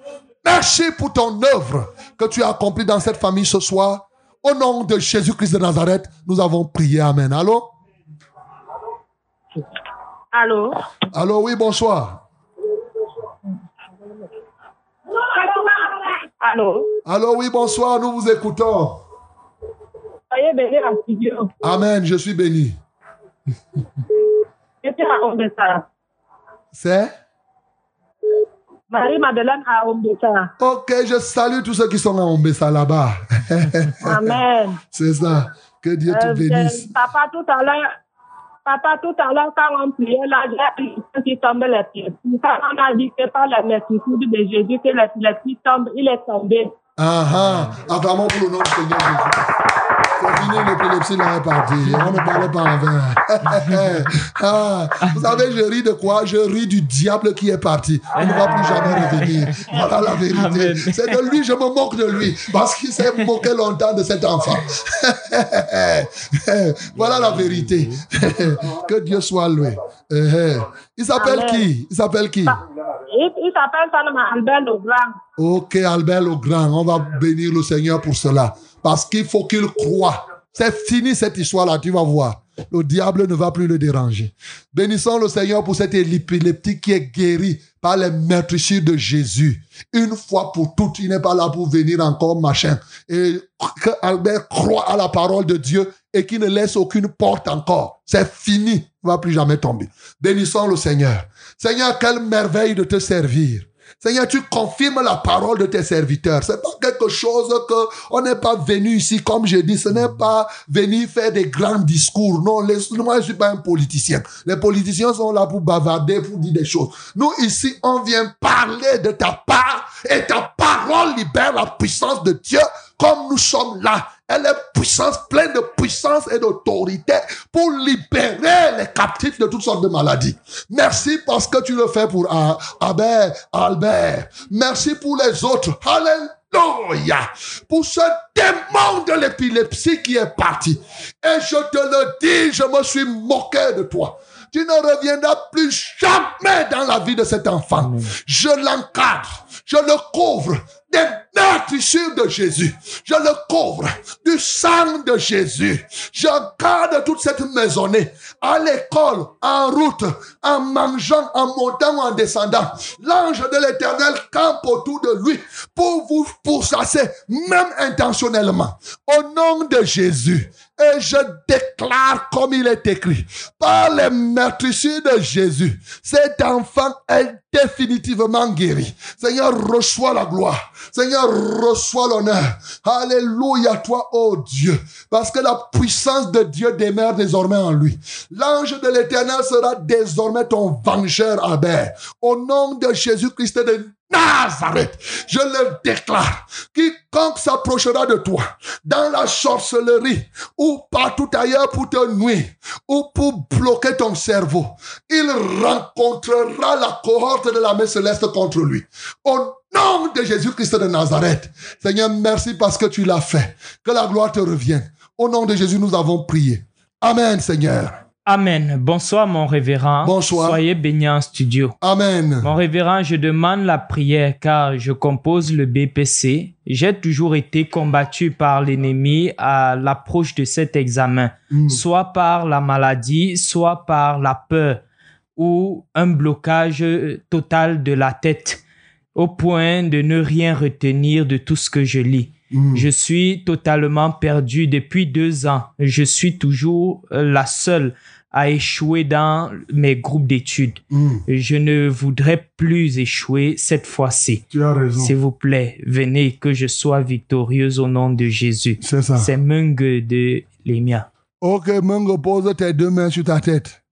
Merci pour ton œuvre que tu as accomplie dans cette famille ce soir. Au nom de Jésus-Christ de Nazareth, nous avons prié. Amen. Allô? Allô? Allô, oui, bonsoir. Allô? Allô, oui, bonsoir, nous vous écoutons. Soyez bénis en studio. Amen, je suis béni. C'est? Marie-Madeleine à Ombessa. Ok, je salue tous ceux qui sont à Ombessa là-bas. [LAUGHS] Amen. C'est ça. Que Dieu te Euh, bénisse. euh, Papa, tout à l'heure, papa, tout à l'heure, quand on priait, là, j'ai un qui tombe les pieds. Quand on a dit que par la mercitude de Jésus, que les, les pieds tombent, il est tombé. Ah ah, acclamons pour le nom du Seigneur Jésus. Fini, l'épilepsie là est partie. On ne parlait pas avant. [LAUGHS] ah, vous savez, je ris de quoi? Je ris du diable qui est parti. On ne va plus jamais revenir. Voilà la vérité. C'est de lui, je me moque de lui. Parce qu'il s'est moqué longtemps de cet enfant. [LAUGHS] voilà la vérité. [LAUGHS] que Dieu soit loué. Eh, eh. Il s'appelle qui? Il s'appelle qui? Il, s'appelle Albert Legrand. Ok, Albert le Grand, on va bénir le Seigneur pour cela. Parce qu'il faut qu'il croie. C'est fini cette histoire-là, tu vas voir. Le diable ne va plus le déranger. Bénissons le Seigneur pour cet épileptique qui est guéri par les meurtrissures de Jésus. Une fois pour toutes, il n'est pas là pour venir encore machin. Et que Albert croit à la parole de Dieu et qu'il ne laisse aucune porte encore. C'est fini. Il ne va plus jamais tomber. Bénissons le Seigneur. Seigneur, quelle merveille de te servir. Seigneur, tu confirmes la parole de tes serviteurs. C'est pas quelque chose que on n'est pas venu ici, comme je dis, ce n'est pas venir faire des grands discours. Non, moi, je suis pas un politicien. Les politiciens sont là pour bavarder, pour dire des choses. Nous, ici, on vient parler de ta part et ta parole libère la puissance de Dieu comme nous sommes là. Elle est puissance, pleine de puissance et d'autorité pour libérer les captifs de toutes sortes de maladies. Merci parce que tu le fais pour A- Albert, Albert. Merci pour les autres. Alléluia. Pour ce démon de l'épilepsie qui est parti. Et je te le dis, je me suis moqué de toi. Tu ne reviendras plus jamais dans la vie de cet enfant. Je l'encadre, je le couvre des meurtrissures de Jésus. Je le couvre du sang de Jésus. J'encadre toute cette maisonnée à l'école, en route, en mangeant, en montant en descendant. L'ange de l'éternel campe autour de lui pour vous pourchasser, même intentionnellement. Au nom de Jésus. Et je déclare comme il est écrit, par les meurtrissures de Jésus, cet enfant est définitivement guéri. Seigneur, reçois la gloire. Seigneur, reçois l'honneur. Alléluia, toi, oh Dieu. Parce que la puissance de Dieu demeure désormais en lui. L'ange de l'éternel sera désormais ton vengeur, Albert. Au nom de Jésus-Christ de Nazareth, je le déclare. Quiconque s'approchera de toi dans la sorcellerie ou partout ailleurs pour te nuire ou pour bloquer ton cerveau, il rencontrera la cohorte de la main céleste contre lui. Au nom de Jésus-Christ de Nazareth, Seigneur, merci parce que tu l'as fait. Que la gloire te revienne. Au nom de Jésus, nous avons prié. Amen, Seigneur. Amen. Bonsoir, mon révérend. Bonsoir. Soyez bénis en studio. Amen. Mon révérend, je demande la prière car je compose le BPC. J'ai toujours été combattu par l'ennemi à l'approche de cet examen, Mm. soit par la maladie, soit par la peur ou un blocage total de la tête au point de ne rien retenir de tout ce que je lis. Mm. Je suis totalement perdu depuis deux ans. Je suis toujours euh, la seule à échouer dans mes groupes d'études. Mm. Je ne voudrais plus échouer cette fois-ci. Tu as raison. S'il vous plaît, venez que je sois victorieuse au nom de Jésus. C'est ça. C'est Mung de Lemia. Ok, Mungo, pose tes deux mains sur ta tête.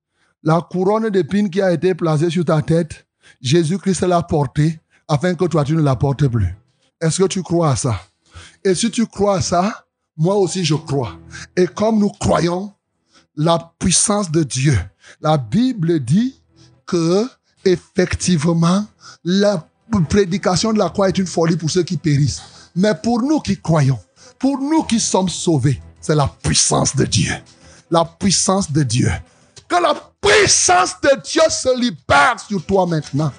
La couronne d'épines qui a été placée sur ta tête, Jésus-Christ l'a portée afin que toi, tu ne la portes plus. Est-ce que tu crois à ça? Et si tu crois à ça, moi aussi je crois. Et comme nous croyons la puissance de Dieu, la Bible dit que effectivement, la prédication de la croix est une folie pour ceux qui périssent. Mais pour nous qui croyons, pour nous qui sommes sauvés, c'est la puissance de Dieu. La puissance de Dieu. Que la puissance de Dieu se libère sur toi maintenant.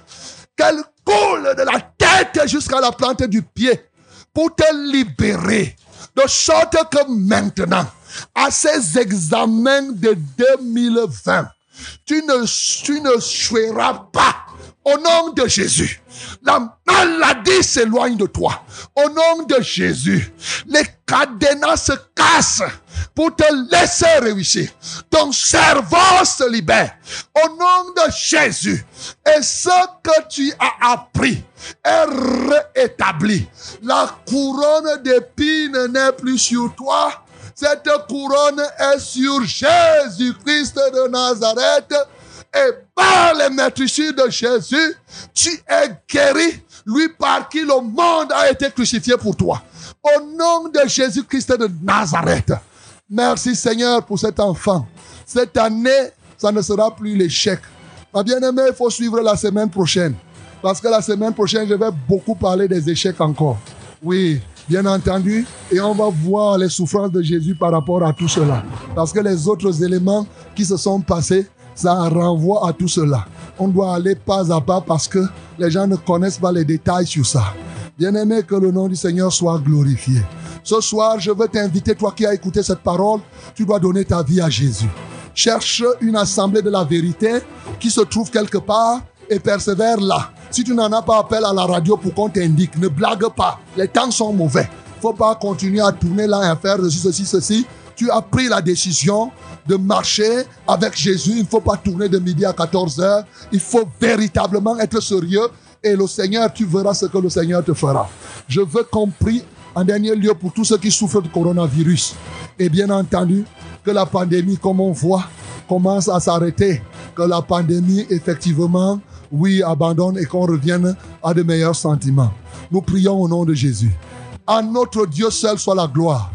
Qu'elle coule de la tête jusqu'à la plante du pied pour te libérer. De sorte que maintenant, à ces examens de 2020, tu ne, tu ne pas au nom de Jésus. La maladie s'éloigne de toi. Au nom de Jésus, les cadenas se cassent pour te laisser réussir. Ton cerveau se libère. Au nom de Jésus. Et ce que tu as appris est réétabli. La couronne d'épines n'est plus sur toi. Cette couronne est sur Jésus-Christ de Nazareth. Et par les maîtrisures de Jésus, tu es guéri, lui par qui le monde a été crucifié pour toi. Au nom de Jésus-Christ de Nazareth. Merci Seigneur pour cet enfant. Cette année, ça ne sera plus l'échec. Ma bien-aimée, il faut suivre la semaine prochaine. Parce que la semaine prochaine, je vais beaucoup parler des échecs encore. Oui, bien entendu. Et on va voir les souffrances de Jésus par rapport à tout cela. Parce que les autres éléments qui se sont passés, ça renvoie à tout cela. On doit aller pas à pas parce que les gens ne connaissent pas les détails sur ça. Bien-aimé, que le nom du Seigneur soit glorifié. Ce soir, je veux t'inviter, toi qui as écouté cette parole, tu dois donner ta vie à Jésus. Cherche une assemblée de la vérité qui se trouve quelque part et persévère là. Si tu n'en as pas, appel à la radio pour qu'on t'indique. Ne blague pas. Les temps sont mauvais. Faut pas continuer à tourner là et faire ceci, ceci, ceci. Tu as pris la décision de marcher avec Jésus. Il ne faut pas tourner de midi à 14 heures. Il faut véritablement être sérieux. Et le Seigneur, tu verras ce que le Seigneur te fera. Je veux qu'on prie en dernier lieu pour tous ceux qui souffrent du coronavirus. Et bien entendu, que la pandémie, comme on voit, commence à s'arrêter. Que la pandémie, effectivement, oui, abandonne et qu'on revienne à de meilleurs sentiments. Nous prions au nom de Jésus. À notre Dieu seul soit la gloire.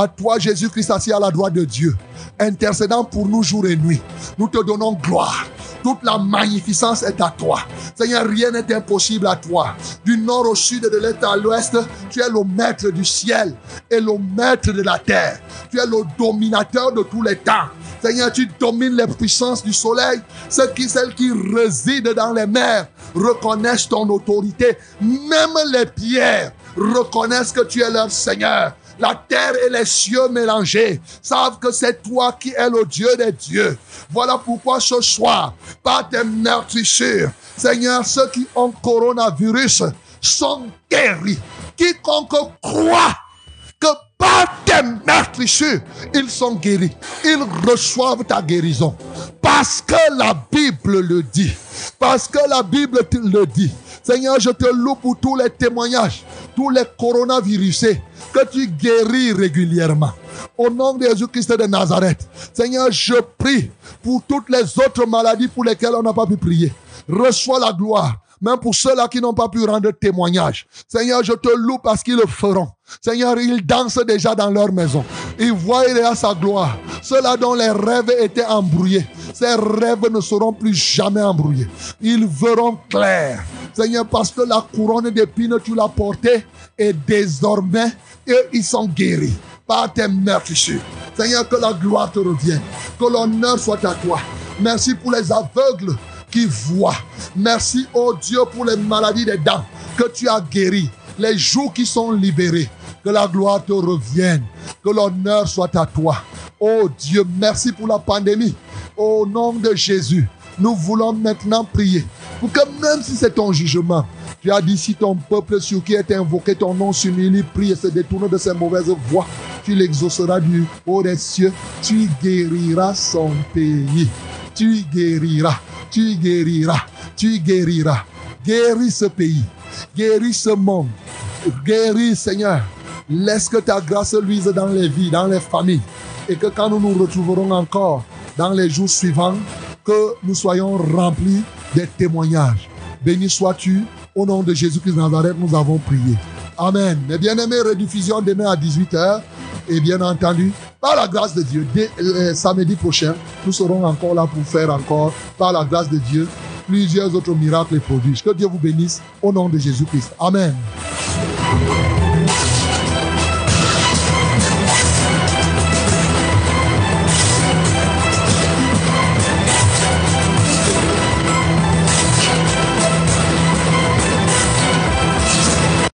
À toi, Jésus-Christ, assis à la droite de Dieu, intercédant pour nous jour et nuit. Nous te donnons gloire. Toute la magnificence est à toi. Seigneur, rien n'est impossible à toi. Du nord au sud et de l'est à l'ouest, tu es le maître du ciel et le maître de la terre. Tu es le dominateur de tous les temps. Seigneur, tu domines les puissances du soleil. Ceux qui, celles qui résident dans les mers reconnaissent ton autorité. Même les pierres reconnaissent que tu es leur Seigneur. La terre et les cieux mélangés savent que c'est toi qui es le Dieu des dieux. Voilà pourquoi ce soir, par tes meurtrissures, Seigneur, ceux qui ont coronavirus sont guéris. Quiconque croit que par tes meurtrissures, ils sont guéris. Ils reçoivent ta guérison. Parce que la Bible le dit. Parce que la Bible le dit. Seigneur, je te loue pour tous les témoignages, tous les coronavirusés que tu guéris régulièrement. Au nom de Jésus-Christ de Nazareth, Seigneur, je prie pour toutes les autres maladies pour lesquelles on n'a pas pu prier. Reçois la gloire même pour ceux-là qui n'ont pas pu rendre témoignage. Seigneur, je te loue parce qu'ils le feront. Seigneur, ils dansent déjà dans leur maison. Ils voient déjà sa gloire. Ceux-là dont les rêves étaient embrouillés, ces rêves ne seront plus jamais embrouillés. Ils verront clair. Seigneur, parce que la couronne d'épines, tu l'as portée et désormais, eux, ils sont guéris par tes meurtrissures. Seigneur, que la gloire te revienne, que l'honneur soit à toi. Merci pour les aveugles qui voient. Merci, oh Dieu, pour les maladies des dents que tu as guéries, les jours qui sont libérés. Que la gloire te revienne, que l'honneur soit à toi. Oh Dieu, merci pour la pandémie. Au nom de Jésus, nous voulons maintenant prier pour que même si c'est ton jugement, tu as dit si ton peuple sur qui est invoqué ton nom s'humilie, prie et se détourne de ses mauvaises voies, tu l'exauceras du haut des cieux, tu guériras son pays. Tu guériras, tu guériras, tu guériras. Guéris ce pays, guéris ce monde, guéris Seigneur. Laisse que ta grâce luise dans les vies, dans les familles. Et que quand nous nous retrouverons encore dans les jours suivants, que nous soyons remplis des témoignages. Béni sois-tu. Au nom de Jésus-Christ de Nazareth, nous avons prié. Amen. Mes bien-aimés, rediffusion demain à 18h. Et bien entendu, par la grâce de Dieu, dès euh, samedi prochain, nous serons encore là pour faire encore, par la grâce de Dieu, plusieurs autres miracles et prodiges. Que Dieu vous bénisse au nom de Jésus-Christ. Amen.